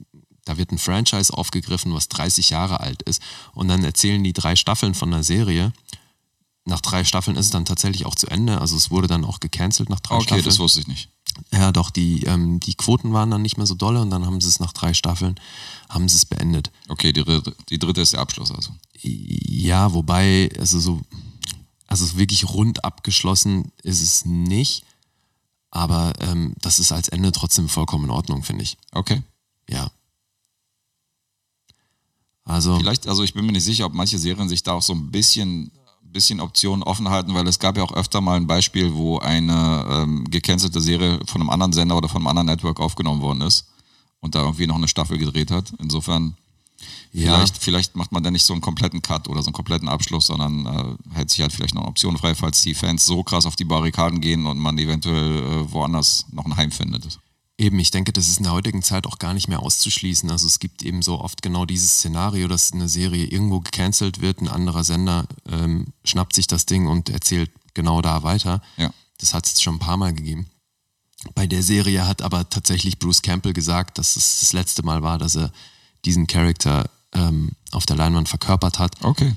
Speaker 3: da wird ein Franchise aufgegriffen, was 30 Jahre alt ist, und dann erzählen die drei Staffeln von einer Serie. Nach drei Staffeln ist es dann tatsächlich auch zu Ende. Also es wurde dann auch gecancelt nach drei
Speaker 2: Okay,
Speaker 3: Staffeln.
Speaker 2: das wusste ich nicht.
Speaker 3: Ja, doch, die, ähm, die Quoten waren dann nicht mehr so dolle und dann haben sie es nach drei Staffeln, haben sie es beendet.
Speaker 2: Okay, die dritte, die dritte ist der Abschluss also.
Speaker 3: Ja, wobei, also so, also so wirklich rund abgeschlossen ist es nicht. Aber ähm, das ist als Ende trotzdem vollkommen in Ordnung, finde ich.
Speaker 2: Okay.
Speaker 3: Ja. Also,
Speaker 2: Vielleicht, also ich bin mir nicht sicher, ob manche Serien sich da auch so ein bisschen, bisschen Optionen offen halten, weil es gab ja auch öfter mal ein Beispiel, wo eine ähm, gecancelte Serie von einem anderen Sender oder von einem anderen Network aufgenommen worden ist und da irgendwie noch eine Staffel gedreht hat. Insofern,
Speaker 3: ja,
Speaker 2: vielleicht, vielleicht macht man da nicht so einen kompletten Cut oder so einen kompletten Abschluss, sondern äh, hält sich halt vielleicht noch eine Option frei, falls die Fans so krass auf die Barrikaden gehen und man eventuell äh, woanders noch ein Heim findet.
Speaker 3: Eben, ich denke, das ist in der heutigen Zeit auch gar nicht mehr auszuschließen. Also es gibt eben so oft genau dieses Szenario, dass eine Serie irgendwo gecancelt wird, ein anderer Sender ähm, schnappt sich das Ding und erzählt genau da weiter.
Speaker 2: Ja.
Speaker 3: Das hat es schon ein paar Mal gegeben. Bei der Serie hat aber tatsächlich Bruce Campbell gesagt, dass es das letzte Mal war, dass er diesen Charakter ähm, auf der Leinwand verkörpert hat.
Speaker 2: Okay.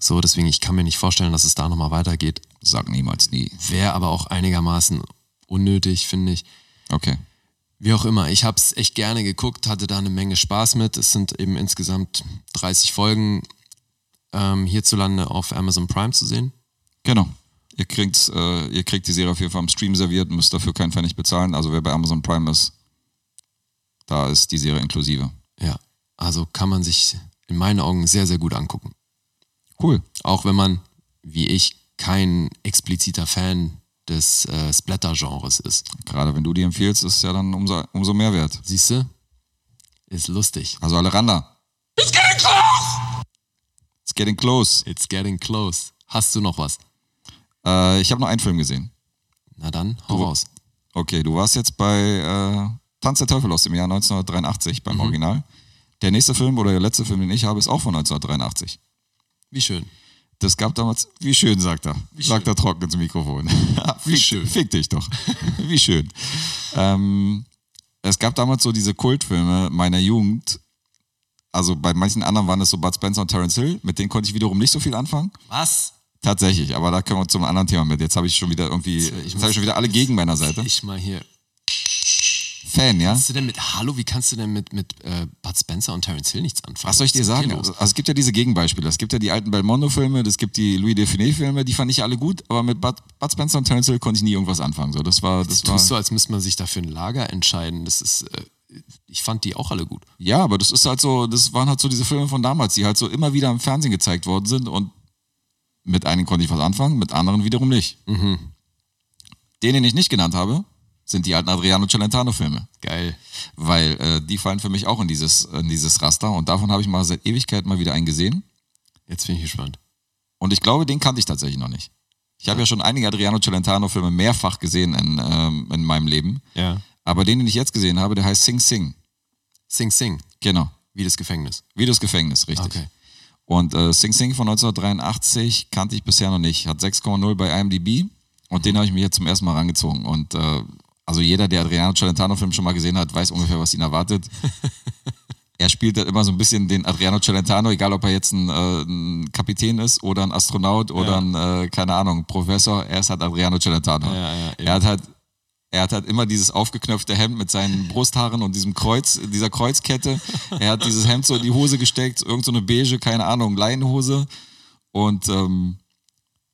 Speaker 3: So, deswegen, ich kann mir nicht vorstellen, dass es da nochmal weitergeht.
Speaker 2: Sag niemals nie.
Speaker 3: Wäre aber auch einigermaßen unnötig, finde ich.
Speaker 2: Okay.
Speaker 3: Wie auch immer, ich habe es echt gerne geguckt, hatte da eine Menge Spaß mit. Es sind eben insgesamt 30 Folgen ähm, hierzulande auf Amazon Prime zu sehen.
Speaker 2: Genau. Ihr kriegt, äh, ihr kriegt die Serie auf jeden Fall im Stream serviert, müsst dafür keinen Pfennig bezahlen. Also wer bei Amazon Prime ist, da ist die Serie inklusive.
Speaker 3: Ja, also kann man sich in meinen Augen sehr, sehr gut angucken.
Speaker 2: Cool.
Speaker 3: Auch wenn man, wie ich, kein expliziter Fan des äh, Splatter-Genres ist.
Speaker 2: Gerade wenn du die empfiehlst, ist es ja dann umso, umso mehr wert.
Speaker 3: Siehst du? Ist lustig.
Speaker 2: Also alle ran da. It's getting close! It's getting close.
Speaker 3: It's getting close. Hast du noch was?
Speaker 2: Äh, ich habe noch einen Film gesehen.
Speaker 3: Na dann, hau
Speaker 2: Du-
Speaker 3: raus.
Speaker 2: Okay, du warst jetzt bei äh, Tanz der Teufel aus dem Jahr 1983 beim Original. Der nächste Film oder der letzte Film, den ich habe, ist auch von 1983.
Speaker 3: Wie schön.
Speaker 2: Das gab damals, wie schön, sagt er. sagt er trocken ins Mikrofon. wie
Speaker 3: schön.
Speaker 2: Fick dich doch. wie schön. Ähm, es gab damals so diese Kultfilme meiner Jugend. Also bei manchen anderen waren es so Bud Spencer und Terence Hill. Mit denen konnte ich wiederum nicht so viel anfangen.
Speaker 3: Was?
Speaker 2: Tatsächlich, aber da können wir zum anderen Thema mit. Jetzt habe ich schon wieder irgendwie,
Speaker 3: Ich
Speaker 2: jetzt habe ich schon wieder alle gegen meiner Seite.
Speaker 3: Ich mal hier.
Speaker 2: Fan, ja?
Speaker 3: Kannst du denn mit, hallo, wie kannst du denn mit, mit äh, Bud Spencer und Terence Hill nichts anfangen?
Speaker 2: Was soll ich dir sagen? Also
Speaker 3: los?
Speaker 2: es gibt ja diese Gegenbeispiele. Es gibt ja die alten Belmondo-Filme, es gibt die Louis Define-Filme, die fand ich alle gut, aber mit Bud, Bud Spencer und Terence Hill konnte ich nie irgendwas anfangen. So, das war, das
Speaker 3: Du
Speaker 2: war,
Speaker 3: tust so, als müsste man sich dafür ein Lager entscheiden. Das ist, äh, ich fand die auch alle gut.
Speaker 2: ja, aber das ist halt so, das waren halt so diese Filme von damals, die halt so immer wieder im Fernsehen gezeigt worden sind und mit einigen konnte ich was anfangen, mit anderen wiederum nicht.
Speaker 3: Mhm.
Speaker 2: Den, den ich nicht genannt habe, sind die alten Adriano Celentano-Filme.
Speaker 3: Geil.
Speaker 2: weil äh, die fallen für mich auch in dieses, in dieses Raster und davon habe ich mal seit Ewigkeit mal wieder einen gesehen
Speaker 3: Jetzt bin ich gespannt.
Speaker 2: und ich glaube, den kannte ich tatsächlich noch nicht. Ich habe ja schon einige Adriano Celentano-Filme mehrfach gesehen in, ähm, in meinem Leben,
Speaker 3: Ja.
Speaker 2: aber den, den ich jetzt gesehen habe, der heißt Sing Sing.
Speaker 3: Sing Sing,
Speaker 2: Genau,
Speaker 3: wie das Gefängnis.
Speaker 2: wie das Gefängnis, richtig.
Speaker 3: Okay.
Speaker 2: Und äh, Sing Sing von 1983 kannte ich bisher noch nicht. Hat 6,0 bei IMDb und den habe ich mir jetzt zum ersten Mal rangezogen. Und äh, also jeder, der Adriano Celentano-Film schon mal gesehen hat, weiß ungefähr, was ihn erwartet. er spielt halt immer so ein bisschen den Adriano Celentano, egal ob er jetzt ein, äh, ein Kapitän ist oder ein Astronaut oder
Speaker 3: Ja.
Speaker 2: ein, äh, keine Ahnung, Professor. Er ist halt Adriano Celentano.
Speaker 3: Ja, ja,
Speaker 2: er hat halt er hat halt immer dieses aufgeknöpfte Hemd mit seinen Brusthaaren und diesem Kreuz, dieser Kreuzkette. Er hat dieses Hemd so in die Hose gesteckt, irgend so eine beige, keine Ahnung, Leinenhose Und ähm,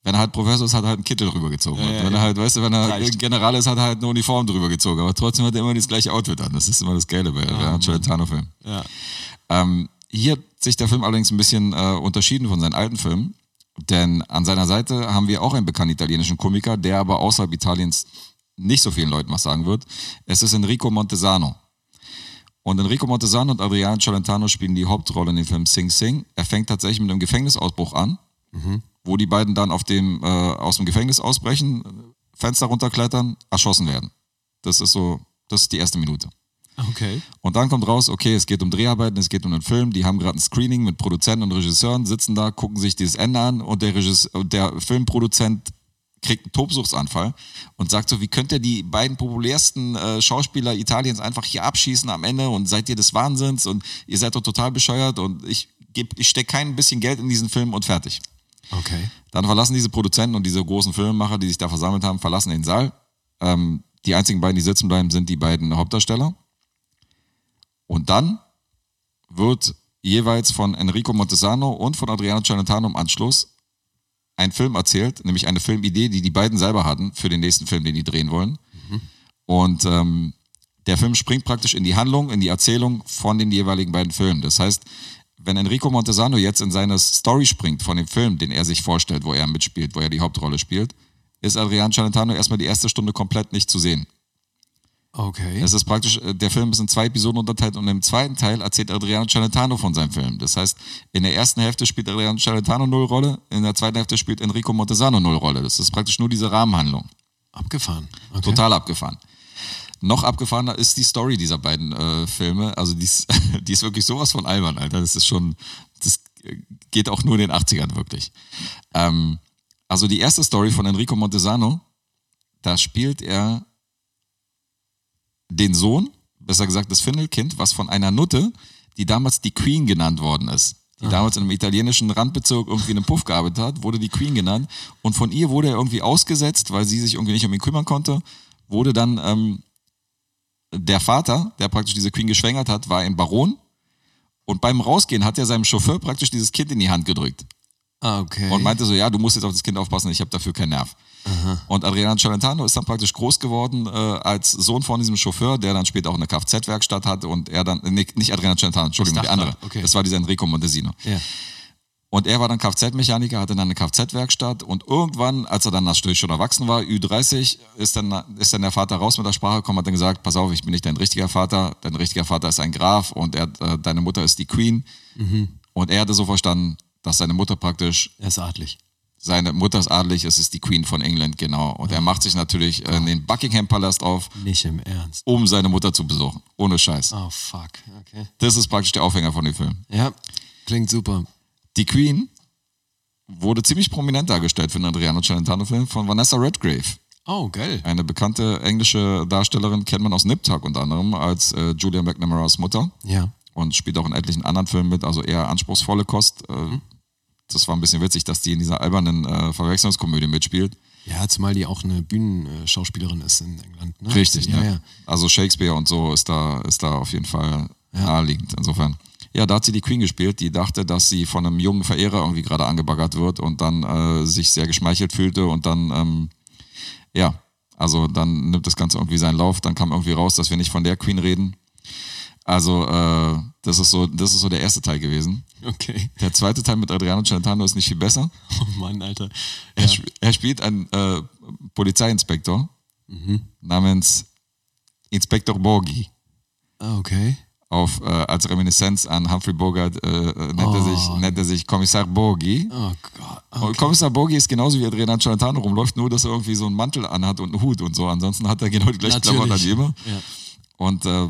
Speaker 2: wenn er halt Professor ist, hat er halt einen Kittel drüber gezogen.
Speaker 3: Ja, ja,
Speaker 2: wenn er
Speaker 3: ja.
Speaker 2: halt, weißt du, wenn er
Speaker 3: Reicht.
Speaker 2: General ist, hat er halt eine Uniform drüber gezogen. Aber trotzdem hat er immer das gleiche Outfit an. Das ist immer das Geile bei Renato Celentano-Filmen.
Speaker 3: Ja.
Speaker 2: Ähm, hier hat sich der Film allerdings ein bisschen äh, unterschieden von seinen alten Filmen. Denn an seiner Seite haben wir auch einen bekannten italienischen Komiker, der aber außerhalb Italiens nicht so vielen Leuten was sagen wird. Es ist Enrico Montesano. Und Enrico Montesano und Adriano Celentano spielen die Hauptrolle in dem Film Sing Sing. Er fängt tatsächlich mit einem Gefängnisausbruch an, wo die beiden dann auf dem, äh, aus dem Gefängnis ausbrechen, Fenster runterklettern, erschossen werden. Das ist so, das ist die erste Minute.
Speaker 3: Okay.
Speaker 2: Und dann kommt raus, okay, es geht um Dreharbeiten, es geht um einen Film, die haben gerade ein Screening mit Produzenten und Regisseuren, sitzen da, gucken sich dieses Ende an und der, Regisseur, und der Filmproduzent kriegt einen Tobsuchtsanfall und sagt so, wie könnt ihr die beiden populärsten äh, Schauspieler Italiens einfach hier abschießen am Ende und seid ihr des Wahnsinns und ihr seid doch total bescheuert und ich, geb- ich stecke kein bisschen Geld in diesen Film und fertig.
Speaker 3: Okay.
Speaker 2: Dann verlassen diese Produzenten und diese großen Filmemacher, die sich da versammelt haben, verlassen den Saal. Ähm, die einzigen beiden, die sitzen bleiben, sind die beiden Hauptdarsteller. Und dann wird jeweils von Enrico Montesano und von Adriano Celentano im Anschluss ein Film erzählt, nämlich eine Filmidee, die die beiden selber hatten für den nächsten Film, den die drehen wollen. Und ähm, der Film springt praktisch in die Handlung, in die Erzählung von den jeweiligen beiden Filmen. Das heißt, wenn Enrico Montesano jetzt in seine Story springt von dem Film, den er sich vorstellt, wo er mitspielt, wo er die Hauptrolle spielt, ist Adrian Celentano erstmal die erste Stunde komplett nicht zu sehen.
Speaker 3: Okay.
Speaker 2: Es ist praktisch, äh, der Film ist in zwei Episoden unterteilt und im zweiten Teil erzählt Adriano Celentano von seinem Film. Das heißt, in der ersten Hälfte spielt Adriano Celentano null Rolle, in der zweiten Hälfte spielt Enrico Montesano null Rolle. Das ist praktisch nur diese Rahmenhandlung.
Speaker 3: Abgefahren. Okay.
Speaker 2: Total abgefahren. Noch abgefahrener ist die Story dieser beiden äh, Filme. Also die ist, die ist wirklich sowas von albern, Alter. Das ist schon, das geht auch nur in den 80ern wirklich. Ähm, also die erste Story von Enrico Montesano, da spielt er den Sohn, besser gesagt das Findelkind, was von einer Nutte, die damals die Queen genannt worden ist. Die damals in einem italienischen Randbezirk irgendwie in einem Puff gearbeitet hat, wurde die Queen genannt. Und von ihr wurde er irgendwie ausgesetzt, weil sie sich irgendwie nicht um ihn kümmern konnte. Wurde dann ähm, der Vater, der praktisch diese Queen geschwängert hat, war ein Baron. Und beim Rausgehen hat er seinem Chauffeur praktisch dieses Kind in die Hand gedrückt
Speaker 3: Ah, okay.
Speaker 2: und meinte so, ja, du musst jetzt auf das Kind aufpassen, ich habe dafür keinen Nerv. Und Adriano Celentano ist dann praktisch groß geworden äh, als Sohn von diesem Chauffeur, der dann später auch eine Kfz-Werkstatt hatte und er dann, nee, nicht Adriano Celentano, Entschuldigung, der andere.
Speaker 3: okay.
Speaker 2: Das war dieser Enrico Montesino.
Speaker 3: ja.
Speaker 2: Und er war dann Kfz-Mechaniker, hatte dann eine Kfz-Werkstatt und irgendwann, als er dann natürlich schon erwachsen war, Ü30, ist dann, ist dann der Vater raus mit der Sprache gekommen, hat dann gesagt, pass auf, ich bin nicht dein richtiger Vater, dein richtiger Vater ist ein Graf und er, äh, deine Mutter ist die Queen. Und er hatte so verstanden, dass seine Mutter praktisch
Speaker 3: Er ist adlig.
Speaker 2: seine Mutter ist adelig, es ist die Queen von England, genau. Und er macht sich natürlich äh, in den Buckingham Palast auf,
Speaker 3: Nicht im Ernst.
Speaker 2: um seine Mutter zu besuchen. Ohne Scheiß.
Speaker 3: Oh, fuck. Okay.
Speaker 2: Das ist praktisch der Aufhänger von dem Film.
Speaker 3: Ja, klingt super.
Speaker 2: Die Queen wurde ziemlich prominent dargestellt für den Adriano Celentano-Film von Vanessa Redgrave.
Speaker 3: Oh, geil.
Speaker 2: Eine bekannte englische Darstellerin kennt man aus Nip Tuck unter anderem als äh, Julia McNamara's Mutter
Speaker 3: Ja.
Speaker 2: und spielt auch in etlichen anderen Filmen mit, also eher anspruchsvolle Kost. Äh, Das war ein bisschen witzig, dass die in dieser albernen äh, Verwechslungskomödie mitspielt.
Speaker 3: Ja, zumal die auch eine Bühnenschauspielerin ist in England. Ne?
Speaker 2: Richtig,
Speaker 3: ja,
Speaker 2: ne?
Speaker 3: ja.
Speaker 2: Also Shakespeare und so ist da, ist da auf jeden Fall naheliegend. Insofern. Ja, da hat sie die Queen gespielt, die dachte, dass sie von einem jungen Verehrer irgendwie gerade angebaggert wird und dann äh, sich sehr geschmeichelt fühlte und dann, ähm, ja, also dann nimmt das Ganze irgendwie seinen Lauf. Dann kam irgendwie raus, dass wir nicht von der Queen reden. Also, äh, das ist so, das ist so der erste Teil gewesen.
Speaker 3: Okay.
Speaker 2: Der zweite Teil mit Adriano Celentano ist nicht viel besser.
Speaker 3: Oh Mann, Alter.
Speaker 2: Er,
Speaker 3: Ja.
Speaker 2: sp er spielt einen äh, Polizeiinspektor namens Inspektor Borgi.
Speaker 3: Ah, okay.
Speaker 2: Auf, äh, als Reminiszenz an Humphrey Bogart äh, äh, nennt, er sich, nennt er sich Kommissar Borgi.
Speaker 3: Oh Gott.
Speaker 2: Und Kommissar Borgi ist genauso wie Adriano Celentano rumläuft, nur dass er irgendwie so einen Mantel anhat und einen Hut und so. Ansonsten hat er genau die gleichen Klamotten wie immer.
Speaker 3: Ja.
Speaker 2: Und äh,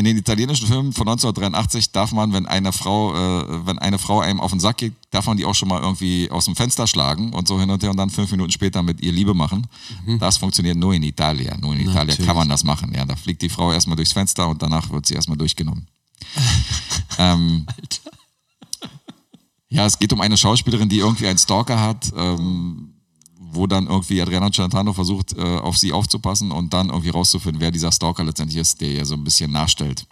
Speaker 2: in den italienischen Filmen von 1983 darf man, wenn eine Frau, äh, wenn eine Frau einem auf den Sack geht, darf man die auch schon mal irgendwie aus dem Fenster schlagen und so hin und her und dann fünf Minuten später mit ihr Liebe machen. Das funktioniert nur in Italien. Nur in Italien
Speaker 3: Natürlich.
Speaker 2: kann man das machen. Ja, da fliegt die Frau erstmal durchs Fenster und danach wird sie erstmal durchgenommen. ähm, ja, es geht um eine Schauspielerin, die irgendwie einen Stalker hat, ähm, wo dann irgendwie Adriano Celentano versucht, äh, auf sie aufzupassen und dann irgendwie rauszufinden, wer dieser Stalker letztendlich ist, der ihr so ein bisschen nachstellt.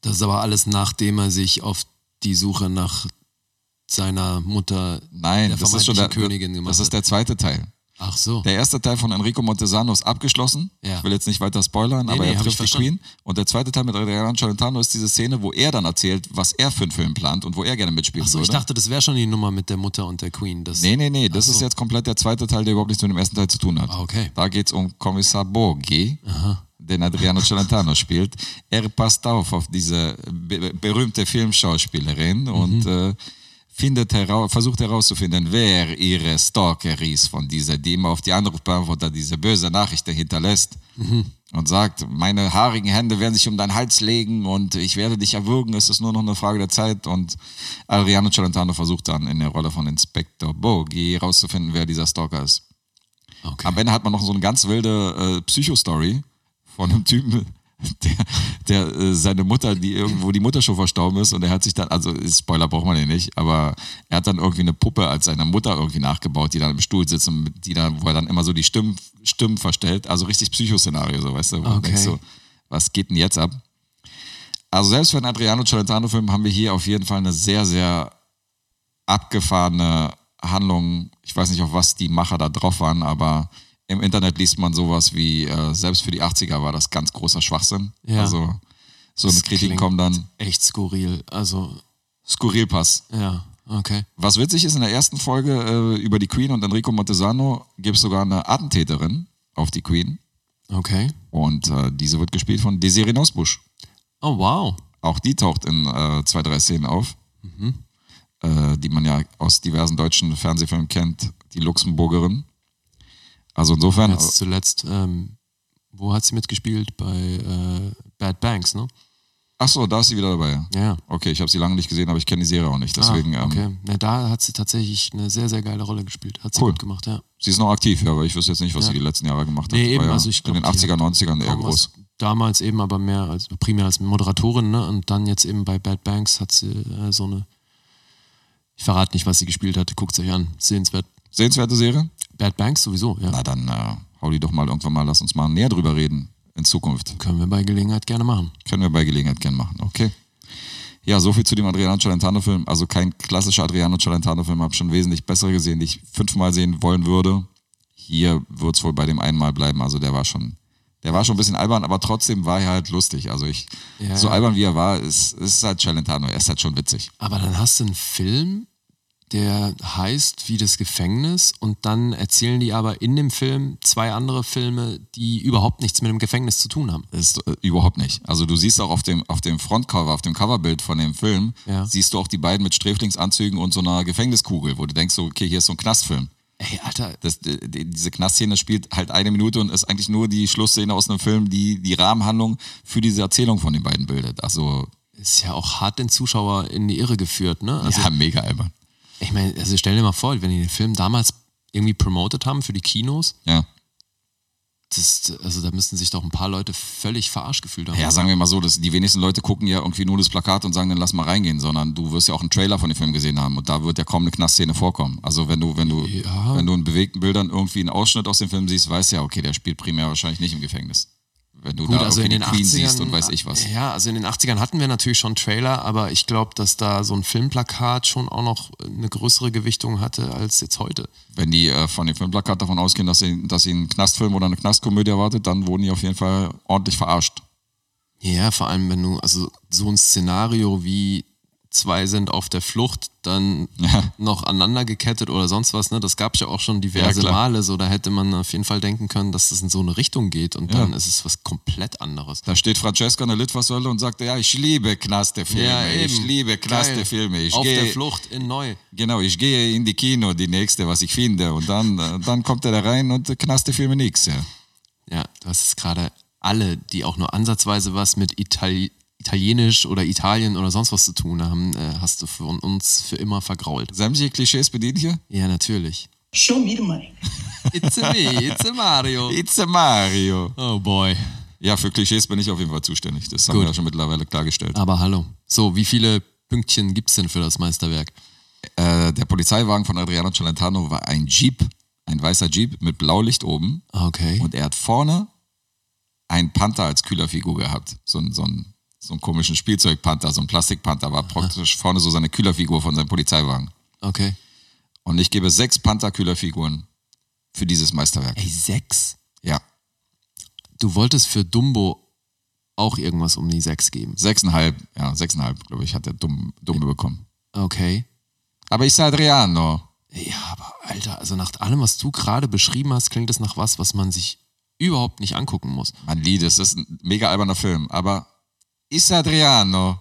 Speaker 3: Das ist aber alles, nachdem er sich auf die Suche nach seiner Mutter
Speaker 2: Nein,
Speaker 3: der
Speaker 2: das ist schon der,
Speaker 3: Königin gemacht
Speaker 2: das ist der zweite Teil.
Speaker 3: Ach so.
Speaker 2: Der erste Teil von Enrico Montesano ist abgeschlossen.
Speaker 3: Ja.
Speaker 2: Ich will jetzt nicht weiter spoilern,
Speaker 3: Nee,
Speaker 2: aber
Speaker 3: nee,
Speaker 2: er
Speaker 3: ich
Speaker 2: trifft die. Queen. Und der zweite Teil mit Adriano Celentano ist diese Szene, wo er dann erzählt, was er für einen Film plant und wo er gerne mitspielen
Speaker 3: Ach so, ich
Speaker 2: würde.
Speaker 3: dachte, das wäre schon die Nummer mit der Mutter und der Queen. Das,
Speaker 2: Nee, nee, nee, das
Speaker 3: Ach
Speaker 2: ist
Speaker 3: so.
Speaker 2: jetzt komplett der zweite Teil, der überhaupt nichts mit dem ersten Teil zu tun hat.
Speaker 3: Ah, okay.
Speaker 2: Da geht es um Kommissar Borghi, den Adriano Celentano spielt. Er passt auf auf diese be berühmte Filmschauspielerin
Speaker 3: Mhm.
Speaker 2: und äh, findet heraus, versucht herauszufinden, wer ihre Stalker ist von dieser, die immer auf die Anrufbeantworter diese böse Nachrichten hinterlässt.
Speaker 3: Mhm.
Speaker 2: Und sagt, meine haarigen Hände werden sich um deinen Hals legen und ich werde dich erwürgen, es ist nur noch eine Frage der Zeit. Und Adriano Celentano versucht dann in der Rolle von Inspektor Borghi herauszufinden, wer dieser Stalker ist.
Speaker 3: Okay.
Speaker 2: Am Ende hat man noch so eine ganz wilde äh, Psycho-Story von einem Typen, der, der äh, seine Mutter, die irgendwo die Mutter schon verstorben ist und er hat sich dann, also Spoiler braucht man ja nicht, aber er hat dann irgendwie eine Puppe als seiner Mutter irgendwie nachgebaut, die dann im Stuhl sitzt und die dann, wo er dann immer so die Stimmen, Stimmen verstellt, also richtig Psychoszenario, so weißt du, wo du
Speaker 3: Okay.
Speaker 2: denkst so, was geht denn jetzt ab? Also selbst für einen Adriano Celentano-Film haben wir hier auf jeden Fall eine sehr, sehr abgefahrene Handlung. Ich weiß nicht, auf was die Macher da drauf waren, aber im Internet liest man sowas wie, äh, selbst für die 80er war das ganz großer Schwachsinn.
Speaker 3: Ja.
Speaker 2: Also so eine
Speaker 3: klingt
Speaker 2: kommen dann,
Speaker 3: Echt skurril. Also,
Speaker 2: Skurrilpass.
Speaker 3: ja, okay.
Speaker 2: Was witzig ist, in der ersten Folge äh, über die Queen und Enrico Montesano gibt es sogar eine Attentäterin auf die Queen
Speaker 3: Okay.
Speaker 2: und äh, diese wird gespielt von Desiree Nosbusch.
Speaker 3: Oh, wow.
Speaker 2: Auch die taucht in äh, zwei, drei Szenen auf, äh, die man ja aus diversen deutschen Fernsehfilmen kennt, die Luxemburgerin. Also insofern,
Speaker 3: Jetzt zuletzt, ähm, wo hat sie mitgespielt? Bei äh, Bad Banks, ne?
Speaker 2: ach so, da ist sie wieder dabei.
Speaker 3: Ja.
Speaker 2: Okay, ich habe sie lange nicht gesehen, aber ich kenne die Serie auch nicht. Deswegen,
Speaker 3: ah,
Speaker 2: ähm,
Speaker 3: okay. Ja, da hat sie tatsächlich eine sehr, sehr geile Rolle gespielt. Hat sie
Speaker 2: Cool.
Speaker 3: gut gemacht, ja.
Speaker 2: sie ist noch aktiv, ja, aber ich wüsste jetzt nicht, was
Speaker 3: Ja.
Speaker 2: sie die letzten Jahre gemacht hat.
Speaker 3: Nee, eben,
Speaker 2: ja
Speaker 3: also ich
Speaker 2: in den
Speaker 3: glaub, die
Speaker 2: 80er, 90ern eher groß.
Speaker 3: Damals eben aber mehr als primär als Moderatorin, ne? Und dann jetzt eben bei Bad Banks hat sie äh, so eine. Ich verrate nicht, was sie gespielt hat. Guckt euch an. Sehenswert.
Speaker 2: Sehenswerte Serie?
Speaker 3: Bad Banks sowieso, ja.
Speaker 2: Na dann äh, hau die doch mal irgendwann mal, lass uns mal näher drüber reden in Zukunft.
Speaker 3: Können wir bei Gelegenheit gerne machen.
Speaker 2: Können wir bei Gelegenheit gern machen, okay. Ja, so viel zu dem Adriano Celentano-Film. Also kein klassischer Adriano Celentano-Film, habe schon wesentlich bessere gesehen, die ich fünfmal sehen wollen würde. Hier wird es wohl bei dem einmal bleiben. Also der war schon, der war schon ein bisschen albern, aber trotzdem war er halt lustig. Also ich,
Speaker 3: Ja,
Speaker 2: so albern wie er war, ist, ist halt Celentano. Er ist halt schon witzig.
Speaker 3: Aber dann hast du einen Film, der heißt wie das Gefängnis und dann erzählen die aber in dem Film zwei andere Filme, die überhaupt nichts mit dem Gefängnis zu tun haben.
Speaker 2: Ist äh, überhaupt nicht. Also du siehst auch auf dem, auf dem Frontcover, auf dem Coverbild von dem Film,
Speaker 3: Ja.
Speaker 2: siehst du auch die beiden mit Sträflingsanzügen und so einer Gefängniskugel, wo du denkst so, okay, hier ist so ein Knastfilm.
Speaker 3: Ey, Alter,
Speaker 2: Das, die, diese Knastszene spielt halt eine Minute und ist eigentlich nur die Schlussszene aus einem Film, die die Rahmenhandlung für diese Erzählung von den beiden bildet. Also,
Speaker 3: ist ja auch hart den Zuschauer in die Irre geführt, ne? Also,
Speaker 2: ja, mega albern.
Speaker 3: Ich meine, also stell dir mal vor, wenn die den Film damals irgendwie promotet haben für die Kinos,
Speaker 2: Ja.
Speaker 3: das, also da müssten sich doch ein paar Leute völlig verarscht gefühlt haben.
Speaker 2: ja, sagen wir mal so, dass die wenigsten Leute gucken ja irgendwie nur das Plakat und sagen, dann lass mal reingehen, sondern du wirst ja auch einen Trailer von dem Film gesehen haben und da wird ja kaum eine Knastszene vorkommen. Also wenn du, wenn du,
Speaker 3: Ja.
Speaker 2: wenn du in bewegten Bildern irgendwie einen Ausschnitt aus dem Film siehst, weißt du ja, okay, der spielt primär wahrscheinlich nicht im Gefängnis. Wenn du
Speaker 3: Gut,
Speaker 2: da
Speaker 3: also in den
Speaker 2: Queen
Speaker 3: 80ern,
Speaker 2: siehst und weiß ich was.
Speaker 3: Ja, also in den 80ern hatten wir natürlich schon Trailer, aber ich glaube, dass da so ein Filmplakat schon auch noch eine größere Gewichtung hatte als jetzt heute.
Speaker 2: Wenn die äh, von dem Filmplakat davon ausgehen, dass sie, dass sie einen Knastfilm oder eine Knastkomödie erwartet, dann wurden die auf jeden Fall ordentlich verarscht.
Speaker 3: Ja, vor allem, wenn du, also so ein Szenario wie zwei sind auf der Flucht, dann
Speaker 2: Ja.
Speaker 3: noch aneinander gekettet oder sonst was, ne? Das gab es ja auch schon diverse
Speaker 2: Ja.
Speaker 3: Male. So, da hätte man auf jeden Fall denken können, dass das in so eine Richtung geht und
Speaker 2: Ja.
Speaker 3: dann ist es was komplett anderes.
Speaker 2: Da steht Francesca in der Litfaßsäule und sagt, ja, ich liebe Knastefilme, ich liebe Knastefilme. Ich
Speaker 3: Auf der
Speaker 2: gehe,
Speaker 3: Flucht in Neu.
Speaker 2: genau, ich gehe in die Kino, die nächste, was ich finde. Und dann, äh, dann kommt er da rein und Knastefilme nix. Ja.
Speaker 3: Ja, du hast es gerade alle, die auch nur ansatzweise was mit Itali Italienisch oder Italien oder sonst was zu tun haben, äh, hast du von uns für immer vergrault.
Speaker 2: Sämtliche Klischees bedient hier?
Speaker 3: Ja, natürlich.
Speaker 4: Show me the money.
Speaker 3: It's a me, it's a Mario.
Speaker 2: It's a Mario.
Speaker 3: Oh boy.
Speaker 2: Ja, für Klischees bin ich auf jeden Fall zuständig. Das haben
Speaker 3: Gut.
Speaker 2: wir ja schon mittlerweile klargestellt.
Speaker 3: Aber hallo. So, wie viele Pünktchen gibt's denn für das Meisterwerk?
Speaker 2: Äh, der Polizeiwagen von Adriano Celentano war ein Jeep, ein weißer Jeep mit Blaulicht oben.
Speaker 3: Okay.
Speaker 2: Und er hat vorne einen Panther als Kühlerfigur gehabt. So, ein- so, ein, so einen komischen Spielzeugpanther, so ein Plastikpanther war praktisch vorne so seine Kühlerfigur von seinem Polizeiwagen.
Speaker 3: Okay.
Speaker 2: Und ich gebe sechs Panther-Kühlerfiguren für dieses Meisterwerk.
Speaker 3: Ey, sechs?
Speaker 2: Ja.
Speaker 3: Du wolltest für Dumbo auch irgendwas um die sechs geben.
Speaker 2: Sechseinhalb, ja, sechseinhalb, glaube ich, hat der Dumm, Dumme bekommen.
Speaker 3: Okay.
Speaker 2: Aber ich sage Adriano.
Speaker 3: Ja, aber Alter, also nach allem, was du gerade beschrieben hast, klingt das nach was, was man sich überhaupt nicht angucken muss.
Speaker 2: Man Lied, es ist ein mega alberner Film, aber ist Adriano.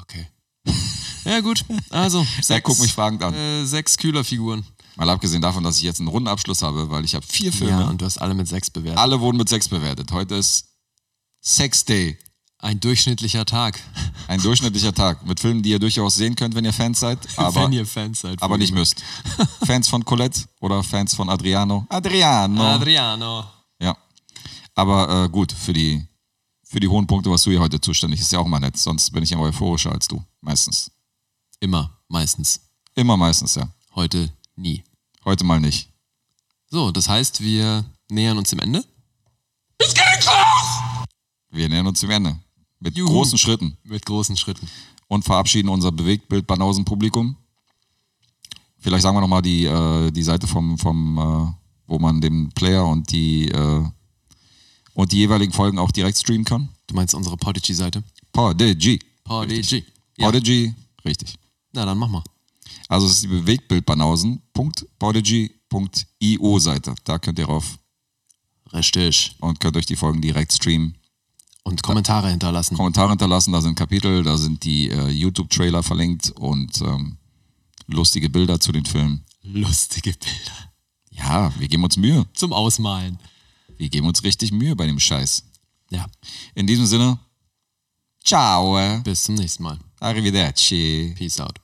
Speaker 3: Okay. Ja, gut. Also, sechs,
Speaker 2: guckt mich fragend an.
Speaker 3: Äh, sechs Kühlerfiguren.
Speaker 2: Mal abgesehen davon, dass ich jetzt einen runden Abschluss habe, weil ich habe vier Filme.
Speaker 3: Ja, und du hast alle mit sechs bewertet.
Speaker 2: Alle wurden mit sechs bewertet. Heute ist Sex Day.
Speaker 3: Ein durchschnittlicher Tag.
Speaker 2: Ein durchschnittlicher Tag mit Filmen, die ihr durchaus sehen könnt, wenn ihr Fans seid, aber,
Speaker 3: Wenn ihr Fans seid.
Speaker 2: aber nicht müsst. Fans von Colette oder Fans von Adriano. Adriano.
Speaker 3: Adriano.
Speaker 2: ja. Aber äh, gut, für die, für die hohen Punkte warst du hier heute zuständig. Ist ja auch mal nett. Sonst bin ich immer euphorischer als du. Meistens.
Speaker 3: Immer, meistens.
Speaker 2: Immer meistens, ja.
Speaker 3: Heute nie.
Speaker 2: Heute mal nicht.
Speaker 3: So, das heißt, wir nähern uns dem Ende.
Speaker 2: Wir nähern uns zum Ende. Mit
Speaker 3: Juhu.
Speaker 2: großen Schritten.
Speaker 3: Mit großen Schritten.
Speaker 2: und verabschieden unser Bewegtbild Banausen-Publikum. Vielleicht sagen wir nochmal die, äh, die Seite vom, vom äh, wo man den Player und die, äh, und die jeweiligen Folgen auch direkt streamen kann.
Speaker 3: Du meinst unsere Podigy-Seite?
Speaker 2: Podigy.
Speaker 3: Podigy. Ja.
Speaker 2: Podigy, richtig.
Speaker 3: Na, dann mach mal.
Speaker 2: Also es ist die Bewegtbildbanausen.podigy.io Seite. Da könnt ihr rauf
Speaker 3: Richtig.
Speaker 2: und könnt euch die Folgen direkt streamen.
Speaker 3: Und Kommentare hinterlassen.
Speaker 2: Kommentare hinterlassen, da sind Kapitel, da sind die äh, YouTube-Trailer verlinkt und ähm, lustige Bilder zu den Filmen.
Speaker 3: Lustige Bilder.
Speaker 2: Ja, wir geben uns Mühe.
Speaker 3: Zum Ausmalen.
Speaker 2: Wir geben uns richtig Mühe bei dem Scheiß.
Speaker 3: Ja.
Speaker 2: In diesem Sinne, ciao,
Speaker 3: Bis zum nächsten Mal.
Speaker 2: arrivederci.
Speaker 3: Peace out.